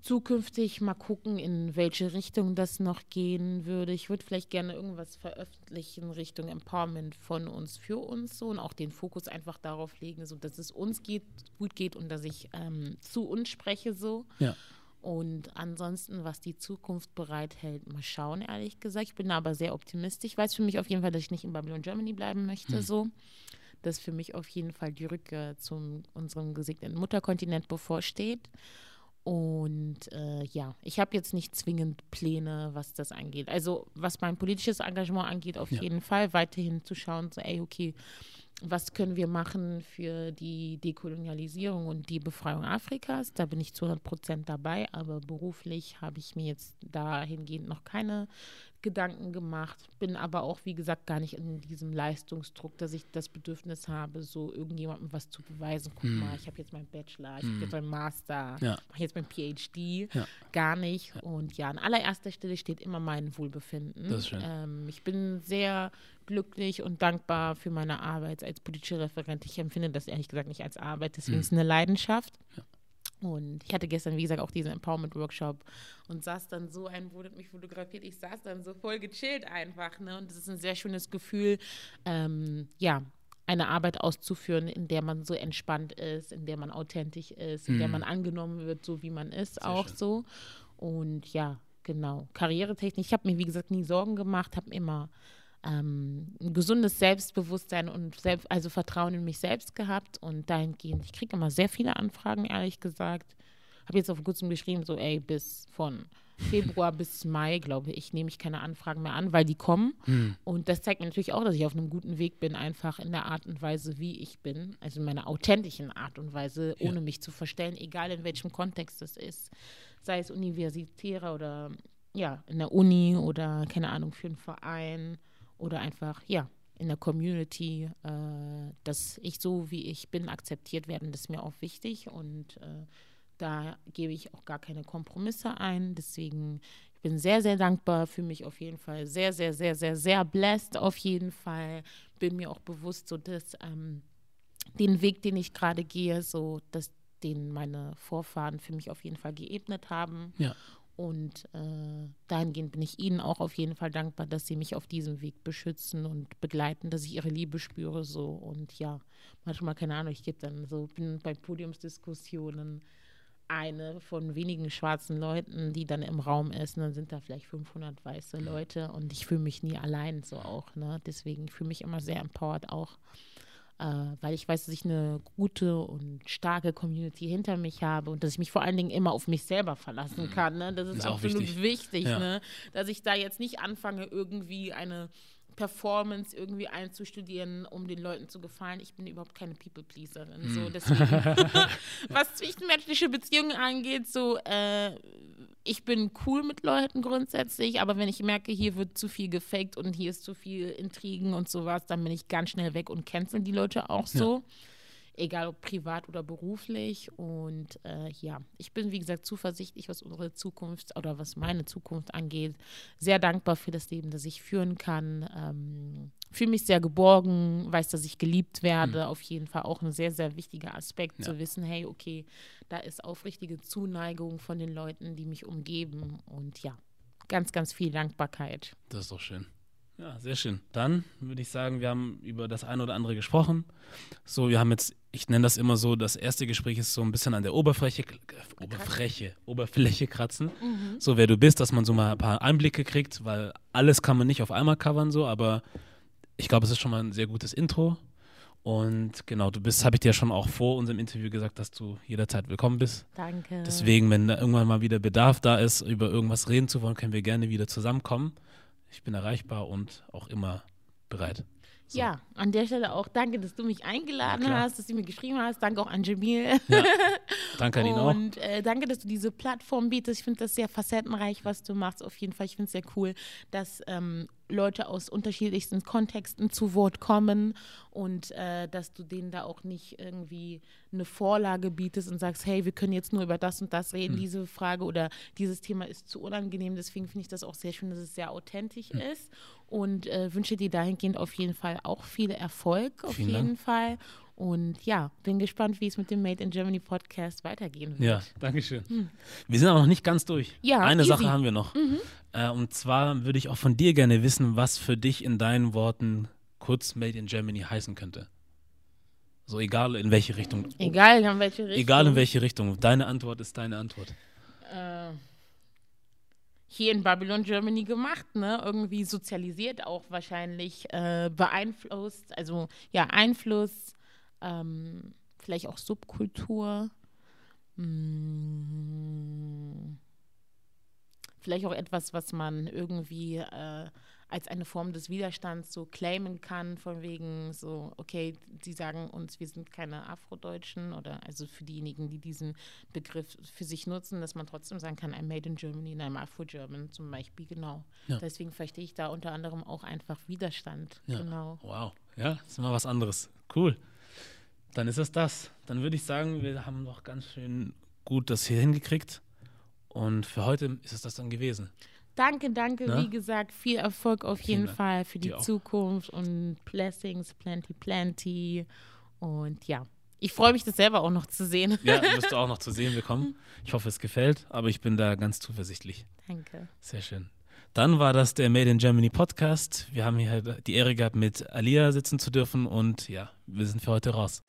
zukünftig mal gucken, in welche Richtung das noch gehen würde. Ich würde vielleicht gerne irgendwas veröffentlichen Richtung Empowerment von uns für uns so und auch den Fokus einfach darauf legen, so dass es uns geht, gut geht und dass ich ähm, zu uns spreche so. Ja. Und ansonsten, was die Zukunft bereithält, mal schauen, ehrlich gesagt. Ich bin aber sehr optimistisch. Ich weiß für mich auf jeden Fall, dass ich nicht in Babylon Germany bleiben möchte, hm. so. Dass für mich auf jeden Fall die Rückkehr zu unserem gesegneten Mutterkontinent bevorsteht. Und äh, ja, ich habe jetzt nicht zwingend Pläne, was das angeht. Also was mein politisches Engagement angeht, auf ja. jeden Fall weiterhin zu schauen, so, ey, okay, was können wir machen für die Dekolonialisierung und die Befreiung Afrikas? Da bin ich zu 100 Prozent dabei, aber beruflich habe ich mir jetzt dahingehend noch keine Gedanken gemacht. Bin aber auch, wie gesagt, gar nicht in diesem Leistungsdruck, dass ich das Bedürfnis habe, so irgendjemandem was zu beweisen. Guck mm. mal, ich habe jetzt meinen Bachelor, ich mm. habe jetzt meinen Master, ja. mache jetzt mein PhD. Ja. Gar nicht. Und ja, an allererster Stelle steht immer mein Wohlbefinden. Das ist schön. Ähm, ich bin sehr glücklich und dankbar für meine Arbeit als politische Referent. Ich empfinde das ehrlich gesagt nicht als Arbeit, deswegen mm. ist es eine Leidenschaft. Ja. Und ich hatte gestern, wie gesagt, auch diesen Empowerment-Workshop und saß dann so, ein wurde mich fotografiert, ich saß dann so voll gechillt einfach. Ne? Und das ist ein sehr schönes Gefühl, ähm, ja, eine Arbeit auszuführen, in der man so entspannt ist, in der man authentisch ist, in mhm. der man angenommen wird, so wie man ist, sehr auch schön. so. Und ja, genau. Karrieretechnik, ich habe mir, wie gesagt, nie Sorgen gemacht, habe immer ähm, ein gesundes Selbstbewusstsein und selbst, also Vertrauen in mich selbst gehabt und dahingehend, ich kriege immer sehr viele Anfragen, ehrlich gesagt. Habe jetzt auf kurzem geschrieben, so, ey, bis von Februar bis Mai, glaube ich, nehme ich keine Anfragen mehr an, weil die kommen. Hm. Und das zeigt mir natürlich auch, dass ich auf einem guten Weg bin, einfach in der Art und Weise, wie ich bin, also in meiner authentischen Art und Weise, ohne ja. mich zu verstellen, egal in welchem Kontext es ist, sei es universitärer oder ja, in der Uni oder keine Ahnung, für einen Verein oder einfach, ja, in der Community, äh, dass ich so, wie ich bin, akzeptiert werden, das ist mir auch wichtig und äh, da gebe ich auch gar keine Kompromisse ein. Deswegen, ich bin sehr, sehr dankbar, für mich auf jeden Fall sehr, sehr, sehr, sehr, sehr blessed auf jeden Fall. Bin mir auch bewusst, so dass ähm, den Weg, den ich gerade gehe, so dass den meine Vorfahren für mich auf jeden Fall geebnet haben. Ja. Und äh, dahingehend bin ich Ihnen auch auf jeden Fall dankbar, dass Sie mich auf diesem Weg beschützen und begleiten, dass ich Ihre Liebe spüre. So und ja, manchmal keine Ahnung, ich gebe dann so, bin bei Podiumsdiskussionen eine von wenigen schwarzen Leuten, die dann im Raum ist. Und dann sind da vielleicht 500 weiße Leute und ich fühle mich nie allein so auch. Ne? Deswegen fühle ich mich immer sehr empowered auch weil ich weiß, dass ich eine gute und starke Community hinter mich habe und dass ich mich vor allen Dingen immer auf mich selber verlassen mhm. kann. Ne? Das ist, ist absolut wichtig, wichtig ja. ne? dass ich da jetzt nicht anfange, irgendwie eine Performance irgendwie einzustudieren, um den Leuten zu gefallen. Ich bin überhaupt keine People-Pleaserin. So, hm. deswegen, was zwischenmenschliche Beziehungen angeht, so, äh, ich bin cool mit Leuten grundsätzlich, aber wenn ich merke, hier wird zu viel gefaked und hier ist zu viel Intrigen und sowas, dann bin ich ganz schnell weg und cancel die Leute auch so. Ja egal ob privat oder beruflich. Und äh, ja, ich bin, wie gesagt, zuversichtlich, was unsere Zukunft oder was meine Zukunft angeht. Sehr dankbar für das Leben, das ich führen kann. Ähm, fühle mich sehr geborgen, weiß, dass ich geliebt werde. Mhm. Auf jeden Fall auch ein sehr, sehr wichtiger Aspekt, ja. zu wissen, hey, okay, da ist aufrichtige Zuneigung von den Leuten, die mich umgeben. Und ja, ganz, ganz viel Dankbarkeit. Das ist doch schön. Ja, sehr schön. Dann würde ich sagen, wir haben über das eine oder andere gesprochen. So, wir haben jetzt, ich nenne das immer so, das erste Gespräch ist so ein bisschen an der Oberfläche, äh, Oberfläche, Oberfläche kratzen. Mhm. So, wer du bist, dass man so mal ein paar Einblicke kriegt, weil alles kann man nicht auf einmal covern, so, aber ich glaube, es ist schon mal ein sehr gutes Intro. Und genau, du bist, habe ich dir schon auch vor unserem Interview gesagt, dass du jederzeit willkommen bist. Danke. Deswegen, wenn da irgendwann mal wieder Bedarf da ist, über irgendwas reden zu wollen, können wir gerne wieder zusammenkommen. Ich bin erreichbar und auch immer bereit. So. Ja, an der Stelle auch danke, dass du mich eingeladen ja, hast, dass du mir geschrieben hast. Danke auch an Jamil. Ja, danke an ihn auch. Und äh, danke, dass du diese Plattform bietest. Ich finde das sehr facettenreich, was du machst. Auf jeden Fall, ich finde es sehr cool, dass ähm, Leute aus unterschiedlichsten Kontexten zu Wort kommen und äh, dass du denen da auch nicht irgendwie eine Vorlage bietest und sagst, hey, wir können jetzt nur über das und das reden, mhm. diese Frage oder dieses Thema ist zu unangenehm. Deswegen finde ich das auch sehr schön, dass es sehr authentisch mhm. ist und äh, wünsche dir dahingehend auf jeden Fall auch viel Erfolg, auf Vielen jeden Dank. Fall. Und ja, bin gespannt, wie es mit dem Made in Germany Podcast weitergehen wird. Ja, danke schön. Hm. Wir sind aber noch nicht ganz durch. Ja, Eine easy. Sache haben wir noch. Mhm. Äh, und zwar würde ich auch von dir gerne wissen, was für dich in deinen Worten kurz Made in Germany heißen könnte. So egal in welche Richtung. Egal in welche Richtung. Egal in welche Richtung. Deine Antwort ist deine Antwort. Äh, hier in Babylon Germany gemacht, ne? Irgendwie sozialisiert auch wahrscheinlich, äh, beeinflusst, also ja, Einfluss, ähm, vielleicht auch Subkultur. Hm, vielleicht auch etwas, was man irgendwie äh, als eine Form des Widerstands so claimen kann, von wegen so, okay, sie sagen uns, wir sind keine Afrodeutschen oder also für diejenigen, die diesen Begriff für sich nutzen, dass man trotzdem sagen kann, I'm made in Germany, I'm Afro-German zum Beispiel, genau. Ja. Deswegen verstehe ich da unter anderem auch einfach Widerstand, ja. genau. Wow, ja, das ist mal was anderes. Cool. Dann ist es das. Dann würde ich sagen, wir haben doch ganz schön gut das hier hingekriegt. Und für heute ist es das dann gewesen. Danke, danke. Na? Wie gesagt, viel Erfolg auf jeden Dank. Fall für die Zukunft und Blessings, plenty, plenty. Und ja, ich freue mich, das selber auch noch zu sehen. Ja, wirst du auch noch zu sehen bekommen. Ich hoffe, es gefällt, aber ich bin da ganz zuversichtlich. Danke. Sehr schön. Dann war das der Made in Germany Podcast. Wir haben hier die Ehre gehabt, mit Alia sitzen zu dürfen und ja, wir sind für heute raus.